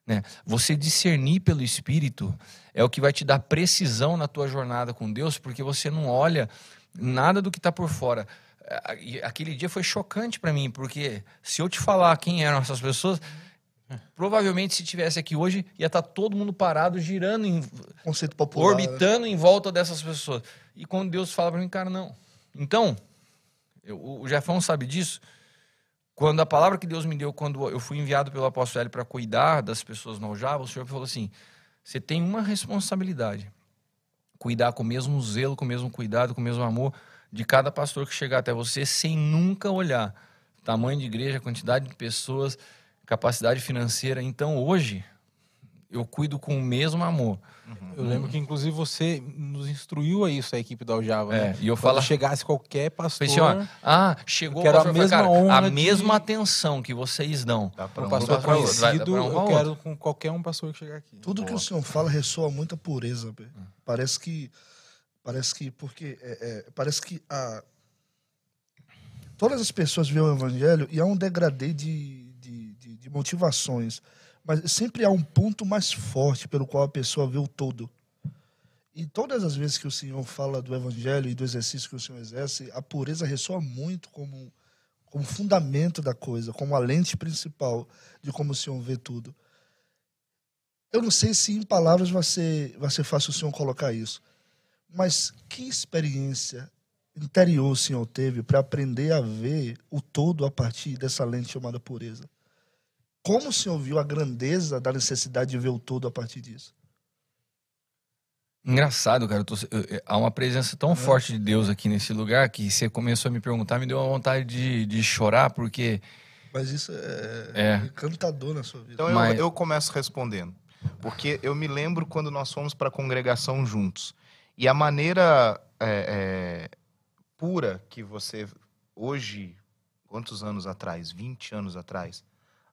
Né? Você discernir pelo Espírito é o que vai te dar precisão na tua jornada com Deus, porque você não olha nada do que está por fora. Aquele dia foi chocante para mim, porque se eu te falar quem eram essas pessoas, provavelmente se tivesse aqui hoje ia estar todo mundo parado, girando em, conceito popular. né? orbitando em volta dessas pessoas. E quando Deus fala para mim, cara, não. Então, eu- o Jefão sabe disso. Quando a palavra que Deus me deu, quando eu fui enviado pelo apóstolo Hélio para cuidar das pessoas no Aljava, o Senhor falou assim: você tem uma responsabilidade. Cuidar com o mesmo zelo, com o mesmo cuidado, com o mesmo amor de cada pastor que chegar até você, sem nunca olhar tamanho de igreja, quantidade de pessoas, capacidade financeira. Então, hoje, eu cuido com o mesmo amor. Eu lembro que, inclusive, você nos instruiu a isso, a equipe da Aljava. É, né? e eu Quando falo- chegasse qualquer pastor. Falei assim, ó, ah, chegou quero o a pastor, falei, mesma cara, honra a de- mesma atenção que vocês dão. Dá pra um um pastor conhecido, um eu quero com qualquer um pastor que chegar aqui. Tudo que o senhor fala ressoa muita pureza. Pê. Parece que. Parece que. Porque. é, é, parece que a. Todas as pessoas veem o evangelho e há um degradê de, de, de, de motivações. Mas sempre há um ponto mais forte pelo qual a pessoa vê o todo. E todas as vezes que o senhor fala do evangelho e do exercício que o senhor exerce, a pureza ressoa muito como, como fundamento da coisa, como a lente principal de como o Senhor vê tudo. Eu não sei se em palavras vai ser, vai ser fácil o Senhor colocar isso, mas que experiência interior o Senhor teve para aprender a ver o todo a partir dessa lente chamada pureza? Como o Senhor viu a grandeza da necessidade de ver o todo a partir disso? Engraçado, cara. Tô, eu, há uma presença tão é. forte de Deus aqui nesse lugar que você começou a me perguntar, me deu uma vontade de, de chorar, porque. Mas isso é, é. encantador na sua vida. Então Mas... eu, eu começo respondendo. Porque eu me lembro quando nós fomos para a congregação juntos. E a maneira é, é, pura que você, hoje, quantos anos atrás? 20 anos atrás.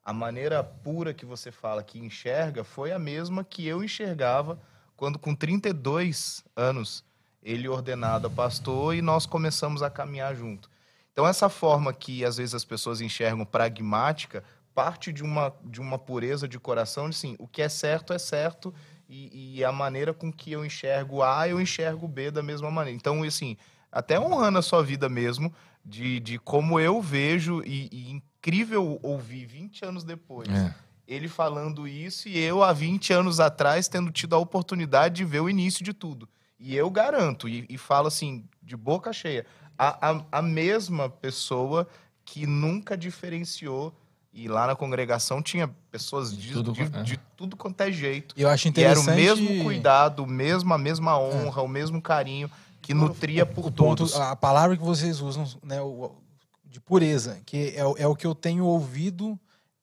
A maneira pura que você fala que enxerga foi a mesma que eu enxergava quando, com 32 anos, ele ordenado a pastor e nós começamos a caminhar junto. Então, essa forma que às vezes as pessoas enxergam pragmática parte de uma, de uma pureza de coração, de sim, o que é certo é certo e, e, a maneira com que eu enxergo A, eu enxergo B da mesma maneira. Então, assim, até honrando a sua vida mesmo, de, de como eu vejo e, e incrível ouvir 20 anos depois. É. Ele falando isso e eu, há 20 anos atrás, tendo tido a oportunidade de ver o início de tudo. E eu garanto, e, e falo assim, de boca cheia, a, a, a mesma pessoa que nunca diferenciou e lá na congregação tinha pessoas de, de, tudo, de, é. de tudo quanto é jeito. Eu acho interessante. E era o mesmo cuidado, mesmo, a mesma honra, é. o mesmo carinho que nutria por o todos. Ponto, a palavra que vocês usam, né, de pureza, que é, é o que eu tenho ouvido,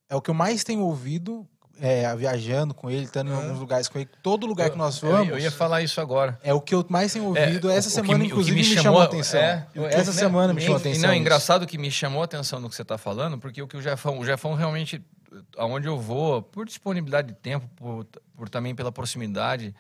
é o que eu mais tenho ouvido é, viajando com ele, estando em alguns lugares com ele, todo lugar que nós fomos. Eu, ia falar isso agora. É o que eu mais tenho ouvido. É, essa semana, me, inclusive, me, me, chamou, a atenção. É, essa né, semana me chamou a atenção. Não, é engraçado que me chamou a atenção no que você está falando, porque o que o Jefão, o Jefão realmente, aonde eu vou, por disponibilidade de tempo, por, por também pela proximidade,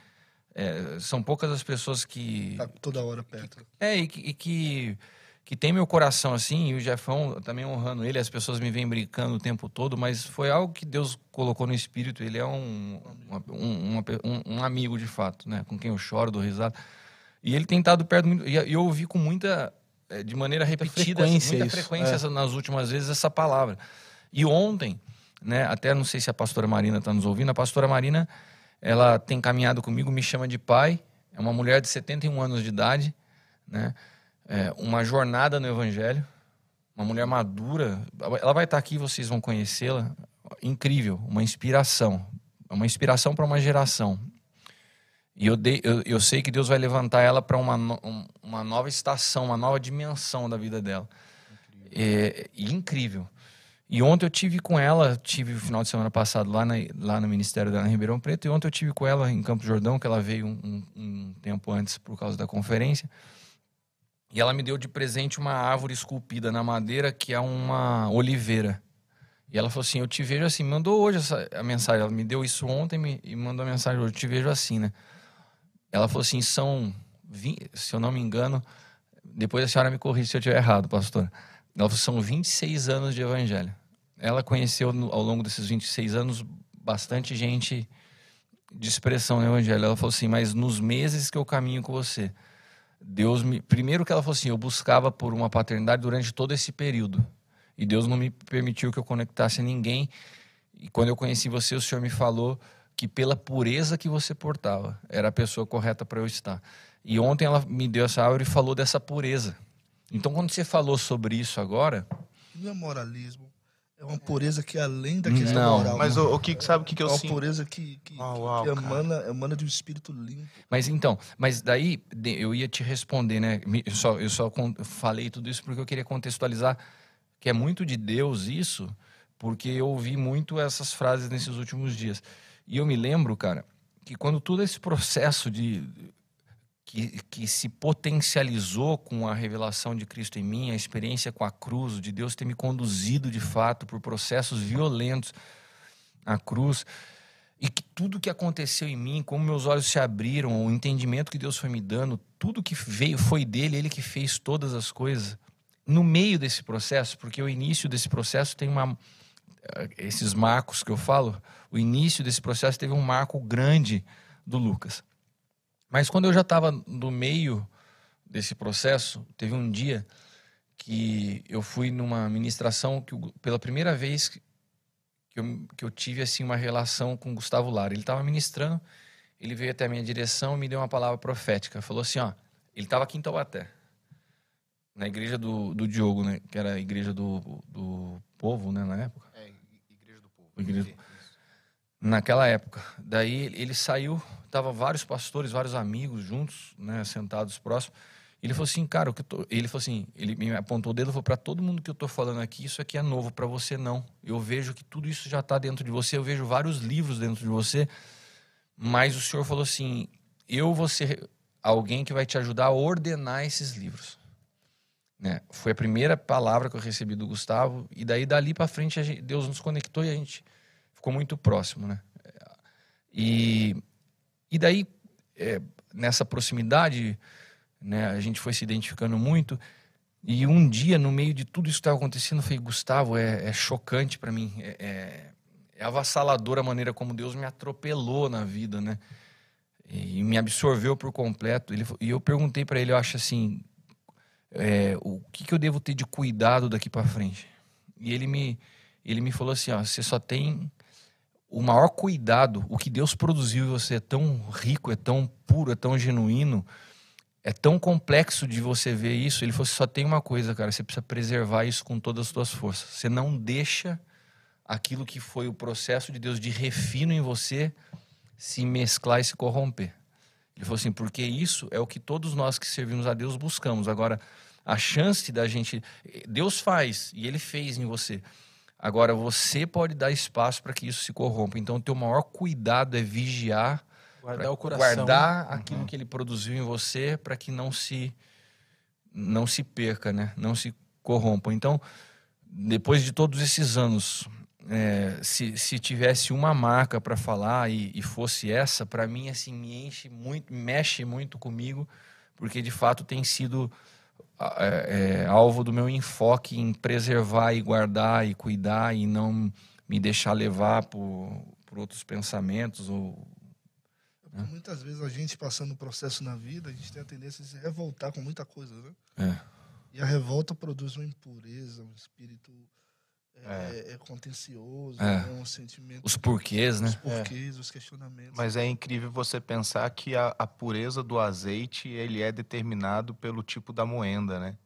é, são poucas as pessoas que. Tá toda hora perto. Que, é, e que, e que que tem meu coração assim, e o Jefão também honrando ele, as pessoas me vêm brincando o tempo todo, mas foi algo que Deus colocou no espírito. Ele é um, um, um, um amigo de fato, né? Com quem eu choro, dou risada. E ele tem estado perto muito. E eu ouvi com muita. Eh, de maneira repetida, muita frequência, muita frequência é. nas últimas vezes essa palavra. E ontem, né? Até não sei se a pastora Marina está nos ouvindo, a pastora Marina, ela tem caminhado comigo, me chama de pai. É uma mulher de 71 anos de idade, né? É, uma jornada no Evangelho, uma mulher madura. Ela vai estar aqui, vocês vão conhecê-la. Incrível, uma inspiração. Uma inspiração para uma geração. E eu, dei, eu, eu, sei que Deus vai levantar ela para uma, uma nova estação, uma nova dimensão da vida dela. Incrível. É, e incrível. E ontem eu tive com ela, tive o final de semana passado lá, na, lá no Ministério dela em Ribeirão Preto, e ontem eu tive com ela em Campo Jordão, que ela veio um, um, um tempo antes por causa da conferência. E ela me deu de presente uma árvore esculpida na madeira que é uma oliveira. E ela falou assim: Eu te vejo assim. Mandou hoje essa, a mensagem. Ela me deu isso ontem me, e mandou a mensagem hoje. Eu te vejo assim, né? Ela falou assim: São, 20, se eu não me engano, depois a senhora me corrige se eu estiver errado, pastor. Ela falou: São 26 anos de evangelho. Ela conheceu ao longo desses 26 anos bastante gente de expressão no evangelho. Ela falou assim: Mas nos meses que eu caminho com você Deus me. Primeiro que ela falou assim, eu buscava por uma paternidade durante todo esse período. E Deus não me permitiu que eu conectasse a ninguém. E quando eu conheci você, o Senhor me falou que pela pureza que você portava, era a pessoa correta para eu estar. E ontem ela me deu essa árvore e falou dessa pureza. Então, quando você falou sobre isso agora. Não é moralismo. É uma pureza que é além da questão não, moral. Mas o, o que sabe o que, que eu sinto? É uma pureza que, que, oh, uau, que emana, emana de um espírito limpo. Mas então, mas daí eu ia te responder, né? Eu só, eu só falei tudo isso porque eu queria contextualizar que é muito de Deus isso, porque eu ouvi muito essas frases nesses últimos dias. E eu me lembro, cara, que quando todo esse processo de que, que se potencializou com a revelação de Cristo em mim, a experiência com a cruz, de Deus ter me conduzido de fato por processos violentos à cruz, e que tudo que aconteceu em mim, como meus olhos se abriram, o entendimento que Deus foi me dando, tudo que veio foi dele, ele que fez todas as coisas. No meio desse processo, porque o início desse processo tem uma esses marcos que eu falo, o início desse processo teve um marco grande do Lucas. Mas quando eu já estava no meio desse processo, teve um dia que eu fui numa ministração que pela primeira vez que eu, que eu tive assim uma relação com Gustavo Lara. Ele estava ministrando, ele veio até a minha direção e me deu uma palavra profética. Falou assim, ó, ele estava aqui em Taubaté, na igreja do, do Diogo, né, que era a igreja do, do povo, né, na época. É, igreja do povo. Igreja do... Naquela época. Daí ele saiu, tava vários pastores, vários amigos juntos, né, sentados próximos. Ele falou assim, cara, o que tô... ele falou assim, ele me apontou o dedo e falou para todo mundo que eu tô falando aqui, isso aqui é novo para você não. Eu vejo que tudo isso já está dentro de você, eu vejo vários livros dentro de você, mas o senhor falou assim, eu vou ser alguém que vai te ajudar a ordenar esses livros. Né? Foi a primeira palavra que eu recebi do Gustavo e daí dali para frente gente, Deus nos conectou e a gente ficou muito próximo, né? E e daí é, nessa proximidade né? A gente foi se identificando muito. E um dia, no meio de tudo isso que estava acontecendo, eu falei, Gustavo, é, é chocante para mim. É, é, é avassaladora a maneira como Deus me atropelou na vida, né? E me absorveu por completo. Ele, e eu perguntei para ele, eu acho assim, é, o que, que eu devo ter de cuidado daqui para frente? E ele me, ele me falou assim, ó, você só tem o maior cuidado, o que Deus produziu em você é tão rico, é tão puro, é tão genuíno, é tão complexo de você ver isso. Ele falou: só tem uma coisa, cara, você precisa preservar isso com todas as suas forças. Você não deixa aquilo que foi o processo de Deus de refino em você se mesclar e se corromper. Ele falou assim: porque isso é o que todos nós que servimos a Deus buscamos. Agora, a chance da gente. Deus faz e ele fez em você. Agora, você pode dar espaço para que isso se corrompa. Então, o teu maior cuidado é vigiar Guardar o coração. Guardar aquilo uhum. que ele produziu em você para que não se não se perca, né? Não se corrompa. Então, depois de todos esses anos, é, se, se tivesse uma marca para falar e, e, fosse essa, para mim assim me enche muito, mexe muito comigo, porque de fato tem sido é, é, alvo do meu enfoque em preservar e guardar e cuidar e não me deixar levar por, por outros pensamentos ou é. Muitas vezes a gente passando um processo na vida, a gente tem a tendência de se revoltar com muita coisa, né? É. E a revolta produz uma impureza, um espírito é, é. é contencioso, é. Né? um sentimento. Os porquês, né? Os porquês, os questionamentos. Mas é incrível você pensar que a, a, pureza do azeite ele é determinado pelo tipo da moenda, né?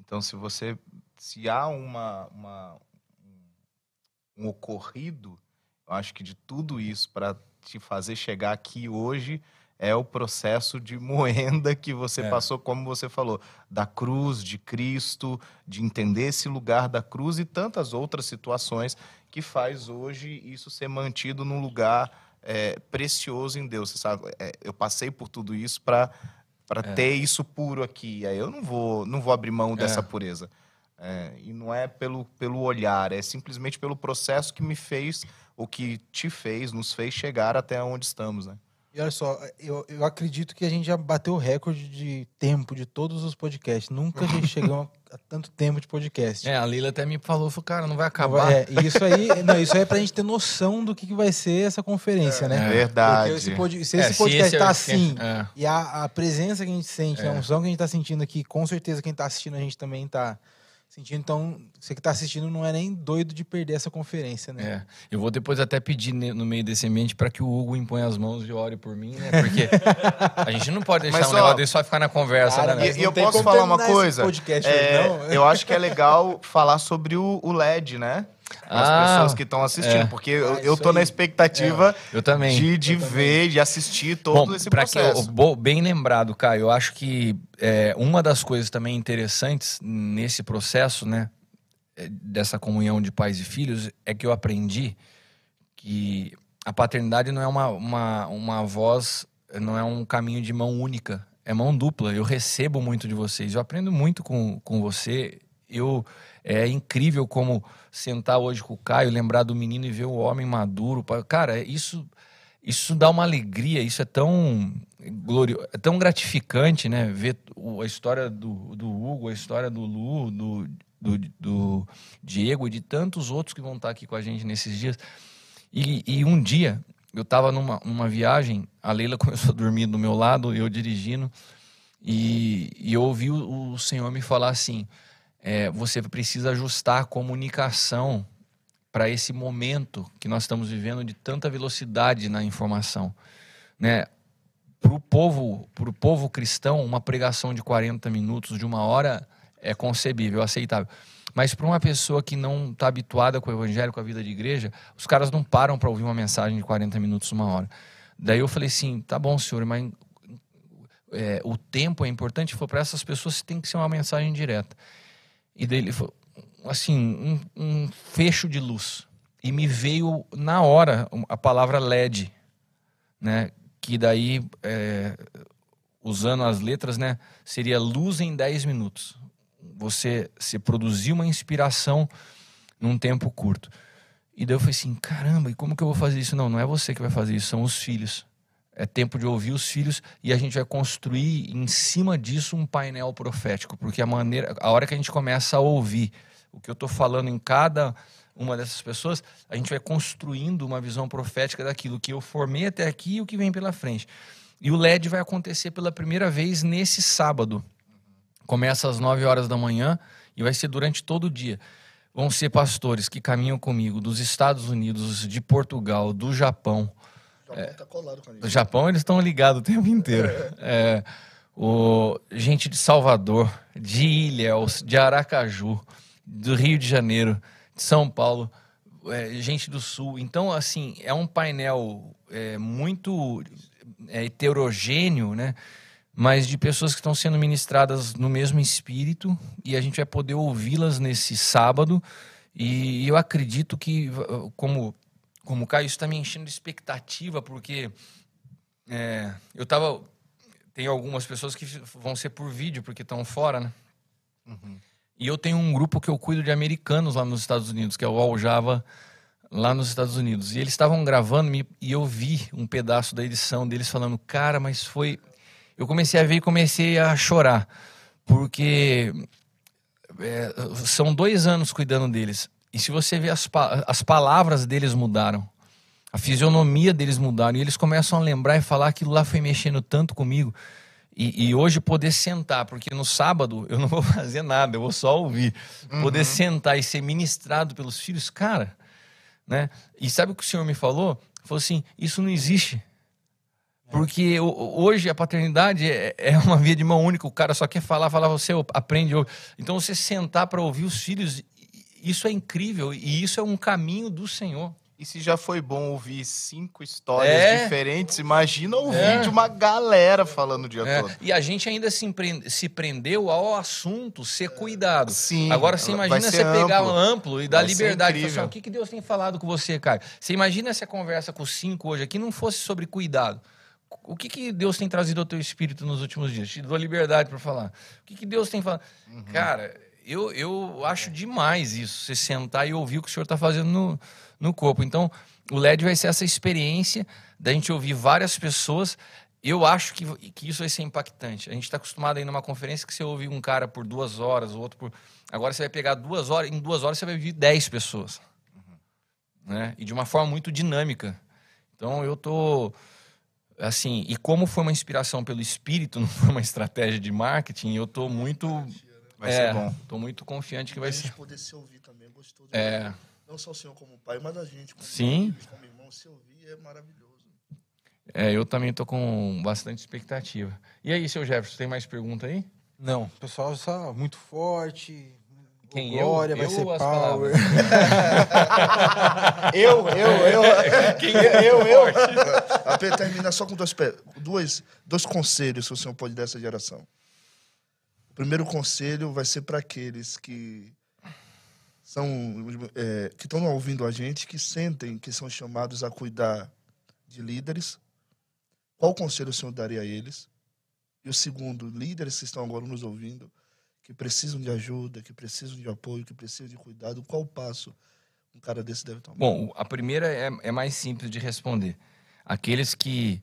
Então, se você. Se há uma, uma um ocorrido, eu acho que de tudo isso para te fazer chegar aqui hoje é o processo de moenda que você é. passou, como você falou, da cruz, de Cristo, de entender esse lugar da cruz e tantas outras situações que faz hoje isso ser mantido num lugar é, precioso em Deus. Você sabe, é, eu passei por tudo isso para para é. ter isso puro aqui. Aí eu não vou não vou abrir mão dessa é. pureza. É, e não é pelo, pelo olhar, é simplesmente pelo processo que me fez o que te fez, nos fez chegar até onde estamos, né? E olha só, eu, eu acredito que a gente já bateu o recorde de tempo de todos os podcasts. Nunca a gente chegou a tanto tempo de podcast. É, a Lila até me falou, falou cara, não vai acabar. É, isso aí, não, isso aí é pra gente ter noção do que, que vai ser essa conferência, é, né? É verdade. Esse pod, se esse é, podcast se esse tá assim, é. e a, a, presença que a gente sente, a unção que a gente tá sentindo aqui, com certeza quem tá assistindo a gente também tá sentindo. Então, você que está assistindo não é nem doido de perder essa conferência, né? É. Eu vou depois até pedir no meio desse ambiente para que o Hugo imponha as mãos e ore por mim, né? Porque a gente não pode deixar Mas, um negócio desse só ficar na conversa, cara, né? E, eu posso falar uma coisa? Podcast, é, eu acho que é legal falar sobre o, o LED, né? As ah, pessoas que estão assistindo, é. porque eu, ah, eu tô aí. na expectativa é. eu também. de, de eu ver, também. de assistir todo Bom, esse processo. Que, bem lembrado, Caio, eu acho que é, uma das coisas também interessantes nesse processo, né, é, dessa comunhão de pais e filhos, é que eu aprendi que a paternidade não é uma, uma, uma voz, não é um caminho de mão única, é mão dupla. Eu recebo muito de vocês, eu aprendo muito com, com você. Eu é incrível como sentar hoje com o Caio, lembrar do menino e ver o homem maduro. Cara, isso isso dá uma alegria, isso é tão glorioso, é tão gratificante, né? Ver a história do, do Hugo, a história do Lu, do, do, do Diego e de tantos outros que vão estar aqui com a gente nesses dias. E, e um dia, eu estava numa, numa viagem, a Leila começou a dormir do meu lado, eu dirigindo, e, e eu ouvi o, o Senhor me falar assim: é, você precisa ajustar a comunicação para esse momento que nós estamos vivendo de tanta velocidade na informação. Né? Para o povo, pro povo cristão, uma pregação de 40 minutos, de uma hora, é concebível, aceitável. Mas para uma pessoa que não está habituada com o evangelho, com a vida de igreja, os caras não param para ouvir uma mensagem de 40 minutos, uma hora. Daí eu falei assim: tá bom, senhor, mas é, o tempo é importante. Para essas pessoas tem que ser uma mensagem direta. E daí ele falou, assim, um, um fecho de luz. E me veio na hora a palavra LED, né? Que daí, é, usando as letras, né? Seria luz em 10 minutos. Você se produzir uma inspiração num tempo curto. E daí eu falei assim, caramba, e como que eu vou fazer isso? Não, não é você que vai fazer isso, são os filhos. É tempo de ouvir os filhos e a gente vai construir em cima disso um painel profético, porque a maneira, a hora que a gente começa a ouvir o que eu estou falando em cada uma dessas pessoas, a gente vai construindo uma visão profética daquilo que eu formei até aqui e o que vem pela frente. E o LED vai acontecer pela primeira vez nesse sábado. Começa às 9 horas da manhã e vai ser durante todo o dia. Vão ser pastores que caminham comigo dos Estados Unidos, de Portugal, do Japão. Japão é, tá colado com a gente. Do Japão eles estão ligados o tempo inteiro. É, o, gente de Salvador, de Ilhéus, de Aracaju, do Rio de Janeiro, de São Paulo, é, gente do Sul. Então, assim, é um painel é, muito é, heterogêneo, né? Mas de pessoas que estão sendo ministradas no mesmo espírito e a gente vai poder ouvi-las nesse sábado. E eu acredito que, como, como o Caio, isso está me enchendo de expectativa, porque é, eu estava. Tem algumas pessoas que vão ser por vídeo, porque estão fora, né? Uhum. E eu tenho um grupo que eu cuido de americanos lá nos Estados Unidos, que é o Aljava, lá nos Estados Unidos. E eles estavam gravando e eu vi um pedaço da edição deles falando, cara, mas foi. Eu comecei a ver e comecei a chorar, porque é, são dois anos cuidando deles. E se você vê as, as palavras deles mudaram, a fisionomia deles mudaram, e eles começam a lembrar e falar aquilo lá foi mexendo tanto comigo. E, e, hoje poder sentar, porque no sábado eu não vou fazer nada, eu vou só ouvir. Uhum. Poder sentar e ser ministrado pelos filhos, cara, né? E sabe o que o senhor me falou? Falou assim: isso não existe. Porque hoje a paternidade é, é uma via de mão única, o cara só quer falar, falar, você aprende. Então você sentar para ouvir os filhos, isso é incrível e isso é um caminho do Senhor. E se já foi bom ouvir cinco histórias é. diferentes, imagina ouvir é. de uma galera falando o dia é. todo. E a gente ainda se, se prendeu ao assunto ser cuidado. Sim. Agora você imagina você amplo. pegar um amplo e dar vai liberdade. Assim, o que, que Deus tem falado com você, Caio? Você imagina se a conversa com cinco hoje aqui não fosse sobre cuidado. O que, que Deus tem trazido ao teu espírito nos últimos dias? Te dou liberdade para falar. O que, que Deus tem falado? Uhum. Cara, eu, eu acho demais isso. Você sentar e ouvir o que o senhor está fazendo no no corpo. Então, o LED vai ser essa experiência da gente ouvir várias pessoas. Eu acho que, que isso vai ser impactante. A gente está acostumado a ir numa conferência que você ouve um cara por duas horas, o outro por. Agora você vai pegar duas horas, em duas horas você vai ouvir dez pessoas. Uhum. Né? E de uma forma muito dinâmica. Então eu tô assim, e como foi uma inspiração pelo espírito, não foi uma estratégia de marketing, eu tô muito vai é, ser bom. Tô muito confiante que vai ser. poder se ouvir também, gostoso. É. Não só o senhor como pai, mas a gente como Sim. Filhos, como irmão, se ouvir é maravilhoso. É, eu também tô com bastante expectativa. E aí, seu Jefferson, tem mais pergunta aí? Não, o pessoal está muito forte. Quem Glória, eu? vai eu ser power. eu, eu, eu. Quem eu, eu? A P termina só com dois, dois, dois conselhos que o senhor pode dar essa geração. Primeiro conselho vai ser para aqueles que são é, que estão ouvindo a gente, que sentem que são chamados a cuidar de líderes. Qual conselho o senhor daria a eles? E o segundo, líderes que estão agora nos ouvindo, que precisam de ajuda, que precisam de apoio, que precisam de cuidado, qual passo um cara desse deve tomar? Bom, a primeira é, é mais simples de responder. Aqueles que,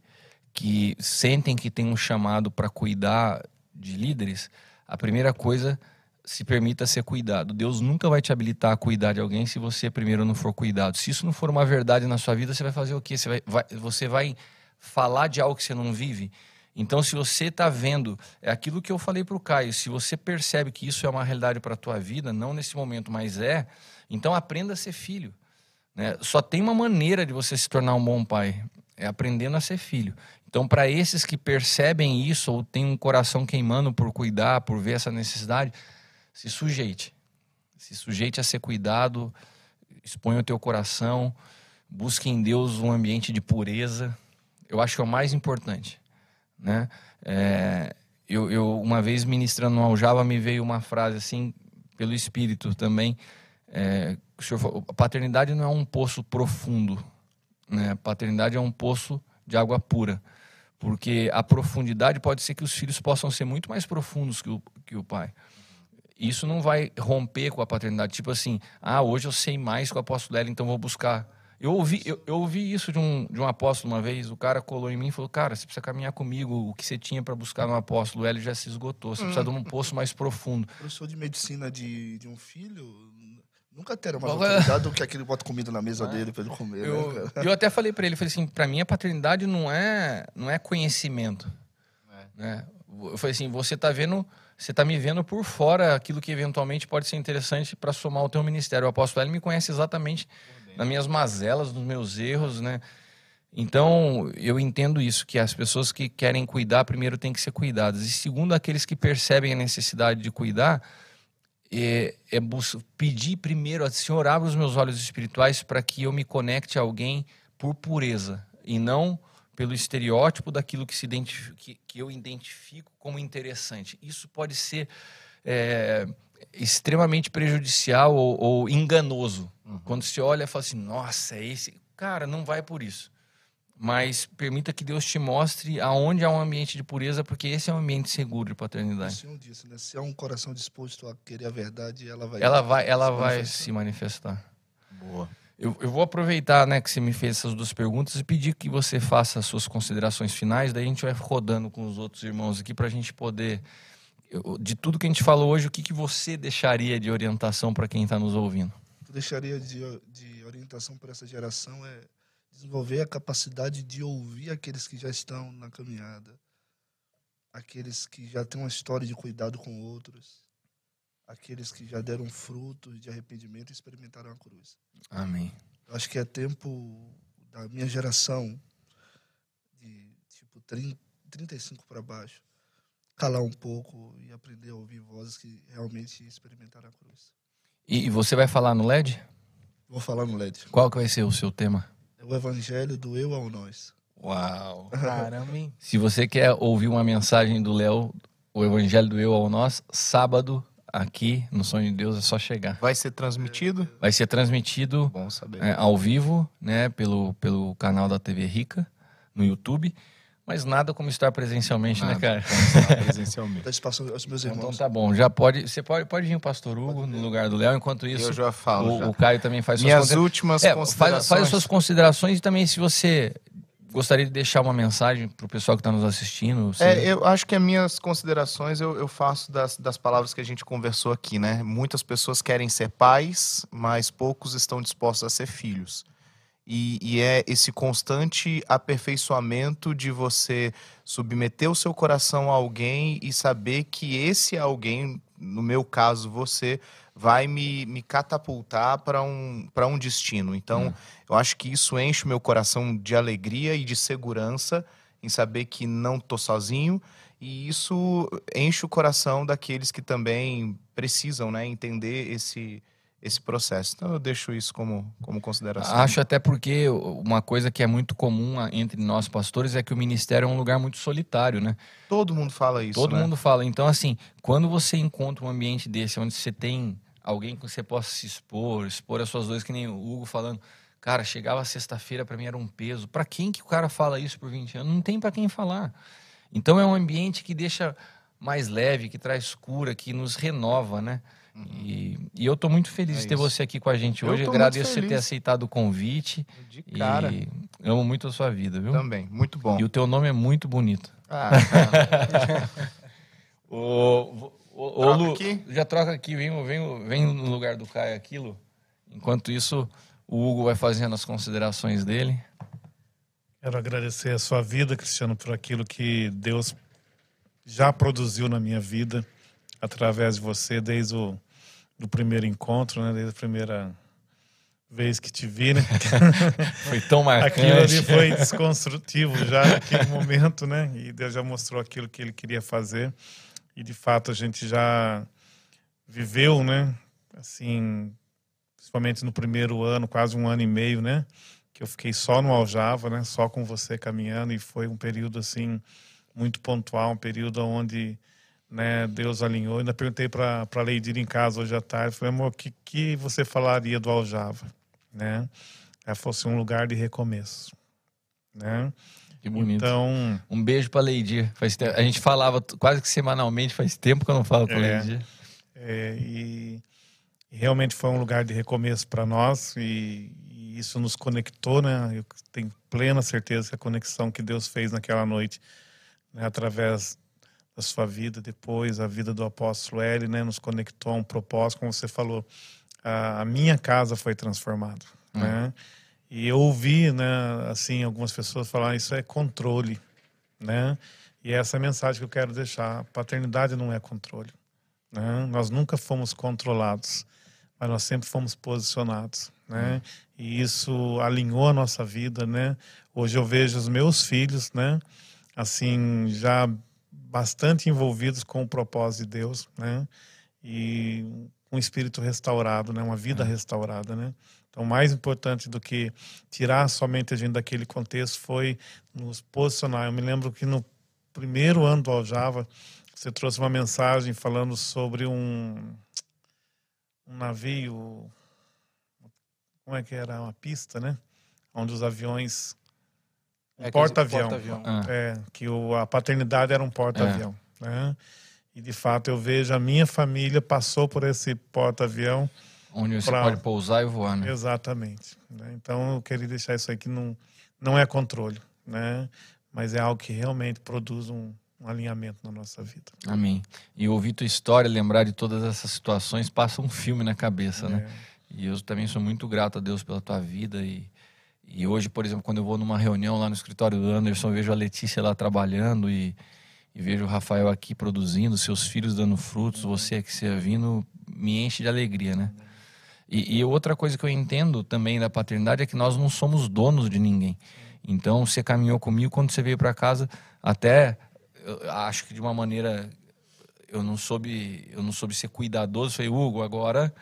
que sentem que tem um chamado para cuidar de líderes, a primeira coisa se permita ser cuidado. Deus nunca vai te habilitar a cuidar de alguém se você primeiro não for cuidado. Se isso não for uma verdade na sua vida, você vai fazer o quê? Você vai, vai, você vai falar de algo que você não vive? Então, se você está vendo, é aquilo que eu falei para o Caio, se você percebe que isso é uma realidade para a tua vida, não nesse momento, mas é, então aprenda a ser filho. Né? Só tem uma maneira de você se tornar um bom pai, é aprendendo a ser filho. Então, para esses que percebem isso ou têm um coração queimando por cuidar, por ver essa necessidade, se sujeite. Se sujeite a ser cuidado, exponha o teu coração, busque em Deus um ambiente de pureza. Eu acho que é o mais importante. Né? É, eu, eu, uma vez ministrando no Aljava, me veio uma frase assim, pelo Espírito também. É, o senhor falou, a paternidade não é um poço profundo. Né? Paternidade é um poço de água pura. Porque a profundidade pode ser que os filhos possam ser muito mais profundos que o, que o pai. Isso não vai romper com a paternidade. Tipo assim, ah, hoje eu sei mais que o apóstolo Hélio, então vou buscar eu ouvi, eu, eu, ouvi isso de um, de um apóstolo uma vez. O cara colou em mim e falou: Cara, você precisa caminhar comigo. O que você tinha para buscar no apóstolo Ele já se esgotou. Você precisa de um poço mais profundo. Professor de medicina de, de um filho, nunca terá mais oportunidade do que aquele bota comida na mesa é. dele para ele comer. Eu, né, eu até falei para ele: falei assim, Para mim, a paternidade não é, não é conhecimento. É. Né? Eu falei assim: Você está vendo você está me vendo por fora aquilo que eventualmente pode ser interessante para somar o teu ministério. O apóstolo ele me conhece exatamente nas minhas mazelas, nos meus erros, né? Então, eu entendo isso, que as pessoas que querem cuidar, primeiro têm que ser cuidadas. E segundo, aqueles que percebem a necessidade de cuidar, é, é pedir primeiro, Senhor, abra os meus olhos espirituais para que eu me conecte a alguém por pureza e não pelo estereótipo daquilo que, se que, que eu identifico como interessante. Isso pode ser é, extremamente prejudicial ou, ou enganoso. Uhum. Quando se olha e fala assim, nossa, é esse. Cara, não vai por isso. Mas permita que Deus te mostre aonde há um ambiente de pureza, porque esse é um ambiente seguro de paternidade. O Senhor disse, né? Se há um coração disposto a querer a verdade, ela vai. Ela vai, ela se vai manifestar. se manifestar. Boa. Eu, eu, vou aproveitar né, que você me fez essas duas perguntas e pedir que você faça as suas considerações finais, daí a gente vai rodando com os outros irmãos aqui para a gente poder de tudo que a gente falou hoje, o que, que você deixaria de orientação para quem está nos ouvindo? Eu deixaria de, de orientação para essa geração é desenvolver a capacidade de ouvir aqueles que já estão na caminhada, aqueles que já têm uma história de cuidado com outros, aqueles que já deram frutos de arrependimento e experimentaram a cruz. Amém. Eu acho que é tempo da minha geração, de tipo 30, 35 para baixo, calar um pouco e aprender a ouvir vozes que realmente experimentaram a cruz. E você vai falar no LED? Vou falar no LED. Qual que vai ser o seu tema? O evangelho do eu ao nós. Uau! Caramba, hein? Se você quer ouvir uma mensagem do Léo, o evangelho do eu ao nós, sábado, aqui no Sonho de Deus, é só chegar. Vai ser transmitido? Vai ser transmitido Bom saber. É, ao vivo, né, pelo, pelo canal da TV Rica, no YouTube. Mas nada como estar presencialmente, né, nada, né, cara? Estar presencialmente. espaço aos meus irmãos. Então tá bom. Já pode. Você pode, pode vir o pastor Hugo no lugar do Léo, enquanto isso. Eu já falo. O, já. o Caio também faz suas Minhas últimas é, considerações. Faz, faz as suas considerações e também se você gostaria de deixar uma mensagem para o pessoal que está nos assistindo? Você... É, eu acho que as minhas considerações eu, eu faço das, das palavras que a gente conversou aqui, né? Muitas pessoas querem ser pais, mas poucos estão dispostos a ser filhos. E, e, é esse constante aperfeiçoamento de você submeter o seu coração a alguém e saber que esse alguém, no meu caso, você, vai me, me catapultar para um, um destino. Então, hum. eu acho que isso enche o meu coração de alegria e de segurança em saber que não estou sozinho. E isso enche o coração daqueles que também precisam né, entender esse esse processo. Então eu deixo isso como, como consideração. Acho até porque uma coisa que é muito comum entre nós pastores é que o ministério é um lugar muito solitário, né? Todo mundo fala isso. Todo né? mundo fala. Então, assim, quando você encontra um ambiente desse, onde você tem alguém que você possa se expor, expor as suas dores, que nem o Hugo falando. Cara, chegava sexta-feira, para mim era um peso. Para quem que o cara fala isso por 20 anos? Não tem para quem falar. Então é um ambiente que deixa mais leve, que traz cura, que nos renova, né? E, e, eu estou muito feliz é de ter você aqui com a gente hoje. Agradeço você ter aceitado o convite. De cara. E amo muito a sua vida, viu? Também, muito bom. E o teu nome é muito bonito. Ah, o, o, o Lu, aqui? já troca aqui, vem, vem, vem no lugar do Caio aquilo. Enquanto isso, o Hugo vai fazendo as considerações dele. Quero agradecer a sua vida, Cristiano, por aquilo que Deus já produziu na minha vida através de você desde o do primeiro encontro, né? Desde a primeira vez que te vi, né? foi tão marcante. Aquilo ali foi desconstrutivo já naquele momento, né? E Deus já mostrou aquilo que ele queria fazer. E de fato a gente já viveu, né? Assim, principalmente no primeiro ano, quase um ano e meio, né? Que eu fiquei só no Aljava, né? Só com você caminhando e foi um período assim muito pontual, um período onde né, Deus alinhou. Ainda perguntei para a Leidir em casa hoje à tarde, falei, amor, o que, que você falaria do Aljava? Né? É, fosse um lugar de recomeço, né? Que bonito. Então, um beijo para Leidir. Faz tempo, a gente falava quase que semanalmente, faz tempo que eu não falo com é, Leidir. É, e, e, realmente foi um lugar de recomeço para nós e, e, isso nos conectou, né? Eu tenho plena certeza que a conexão que Deus fez naquela noite, né, através da sua vida depois, a vida do apóstolo L, né, nos conectou a um propósito, como você falou, a, a minha casa foi transformada, uhum. né? E eu ouvi, né, assim, algumas pessoas falar isso é controle, né? E essa é a mensagem que eu quero deixar. Paternidade não é controle, né? Nós nunca fomos controlados, mas nós sempre fomos posicionados, né? Uhum. E isso alinhou a nossa vida, né? Hoje eu vejo os meus filhos, né? Assim, já bastante envolvidos com o propósito de Deus, né? E um espírito restaurado, né? Uma vida é. restaurada, né? Então, mais importante do que tirar somente a gente daquele contexto foi nos posicionar. Eu me lembro que no primeiro ano do Aljava, você trouxe uma mensagem falando sobre um, um navio, como é que era? Uma pista, né? Onde os aviões um é, porta-avião. Porta ah. É, que o, a paternidade era um porta-avião. É. Né? E de fato eu vejo a minha família passou por esse porta-avião. Onde você pra... pode pousar e voar, né? Exatamente. Né? Então eu queria deixar isso aqui, não, não é controle, né? mas é algo que realmente produz um, um alinhamento na nossa vida. Amém. E ouvir tua história, lembrar de todas essas situações, passa um filme na cabeça, né? é. né? E eu também sou muito grato a Deus pela tua vida e e hoje, por exemplo, quando eu vou numa reunião lá no escritório do Anderson, vejo a Letícia lá trabalhando e, e vejo o Rafael aqui produzindo, seus filhos dando frutos, você aqui servindo, me enche de alegria, né? E, e, outra coisa que eu entendo também da paternidade é que nós não somos donos de ninguém. Então, você caminhou comigo quando você veio para casa, até acho que de uma maneira eu não soube, eu não soube ser cuidadoso. Falei, Hugo, agora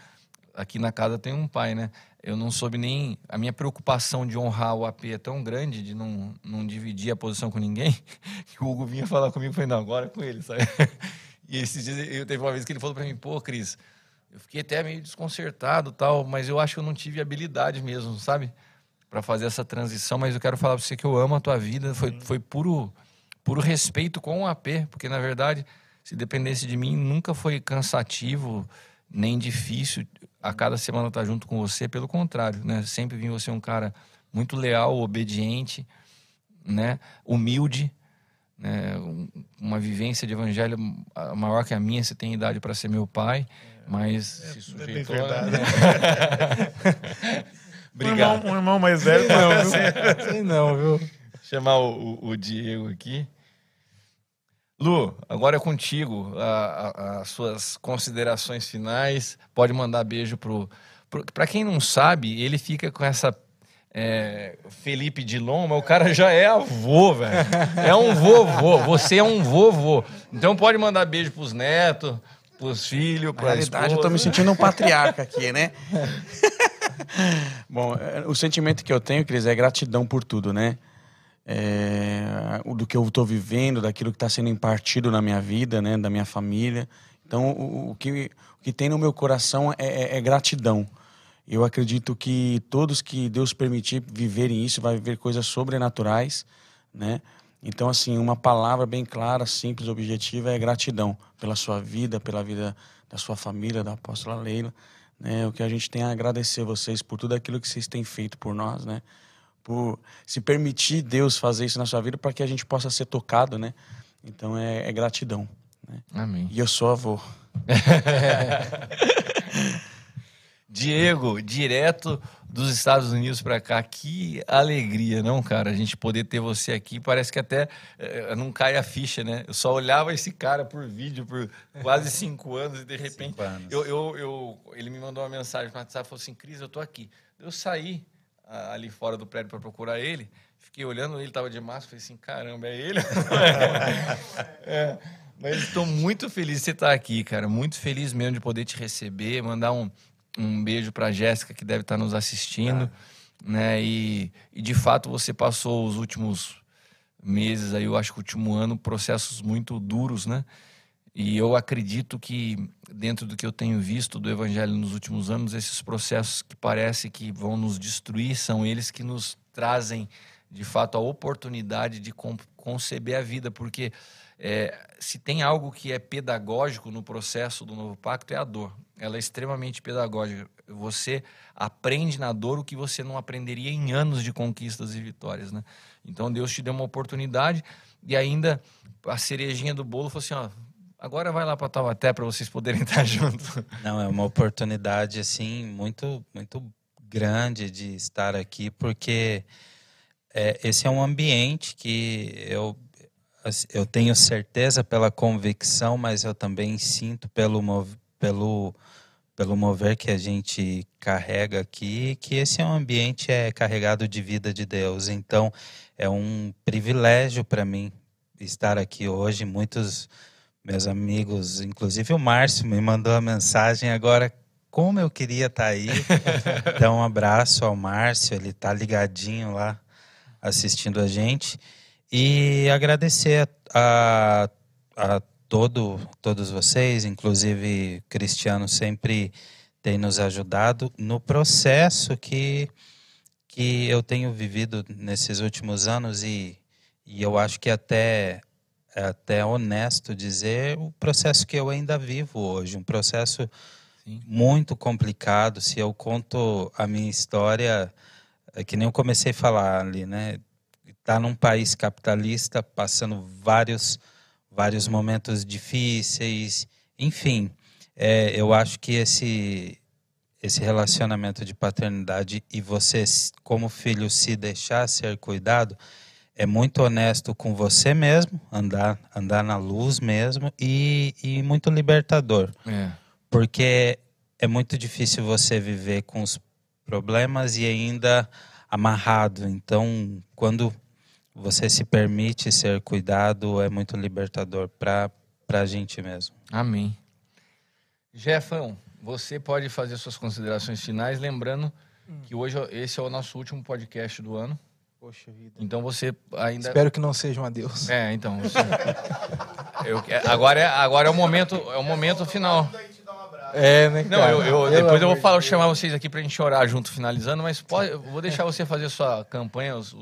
aqui na casa tem um pai, né? eu não soube nem. A minha preocupação de honrar o AP é tão grande, de não, não dividir a posição com ninguém, que o Hugo vinha falar comigo e falei, não, agora é com ele, sabe? E esses dias eu teve uma vez que ele falou para mim, pô, Cris, eu fiquei até meio desconcertado tal, mas eu acho que eu não tive habilidade mesmo, sabe? para fazer essa transição, mas eu quero falar para você que eu amo a tua vida, foi, foi puro, puro respeito com o AP, porque na verdade, se dependesse de mim, nunca foi cansativo nem difícil a cada semana estar junto com você, pelo contrário, né? Sempre vi você um cara muito leal, obediente, né? Humilde, né? Uma vivência de evangelho maior que a minha. Você tem idade para ser meu pai, mas é, se sujeitou. É né? Obrigado. Um irmão, um irmão mais velho. Não, Sei não, viu? Chamar o, o, o Diego aqui. Lu, agora é contigo. As suas considerações finais. Pode mandar beijo pro. para quem não sabe, ele fica com essa é, Felipe Dilon, mas o cara já é avô, velho. É um vovô. Você é um vovô. Então pode mandar beijo pros netos, pros filhos, pra Na realidade, esposa. eu tô me sentindo um patriarca aqui, né? Bom, é, o sentimento que eu tenho, Cris, é gratidão por tudo, né? É, do que eu estou vivendo, daquilo que está sendo impartido na minha vida, né, da minha família. Então, o, o que, o que tem no meu coração é, é, é, gratidão. Eu acredito que todos que Deus permitir viverem isso, vai viver coisas sobrenaturais, né? Então, assim, uma palavra bem clara, simples, objetiva é gratidão pela sua vida, pela vida da sua família, da apóstola Leila. Né? O que a gente tem a agradecer vocês por tudo aquilo que vocês têm feito por nós, né? Por se permitir Deus fazer isso na sua vida para que a gente possa ser tocado, né? Então é, é gratidão. Né? Amém. E eu sou avô. Diego, direto dos Estados Unidos para cá, que alegria, não, cara? A gente poder ter você aqui, parece que até é, não cai a ficha, né? Eu só olhava esse cara por vídeo por quase cinco anos e de repente eu, eu, eu, ele me mandou uma mensagem no WhatsApp, falou assim, Cris, eu tô aqui. Eu saí ali fora do prédio para procurar ele, fiquei olhando, ele tava de máscara, falei assim, caramba, é ele? é. Mas estou muito feliz de você estar aqui, cara. Muito feliz mesmo de poder te receber, mandar um, um beijo para Jéssica, que deve estar nos assistindo. Ah. Né? E, e, de fato, você passou os últimos meses, aí, eu acho que o último ano, processos muito duros, né? E eu acredito que, dentro do que eu tenho visto do Evangelho nos últimos anos, esses processos que parece que vão nos destruir são eles que nos trazem, de fato, a oportunidade de conceber a vida, porque é, se tem algo que é pedagógico no processo do novo pacto, é a dor. Ela é extremamente pedagógica. Você aprende na dor o que você não aprenderia em anos de conquistas e vitórias. Né? Então Deus te deu uma oportunidade e ainda a cerejinha do bolo falou assim: ó, agora vai lá para Taubaté para vocês poderem estar juntos. Não, é uma oportunidade assim muito, muito grande de estar aqui, porque é, esse é um ambiente que eu eu tenho certeza pela convicção, mas eu também sinto pelo, pelo, pelo mover que a gente carrega aqui, que esse é um ambiente é carregado de vida de Deus. Então, é um privilégio para mim estar aqui hoje. Muitos meus amigos, inclusive o Márcio, me mandou a mensagem agora. Como eu queria estar tá aí. Então, um abraço ao Márcio, ele está ligadinho lá assistindo a gente. E agradecer a, a todo, todos vocês, inclusive Cristiano sempre tem nos ajudado no processo que, que eu tenho vivido nesses últimos anos e, e eu acho que até é até honesto dizer o processo que eu ainda vivo hoje, um processo Sim. muito complicado. Se eu conto a minha história, é que nem eu comecei a falar ali, né? está num país capitalista, passando vários, vários momentos difíceis, enfim, é, eu acho que esse esse relacionamento de paternidade e você como filho se deixar ser cuidado é muito honesto com você mesmo, andar andar na luz mesmo e, e muito libertador, é. porque é muito difícil você viver com os problemas e ainda amarrado. Então, quando você se permite ser cuidado é muito libertador para a gente mesmo. Amém. Jefão, você pode fazer suas considerações finais, lembrando hum. que hoje esse é o nosso último podcast do ano. Poxa vida. Então você ainda. Espero que não seja um adeus. É, então. Você... eu, agora, é, agora é o momento, é o momento final. É, né, Não, eu, eu depois eu vou falar, chamar vocês aqui pra gente chorar junto, finalizando, mas pode, eu vou deixar você fazer sua campanha, os,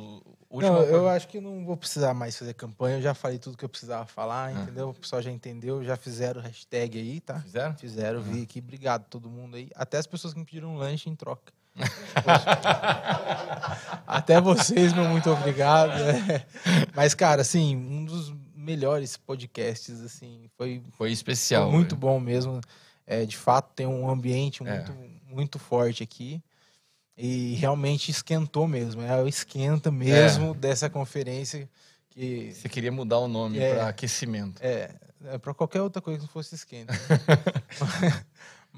Última não, eu acho que não vou precisar mais fazer campanha. Eu já falei tudo que eu precisava falar, ah. entendeu? O pessoal já entendeu, já fizeram hashtag aí, tá? Fizeram? Fizeram, ah. vi aqui. Obrigado todo mundo aí. Até as pessoas que me pediram um lanche em troca. Até vocês, meu muito obrigado. É. Mas, cara, assim, um dos melhores podcasts, assim, foi... Foi especial. Foi muito bom mesmo. É, de fato, tem um ambiente é. muito, é. muito forte aqui. E realmente esquentou mesmo. É o esquenta mesmo é. dessa conferência. que Você queria mudar o nome é, para aquecimento. É, é para qualquer outra coisa que não fosse esquenta.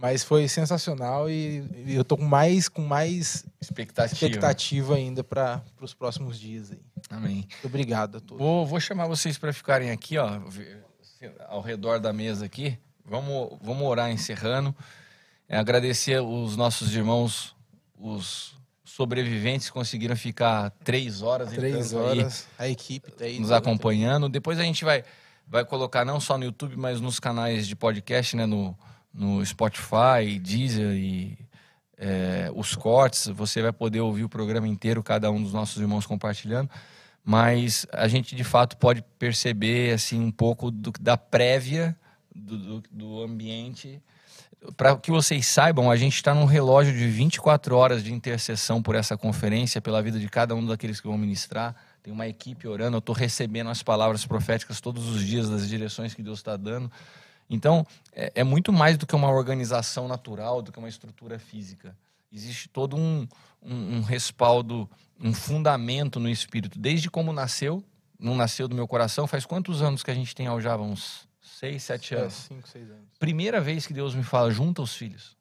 Mas foi sensacional e, e eu tô com mais, com mais expectativa, expectativa ainda para os próximos dias aí. Amém. Muito obrigado a todos. Vou, vou chamar vocês para ficarem aqui, ó, ao redor da mesa aqui. Vamos, vamos orar encerrando. É, agradecer os nossos irmãos os sobreviventes conseguiram ficar três horas. Três horas. a equipe tá aí. Nos acompanhando. Depois a gente vai, vai colocar não só no YouTube, mas nos canais de podcast, né? No, no Spotify, Deezer e é, os cortes. Você vai poder ouvir o programa inteiro, cada um dos nossos irmãos compartilhando. Mas a gente de fato pode perceber assim um pouco do, da prévia do, do, do ambiente para que vocês saibam, a gente está num relógio de 24 horas de intercessão por essa conferência, pela vida de cada um daqueles que vão ministrar. Tem uma equipe orando, eu estou recebendo as palavras proféticas todos os dias das direções que Deus está dando. Então, é, é, muito mais do que uma organização natural, do que uma estrutura física. Existe todo um, um, um respaldo, um fundamento no espírito. Desde como nasceu, não nasceu do meu coração, faz quantos anos que a gente tem Aljava? Uns seis, sete anos? Cinco, seis anos. Primeira vez que Deus me fala, junta os filhos.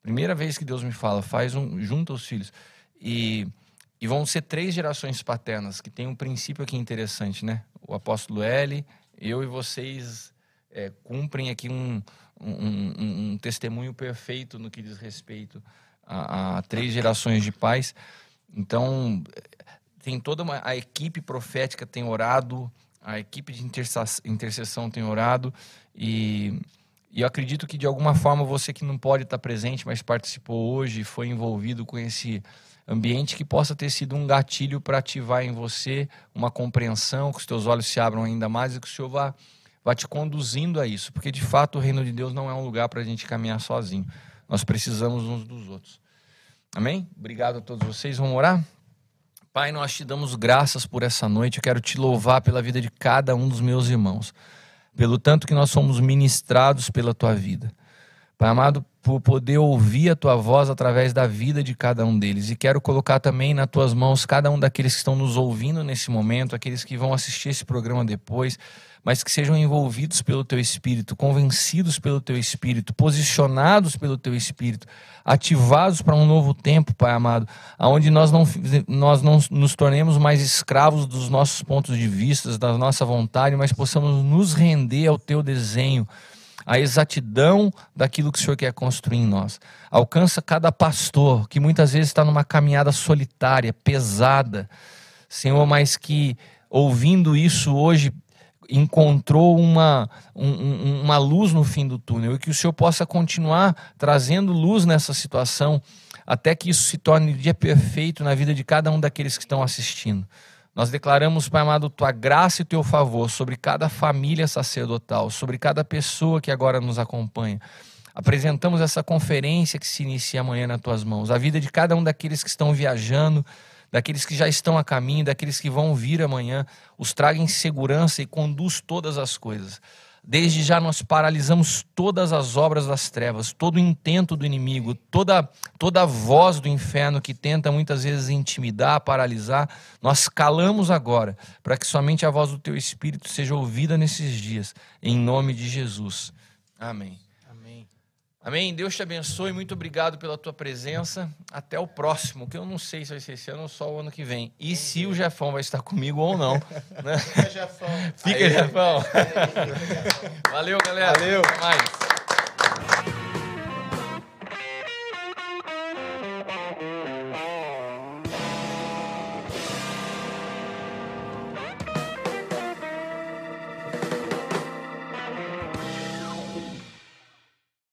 Primeira vez que Deus me fala, faz um, junta os filhos. E, e vão ser três gerações paternas, que tem um princípio aqui interessante, né? O apóstolo L, eu e vocês é, cumprem aqui um, um, um, um, testemunho perfeito no que diz respeito a, a, três gerações de pais. Então, tem toda uma, a equipe profética tem orado, a equipe de intercessão tem orado e, e eu acredito que de alguma forma você que não pode estar presente, mas participou hoje, foi envolvido com esse ambiente que possa ter sido um gatilho para ativar em você uma compreensão, que os teus olhos se abram ainda mais e que o Senhor vá vai te conduzindo a isso, porque de fato o reino de Deus não é um lugar para a gente caminhar sozinho. Nós precisamos uns dos outros. Amém? Obrigado a todos vocês. Vamos orar? Pai, nós te damos graças por essa noite. Eu quero te louvar pela vida de cada um dos meus irmãos, pelo tanto que nós somos ministrados pela tua vida. Pai amado, por poder ouvir a tua voz através da vida de cada um deles. E quero colocar também nas tuas mãos cada um daqueles que estão nos ouvindo nesse momento, aqueles que vão assistir esse programa depois mas que sejam envolvidos pelo teu espírito, convencidos pelo teu espírito, posicionados pelo teu espírito, ativados para um novo tempo, Pai amado, aonde nós não, nós não nos tornemos mais escravos dos nossos pontos de vista, da nossa vontade, mas possamos nos render ao teu desenho, à exatidão daquilo que o Senhor quer construir em nós. Alcança cada pastor que muitas vezes está numa caminhada solitária, pesada, Senhor, mas que ouvindo isso hoje encontrou uma, um, uma luz no fim do túnel e que o Senhor possa continuar trazendo luz nessa situação até que isso se torne dia perfeito na vida de cada um daqueles que estão assistindo. Nós declaramos, Pai amado, tua graça e teu favor sobre cada família sacerdotal, sobre cada pessoa que agora nos acompanha. Apresentamos essa conferência que se inicia amanhã nas tuas mãos, a vida de cada um daqueles que estão viajando, daqueles que já estão a caminho, daqueles que vão vir amanhã, os traga em segurança e conduz todas as coisas. Desde já nós paralisamos todas as obras das trevas, todo o intento do inimigo, toda, toda a voz do inferno que tenta muitas vezes intimidar, paralisar. Nós calamos agora, para que somente a voz do teu Espírito seja ouvida nesses dias, em nome de Jesus. Amém. Amém? Deus te abençoe, muito obrigado pela tua presença. Até o próximo, que eu não sei se vai ser esse ano ou só o ano que vem. E se o Jefão vai estar comigo ou não. Né? Fica, Jefão. Fica, Jefão. Valeu, galera. Valeu. Até mais.